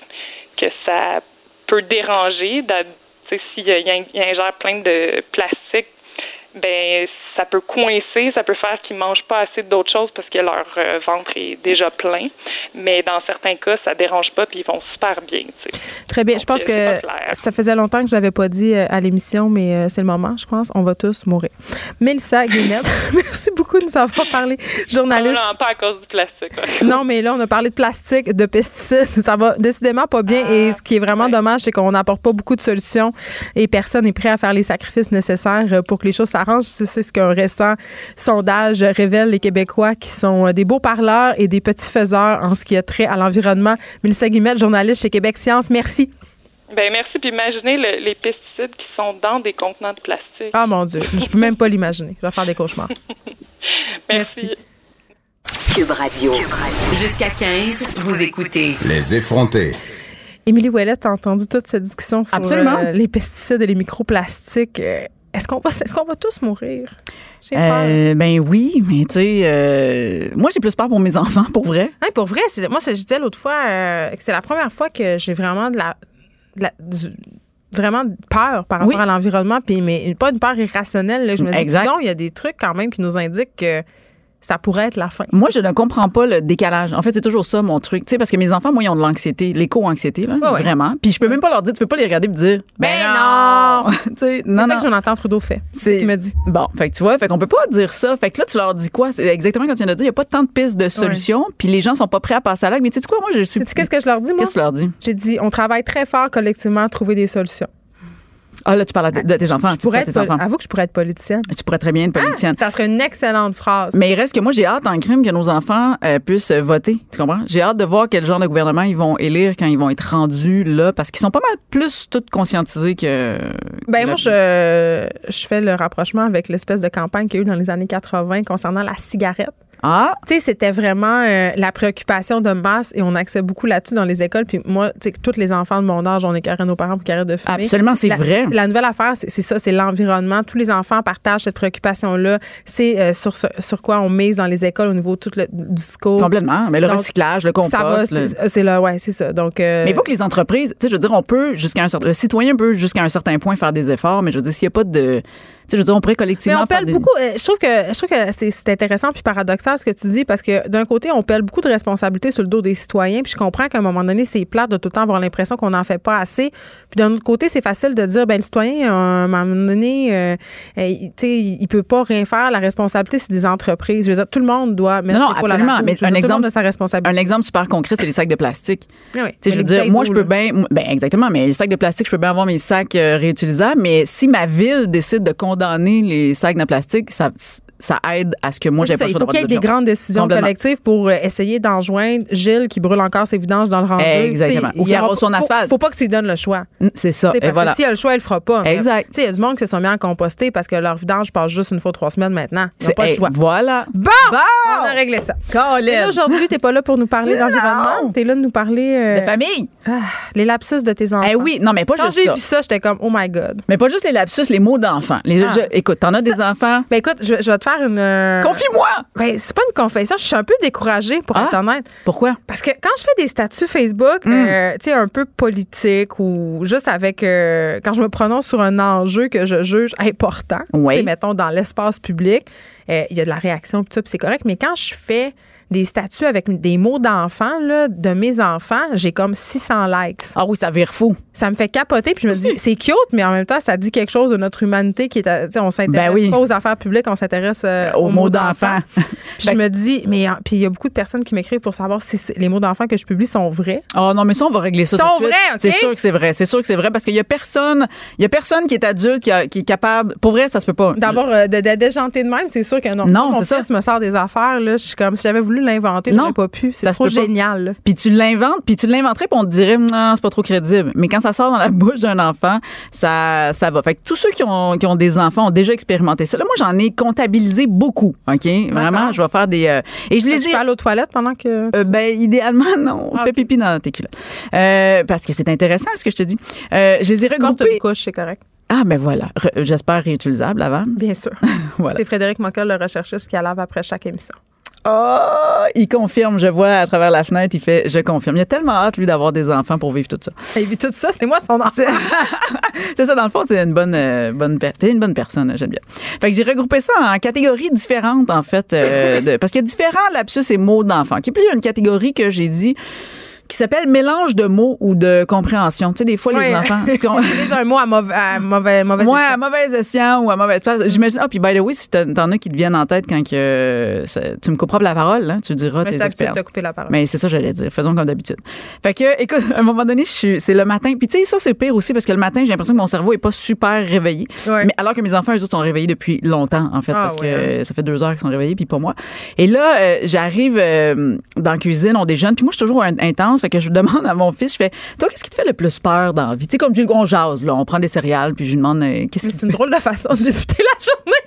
que ça peut déranger. S'il y, y, y plein de plastique ben ça peut coincer, ça peut faire qu'ils mangent pas assez d'autres choses parce que leur euh, ventre est déjà plein. Mais dans certains cas, ça dérange pas puis ils vont super bien. Très bien. je pense euh, que ça faisait longtemps que je l'avais pas dit euh, à l'émission, mais c'est le moment, je pense. On va tous mourir. Mélissa Guillemette, merci beaucoup de nous avoir parlé. Journaliste. Non, pas à cause du plastique. non, mais là, on a parlé de plastique, de pesticides. Ça va décidément pas bien. et ce qui est vraiment dommage, c'est qu'on n'apporte pas beaucoup de solutions et personne n'est prêt à faire les sacrifices nécessaires pour que les choses s'arrangent. C'est ce qu'un récent sondage révèle les Québécois qui sont euh, des beaux parleurs et des petits faiseurs en ce qui a trait à l'environnement. Mélissa Guimette, journaliste chez Québec Science, merci. Ben merci. Puis imaginez les pesticides qui sont dans des contenants de plastique. Ah mon Dieu, je peux même pas l'imaginer. Je vais faire des cauchemars. merci. Cube Radio. Jusqu'à 15, vous écoutez. Les effrontés. Émilie Ouellet, t'as entendu toute cette discussion sur euh, les pesticides et les microplastiques. Est-ce qu'on va, est-ce qu'on va tous mourir? Euh, ben oui, mais tu sais, euh, moi j'ai plus peur pour mes enfants, pour vrai. Oui, pour vrai, moi je disais l'autre fois euh, que c'est la première fois que j'ai vraiment de la, vraiment peur par rapport à l'environnement, puis mais pas une peur irrationnelle. Je me dis non, il y a des trucs quand même qui nous indiquent que ça pourrait être la fin. Moi, je ne comprends pas le décalage. En fait, c'est toujours ça mon truc. Tu sais, parce que mes enfants, moi, ils ont de l'anxiété, l'éco-anxiété, là, vraiment. Puis je peux même pas leur dire, tu peux pas les regarder et dire, ben, ben non! c'est ça que Jonathan Trudeau fait. C'est ce me dit. Bon, fait que tu vois, fait qu'on peut pas dire ça. Fait que là, tu leur dis quoi? C'est exactement comme tu viens de dire, il y a pas tant de pistes de solutions, puis les gens sont pas prêts à passer à l'acte. Mais tu sais quoi, moi, je suis. qu'est-ce que je leur dis, moi? Qu'est-ce que je leur dis? J'ai dit, on travaille très fort collectivement à trouver des solutions. Ah, là, tu parles de, tes enfants. tu pourrais tes enfants. Avoue que je pourrais être politicienne. Tu pourrais très bien être politicienne. Ah, ça serait une excellente phrase. Mais il reste que moi, j'ai hâte en crime que nos enfants euh, puissent voter. Tu comprends? J'ai hâte de voir quel genre de gouvernement ils vont élire quand ils vont être rendus là, parce qu'ils sont pas mal plus tous conscientisés que. Ben, moi, je, je fais le rapprochement avec l'espèce de campagne qu'il y a eu dans les années 80 concernant la cigarette. Ah. Tu sais, c'était vraiment euh, la préoccupation de masse et on accède beaucoup là-dessus dans les écoles. Puis moi, tu sais, tous les enfants de mon âge, on écœurait nos parents pour arrêtent de fumer. Absolument, c'est vrai. La nouvelle affaire, c'est ça, c'est l'environnement. Tous les enfants partagent cette préoccupation-là. C'est euh, sur, sur quoi on mise dans les écoles au niveau tout le, du score. Complètement. Mais le recyclage, le compost. C'est là, ouais, c'est ça. Donc, euh, Mais il faut que les entreprises, tu sais, je veux dire, on peut jusqu'à un certain, le citoyen peut jusqu'à un certain point faire des efforts, mais je veux dire, s'il n'y a pas de je veux dire, on pourrait collectivement. Mais on pèle beaucoup. Euh, je trouve que je trouve que c'est intéressant puis paradoxal ce que tu dis parce que d'un côté, on pèle beaucoup de responsabilités sur le dos des citoyens. Puis je comprends qu'à un moment donné, c'est plate de tout le temps avoir l'impression qu'on n'en fait pas assez. Puis d'un autre côté, c'est facile de dire, ben le citoyen, à un moment donné, euh, euh, tu sais, il peut pas rien faire. La responsabilité, c'est des entreprises. Je veux dire, tout le monde doit mettre non, non, absolument. mais un exemple de sa responsabilité. Un exemple super concret, c'est les sacs de plastique. Ah oui, je veux dire, moi, je peux bien, ben exactement. Mais les sacs de plastique, je peux bien avoir mes sacs réutilisables. Mais si ma ville décide de condamner les sacs de plastique, ça, ça aide à ce que moi, j'ai pas le Il faut qu'il y ait des grandes décisions collectives pour euh, essayer d'enjoindre Gilles qui brûle encore ses vidanges dans le rang Exactement. Ou qui arrose son asphalte. Faut, faut pas que tu lui donnes le choix. C'est ça. parce que si elle a le choix, elle le fera pas. Exact. Il y a du monde qui se sont mis à composter parce que leur vidange passe juste une fois trois semaines maintenant. N'ont pas le choix. Voilà. Bon! On a réglé ça. Aujourd'hui, tu n'es pas là pour nous parler d'environnement? Tu es là de nous parler. Euh, de famille. Ah, les lapsus de tes enfants. Eh oui, non, mais pas juste ça. Quand j'ai vu ça, j'étais comme, oh my God. Mais pas juste les lapsus, les mots d'enfants. Ah. écoute, t'en as des enfants. Ben écoute, je, vais te faire une. Euh, Confie-moi! Ben, c'est pas une confession. Je suis un peu découragée, pour être ah. honnête. Pourquoi? Parce que quand je fais des statuts Facebook, hmm. euh, tu sais, un peu politiques ou juste avec. Euh, quand je me prononce sur un enjeu que je juge important, oui. mettons dans l'espace public, il y a de la réaction, tout ça, puis c'est correct. Mais quand je fais des statuts avec des mots d'enfants, de mes enfants, j'ai comme 600 likes. Ah oui, ça vire fou. Ça me fait capoter, puis je me dis, c'est cute, mais en même temps, ça dit quelque chose de notre humanité qui est, on s'intéresse ben pas aux affaires publiques, on s'intéresse euh, aux, mots d'enfants. je me dis, mais puis il y a beaucoup de personnes qui m'écrivent pour savoir si les mots d'enfants que je publie sont vrais. Oh non, mais ça, on va régler ça Ils sont vrais, C'est sûr que c'est vrai. C'est sûr que c'est vrai parce qu'il y a personne, il y a personne qui est adulte, qui, est capable. Pour vrai, ça se peut pas. D'abord, euh, de, déjanter de même, c'est sûr que non. Non, c'est ça. me sort des affaires, là, je suis comme si j'avais voulu l'inventer, j'aurais pas pu. C'est trop génial. Puis tu l'inventes, puis tu l'inventerais, puis on te dirait, non, c'est pas trop crédible. Mais quand ça sort dans la bouche d'un enfant, ça, ça va. Fait que tous ceux qui ont, qui ont des enfants ont déjà expérimenté ça. Là, moi, j'en ai comptabilisé beaucoup. OK? Vraiment, je vais faire des. Euh, et je les ai. Tu aller aux toilettes pendant que. Euh, ben, idéalement, non. Ah, Fais pipi dans tes culottes. Euh, parce que c'est intéressant ce que je te dis. je les ai regroupés. une couche, c'est correct. Ah, ben voilà. J'espère réutilisable avant. Bien sûr. voilà. C'est Frédéric Mockel, le recherchiste, qui a lave après chaque émission. Oh, il confirme, je vois à travers la fenêtre, il fait je confirme. Il a tellement hâte, lui, d'avoir des enfants pour vivre tout ça. Il vit tout ça, c'est moi son enfant. c'est ça, dans le fond, c'est une bonne, euh, bonne, t'es une bonne personne, j'aime bien. Fait que j'ai regroupé ça en catégories différentes, en fait, euh, de, parce qu'il y a différents lapsus et mots d'enfants. Puis il y a une catégorie que j'ai dit, qui s'appelle mélange de mots ou de compréhension. Tu sais, des fois, les enfants. Tu utilises un mot à, mauvais, à mauvais, mauvais ouais, à mauvaise escient ou à mauvaise place. J'imagine. Ah, puis by the way, si t'en as qui te viennent en tête quand que, tu me couperas la parole, hein, tu diras Mais tes experts. de couper la parole. Mais c'est ça, j'allais dire. Faisons comme d'habitude. Fait que, écoute, à un moment donné, c'est le matin. Puis tu sais, ça, c'est pire aussi parce que le matin, j'ai l'impression que mon cerveau est pas super réveillé. Mais alors que mes enfants, eux autres, sont réveillés depuis longtemps, en fait, ah, parce que hein. ça fait deux heures qu'ils sont réveillés, puis pas moi. Et là, euh, j'arrive euh, dans la cuisine, on déjeune, puis moi, je suis toujours intense. Fait que je demande à mon fils, je fais Toi, qu'est-ce qui te fait le plus peur dans la vie? Tu sais, comme on jase, là, on prend des céréales, puis je lui demande euh, Qu'est-ce qui. C'est une drôle de façon de débuter la journée.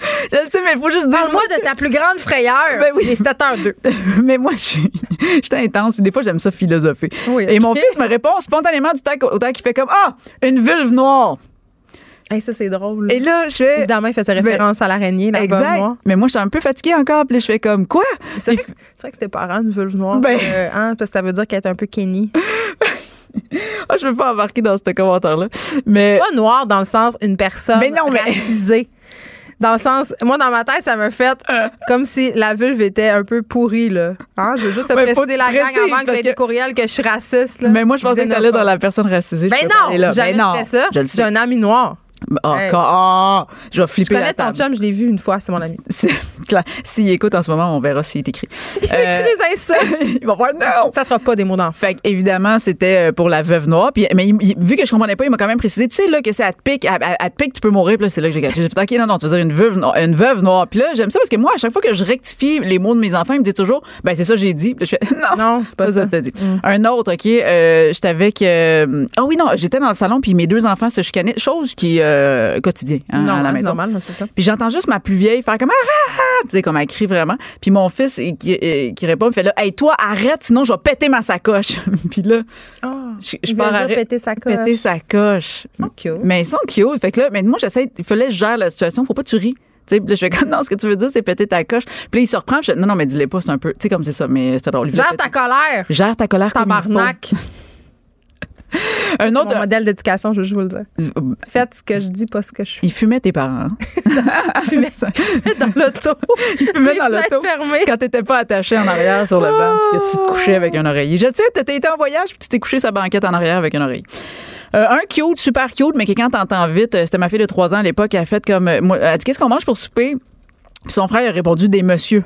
Je le sais, mais il faut juste dire. Parle-moi de ta plus grande frayeur. Ben oui. Les 7 h 2. mais moi, je suis, je intense. Des fois, j'aime ça philosopher. Oui, Et mon fils me répond spontanément du temps, au temps qu'il fait comme Ah, une vulve noire. Hey, ça, c'est drôle. Et là, je fais. Évidemment, il faisait référence à l'araignée, là Exact. Moi. Mais moi, je suis un peu fatiguée encore. Puis là, je fais comme quoi? C'est vrai, que c'était parent, une vulve noire. Ben... Euh, hein, parce que ça veut dire qu'elle est un peu Kenny. oh, je veux pas embarquer dans ce commentaire-là. Mais. Pas noir dans le sens une personne mais non, mais... racisée. Dans le sens, moi, dans ma tête, ça me fait comme si la vulve était un peu pourrie, là. Hein? Je veux juste ouais, préciser la gang avant que j'ai des courriels que je suis raciste, là. Mais moi, je pensais que t'allais dans la personne racisée. Ben non, jamais ben fait ça. J'ai un ami noir. Oh, oh, je vais flipper. Je connais ton chum, je l'ai vu une fois, c'est mon ami. S'il écoute en ce moment, on verra s'il est écrit. Il écrit euh, des insultes. il va voir non. Ça sera pas des mots d'enfant. Fait évidemment, c'était euh, pour la veuve noire. Puis, mais vu que je comprenais pas, il m'a quand même précisé, tu sais, là, que c'est à te pique, à, te pique, tu peux mourir. Puis là, c'est là que j'ai gâché. J'ai fait, OK, non, non, tu veux dire une veuve, noire, une veuve noire. Puis là, j'aime ça parce que moi, à chaque fois que je rectifie les mots de mes enfants, ils me disent toujours, ben, c'est ça que j'ai dit. Puis je fais, non, non c'est pas ça. ça. dit. Mm. Un autre, OK, euh, j'étais avec. ah oui, non, j'étais dans le salon, puis mes deux enfants se chicanaient, chose qui, quotidien Hein, à la maison. normal, c'est ça. Puis j'entends juste ma plus vieille faire comme ah, ah, ah tu sais comme elle crie vraiment. Puis mon fils qui, euh, qui répond, il fait là, hey toi arrête, sinon je vais péter ma sacoche. puis là, oh, je, je pars péter sa coche. Péter sa coche. Ils sont cute. Mais ils sont cute. Fait que là, mais moi j'essaie, il fallait que je gère la situation. Faut pas que tu ris. Puis là, je fais comme, non, ce que tu veux dire, c'est péter ta coche. Puis là, il se reprend. Je fais, non, non, mais dis-le pas, c'est un peu. Tu sais, comme c'est ça, mais c'était drôle. Gère ta colère. Gère ta colère. Tabarnak. un autre mon modèle d'éducation, je vous le dire. Euh, Faites ce que je dis, pas ce que je fais. Il fumait tes parents. fumait dans l'auto. Il fumait dans l'auto. Quand t'étais pas attaché en arrière sur le banc, puis que tu te couchais avec un oreiller. Je sais, t'étais été en voyage, puis tu t'es couché sa banquette en arrière avec un oreiller. Euh, un cute, super cute, mais quelqu'un t'entend vite. Euh, c'était ma fille de 3 ans à l'époque. Elle a fait comme. Moi, elle a dit Qu'est-ce qu'on mange pour souper? Puis son frère a répondu Des monsieur.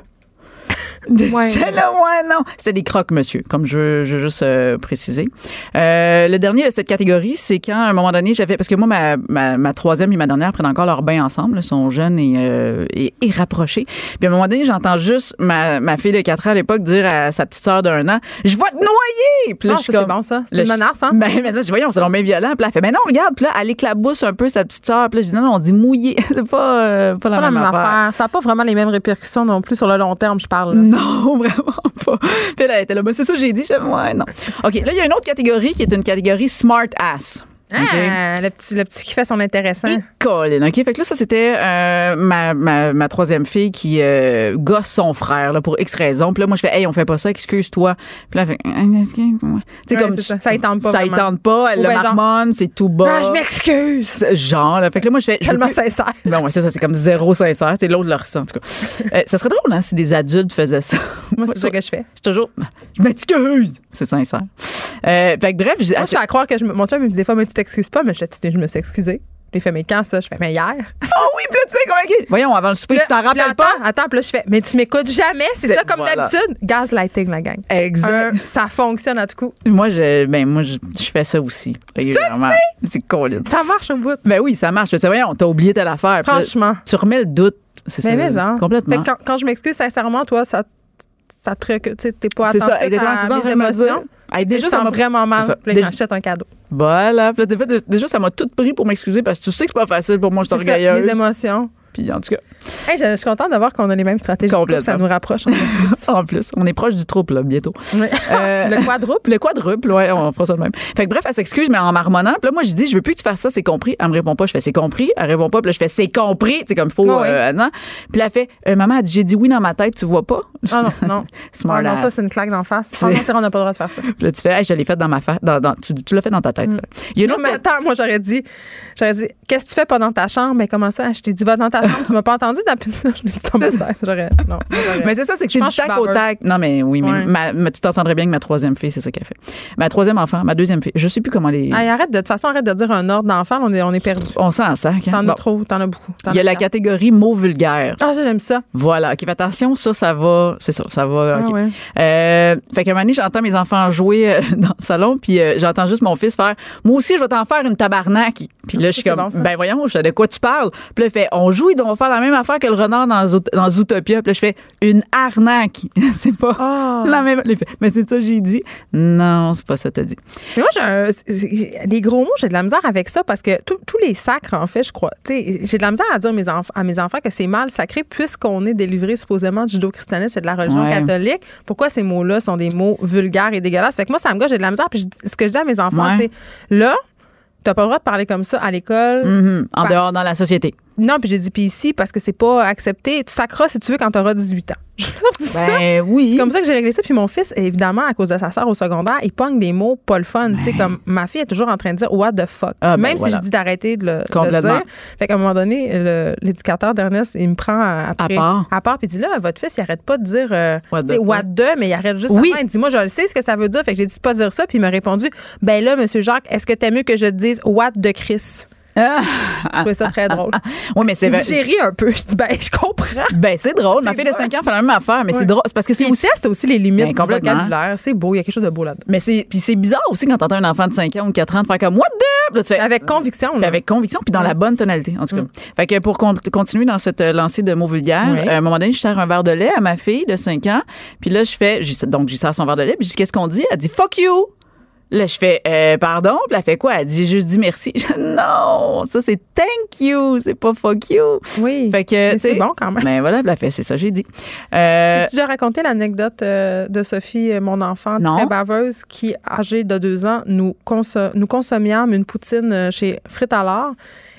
Ouais. là, ouais, non. C'était des croques, monsieur, comme je veux, juste euh, préciser. Euh, le dernier de cette catégorie, c'est quand, à un moment donné, j'avais. Parce que moi, ma, ma, troisième et ma dernière prennent encore leur bain ensemble. Ils sont jeunes et, euh, et, rapprochés. Puis à un moment donné, j'entends juste ma, ma fille de 4 ans à l'époque dire à sa petite sœur d'un an Je vais te noyer Puis là, ah, c'est bon, ça. C'est une menace, hein? Ben, mais je voyons, c'est long violent. Puis là, elle fait Mais non, regarde. Puis là, elle éclabousse un peu sa petite sœur. Puis là, je dis Non, non on dit mouiller. c'est pas, pas, la, même, affaire. Ça n'a pas vraiment les mêmes répercussions non plus sur le long terme, je Non, vraiment pas. Là, ben, c'est ça que j'ai dit. Je, ouais, non. OK, là, il y a une autre catégorie qui est une catégorie smart ass. Ah, le, petit, le petit qui fait son intéressant. Colin, OK? Fait que là, ça, c'était euh, ma, ma, ma, troisième fille qui euh, gosse son frère là, pour X raison. Puis là, moi, je fais, hey, on fait pas ça, excuse-toi. Puis là, elle fait, tu sais, comme. Ça, ça tente pas. Ça ne tente pas. Elle le ben, marmonne, c'est tout bas. Ah, je m'excuse. Genre, là. Fait que là, moi, je fais. Tellement sincère. Ben ouais, c'est ça, c'est comme zéro sincère. C'est l'autre le ressent, en tout cas. euh, ça serait drôle, hein, si des adultes faisaient ça. Moi, c'est ça que je fais. Je toujours. Je m'excuse. C'est sincère. Euh, fait que bref, je. Moi, je suis à croire que je, mon chum me dit des fois, mais t'excuses pas, mais je, je me suis excusée. J'ai fait, mais quand ça? Je fais, mais hier? Oh oui, puis là, tu sais, comment. Voyons, avant le souper, tu t'en rappelles pas? Attends, puis là, je fais, mais tu m'écoutes jamais. C'est ça, comme d'habitude? Gaslighting, la gang. Exact. ça fonctionne à tout coup. Moi, je, ben, moi, je, fais ça aussi. C'est cool. Ça marche au bout. Ben oui, ça marche. Tu sais, voyons, t'as oublié telle affaire. Franchement. tu remets le doute. C'est ça. Mais hein. Complètement. quand, quand, je m'excuse sincèrement, toi, ça, ça te préoccupe. Tu t'es pas attentif à mes émotions. Hey, déjà, ça m'a vraiment mal. Là, un cadeau. Voilà. déjà, ça m'a tout pris pour m'excuser parce que tu sais que c'est pas facile pour moi, je suis orgueilleuse. Mes émotions. Puis en tout cas. je, suis contente de voir qu'on a les mêmes stratégies. Ça nous rapproche en plus. en plus. On est proche du trouble, là, bientôt. Euh, le quadruple? Le quadruple, oui, on fera ça de même. Fait que bref, elle s'excuse, mais en marmonnant. Puis là, moi, je dis, je veux plus que tu fasses ça, c'est compris. Elle me répond pas. Je fais, c'est compris. Elle répond pas. Puis là, je fais, c'est compris. C'est comme faux. Euh, non. Puis là, elle fait, euh, maman, elle dit, j'ai dit oui dans ma tête, tu vois pas? Ah non, non. Smart ah, non, ça, c'est une claque d'en face. Ah, non, on n'a pas le droit de faire ça. Puis là, tu fais, hey, je l'ai fait dans ma face. Dans, dans, tu, tu l'as fait dans ta tête. Mm. Il y a non, mais attends, moi, j'aurais dit, j'aurais dit, qu'est-ce que tu fais pas dans ta chambre? Mais comment ça? Je t'ai dit, va dans ta tu m'as pas entendu d'appeler ça. Je l'ai dit dans. J'aurais, non. Mais c'est ça, c'est que c'est du tac au tac. Non, mais oui, mais tu t'entendrais bien que ma troisième fille, c'est ça qu'elle fait. Ma troisième enfant, ma deuxième fille, je sais plus comment les. arrête de, toute façon, arrête de dire un ordre d'enfant, on est, on est perdu. On s'en sac. Hein? T'en as trop, t'en as beaucoup. Il y a la catégorie mots vulgaires. Ah, j'aime ça. Voilà. OK, attention, ça, ça va. C'est ça, ça va. Ah, euh, fait qu'à un moment donné, j'entends mes enfants jouer euh, dans le salon, puis euh, j'entends juste mon fils faire Moi aussi, je vais t'en faire une tabarnak. Puis là, je suis comme Ben voyons, de quoi tu parles? Puis là, il fait On joue, ils vont faire la même affaire que le renard dans, dans Zootopia. Puis là, je fais Une arnaque. c'est pas ah. la même. Mais c'est ça que j'ai dit. Non, c'est pas ça que t'as dit. Mais moi, j'ai les gros mots, j'ai de la misère avec ça parce que tous les sacres, en fait, je crois. J'ai de la misère à dire mes à mes enfants que c'est mal sacré puisqu'on est délivré supposément du judo-christianisme et de la religion catholique. Pourquoi ces mots-là sont des mots vulgaires et dégueulasses? Fait que moi, ça me gâche, j'ai de la misère. Puis ce que je dis à mes enfants, c'est là, t'as pas le droit de parler comme ça à l'école. Mm-hmm. En dehors, dans la société. Non, puis j'ai dit, puis ici, parce que c'est pas accepté, tu sacras si tu veux quand tu auras 18 ans. Je leur dis ben, oui. C'est comme ça que j'ai réglé ça. Puis mon fils, évidemment, à cause de sa sœur au secondaire, il pogne des mots pas le fun. Tu sais, comme ma fille est toujours en train de dire What the fuck? Ah, ben, Même voilà. si je dis d'arrêter de le, de Complètement. dire. Fait qu'à un moment donné, l'éducateur d'Ernest, il me prend à- après. À part. À part, puis il dit là, votre fils, il arrête pas de dire euh, What the what the, mais il arrête juste Oui. à la. Il dit Moi, je le sais ce que ça veut dire. Fait que j'ai dit pas dire ça. Puis il m'a répondu Ben là, monsieur Jacques, est-ce que t'aimes mieux que je te dise What de Chris? Je trouvais ça très drôle. Oui, mais c'est vrai. ri un peu. Je dis Ben, je comprends. Ben, c'est drôle. Ma C'est fille de bon. 5 ans fait la même affaire, mais c'est drôle. C'est parce que c'est aussi. teste aussi les limites Ben, du complètement. vocabulaire. C'est beau. Il y a quelque chose de beau là-dedans. Mais c'est puis c'est bizarre aussi quand t'entends un enfant de 5 ans ou 4 ans de faire comme what the Puis là, tu fais Avec conviction. Là. avec conviction puis dans la bonne tonalité en tout cas. Mm. Fait que pour con- continuer dans cette euh, lancée de mots vulgaires, Oui. à un moment donné, je sers un verre de lait à ma fille de 5 ans, puis là je fais donc j'y sers son verre de lait, puis je dis qu'est-ce qu'on dit? Elle dit fuck you. Là, je fais euh, pardon, puis elle fait quoi? Elle dit j'ai juste dit merci. Je, non, ça c'est thank you, c'est pas fuck you. Oui. Fait que Mais tu c'est bon quand même. Ben voilà, elle a fait c'est ça j'ai dit. Euh, As-tu déjà raconté l'anecdote euh, de Sophie, euh, mon enfant, Non. très baveuse, qui, âgée de deux ans, nous, conso- nous consommions une poutine chez Frites à l'or.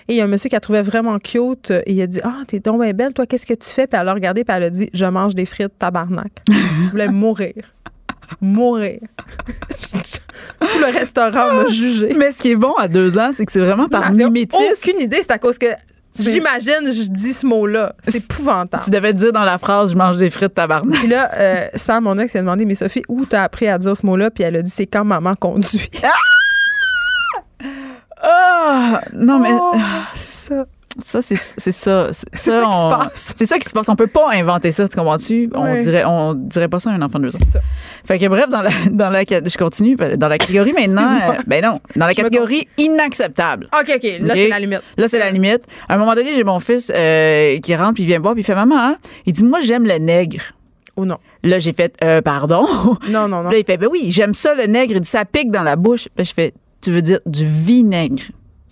Et il y a un monsieur qui la trouvait vraiment cute. Et il a dit Ah, t'es donc bien belle, toi, qu'est-ce que tu fais? Puis elle a regardé, puis elle a dit Je mange des frites, tabarnak. Je voulais mourir. Mourir. Tout le restaurant m'a jugé. mais ce qui est bon à deux ans, c'est que c'est vraiment par mimétisme. aucune idée, c'est à cause que j'imagine, je dis ce mot-là. C'est épouvantable. Tu devais te dire dans la phrase je mange des frites tabarnak. Puis là, euh, Sam, mon ex, a demandé, mais Sophie, où t'as appris à dire ce mot-là? Puis elle a dit, c'est quand maman conduit. Ah non mais ça. Ça, c'est ça. C'est ça qui se on- passe. C'est ça qui se passe. On peut pas inventer ça, tu comprends-tu? On Ouais. dirait, on dirait pas ça à un enfant de deux ans. C'est ça. Fait que bref, dans la, dans la, je continue, dans la catégorie maintenant, euh, ben non, dans la catégorie inacceptable. OK, OK. Là, c'est la limite. Là, c'est la limite. À un moment donné, j'ai mon fils euh, qui rentre, puis il vient me voir, puis il fait Maman, hein? il dit Moi, j'aime le nègre. Ou non. Là, j'ai fait euh, Pardon. Non, non, non. Là, il fait Ben oui, j'aime ça, le nègre. Il dit Ça pique dans la bouche. Là, je fais Tu veux dire du vinaigre?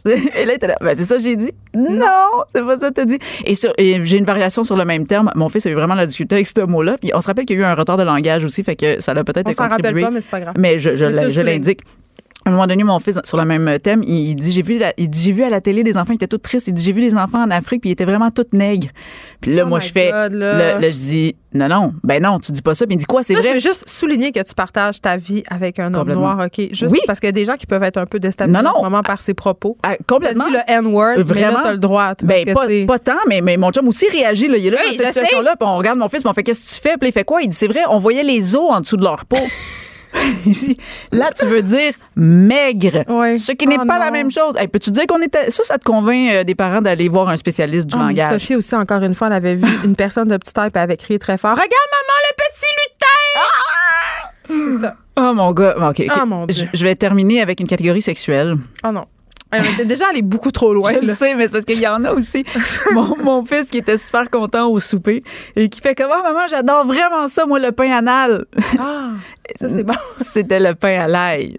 Et là, là, ben, c'est ça que j'ai dit. Non, c'est pas ça que t'as dit. Et, j'ai une variation sur le même terme. Mon fils a eu vraiment la difficulté avec ce mot-là. Puis on se rappelle qu'il y a eu un retard de langage aussi, fait que ça l'a peut-être On s'en contribué. rappelle pas, mais c'est pas grave. Mais je, l'indique. À un moment donné, mon fils, sur le même thème, il, dit j'ai vu, la- il dit j'ai vu à la télé des enfants qui étaient tous tristes. Il dit j'ai vu les enfants en Afrique puis ils étaient vraiment tous nègres. Puis là, Oh moi, je fais, God, là. là, je dis non non, ben non, tu dis pas ça. Puis il dit quoi, c'est Là, je vrai. veux juste souligner que tu partages ta vie avec un homme noir, OK? Juste Oui. parce qu'il y a des gens qui peuvent être un peu déstabilisés Non, non. moment par ses propos. Ah, complètement. dit le N-word, mais Vraiment? là, t'as le droit. Ben, pas, pas tant, mais, mais mon chum aussi réagit. Là. Il est là Oui, dans cette je situation-là, puis on regarde mon fils, puis on fait Qu'est-ce que tu fais? Puis il fait quoi? Il dit C'est vrai, on voyait les os en dessous de leur peau. Là, tu veux dire maigre. Ce qui n'est Oh pas non. la même chose. Hey, Peux-tu dire qu'on était. Ça, ça te convainc euh, des parents d'aller voir un spécialiste du Ah, langage? Sophie aussi, encore une fois, elle avait vu une personne de petite taille, elle avait crié très fort Regarde, maman, le petit lutin! C'est ça. Oh mon gars. OK. Ah, mon Dieu. Je, je vais terminer avec une catégorie sexuelle. Oh non. Elle était déjà allée beaucoup trop loin. Je le sais, mais c'est parce qu'il y en a aussi. mon, mon fils qui était super content au souper et qui fait comment, maman, j'adore vraiment ça, moi, le pain anal. Ah, ça, c'est bon. C'était le pain à l'ail.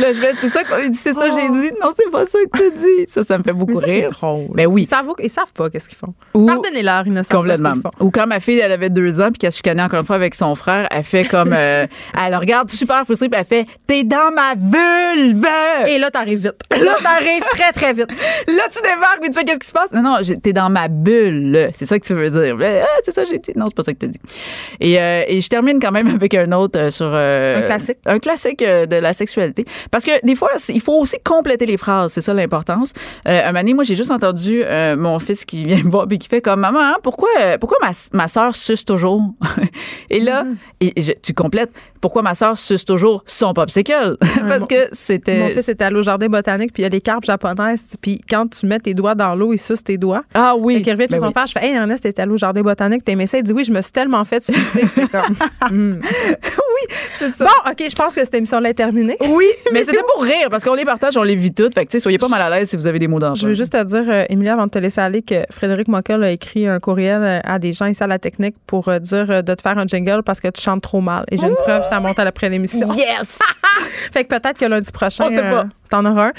Là, je vais, c'est ça c'est ça que j'ai dit. Non, c'est pas ça que tu dit. Ça, ça me fait beaucoup Oh. Mais ça, c'est rire. drôle. Ben oui. Ils savent, ils savent pas qu'est-ce qu'ils font. Ou- Pardonnez-leur, ils ne savent Complètement. pas. Ou quand ma fille, elle avait deux ans, puis qu'elle se chicanait encore une fois avec son frère, elle fait comme. euh, elle regarde super frustrée, puis elle fait T'es dans ma vulve! Et là, t'arrives vite. Là, t'arrives très, très vite. Là, tu débarques, puis tu fais qu'est-ce qui se passe? Non, non, t'es dans ma bulle. C'est ça que tu veux dire. Ah, c'est ça que j'ai dit. Non, c'est pas ça que t'as dit. Et, euh, et je termine quand même avec un autre euh, sur. euh, Un classique. Un classique de la sexualité. Parce que des fois, il faut aussi compléter les phrases. C'est ça l'importance. Euh, un donné, moi, j'ai juste entendu euh, mon fils qui vient me voir et qui fait comme Maman, hein, pourquoi, pourquoi ma, ma soeur suce toujours? et là, et je- tu complètes pourquoi ma soeur suce toujours son popsicle? Parce que c'était. Mon fils était allé au jardin botanique, puis il y a les carpes japonaises. Puis quand tu mets tes doigts dans l'eau, il suce tes doigts. Ah oui. Fait qu'il revient chez Ben son oui. frère. Je fais Hey, Ernest, t'es allé au jardin botanique, t'aimais ça? Il dit Oui, je me suis tellement fait sucer. J'étais comme. Hmm. C'est ça. Bon, OK, je pense que cette émission-là est terminée. Oui, mais c'était pour rire parce qu'on les partage, on les vit toutes. Fait que, tu sais, soyez pas mal à l'aise si vous avez des mots d'enjeu. Je veux juste te dire, euh, Émilie, avant de te laisser aller, que Frédéric Mockel a écrit un courriel euh, à des gens ici à la technique pour euh, dire euh, de te faire un jingle parce que tu chantes trop mal. Et j'ai une preuve, t'en monte après l'émission. Yes! Fait que peut-être que lundi prochain, On sait pas. t'en auras un.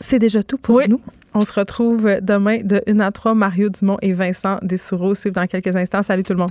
C'est déjà tout pour nous. On se retrouve demain de 1 à 3. Mario Dumont et Vincent Dessoureau suivent dans quelques instants. Salut tout le monde.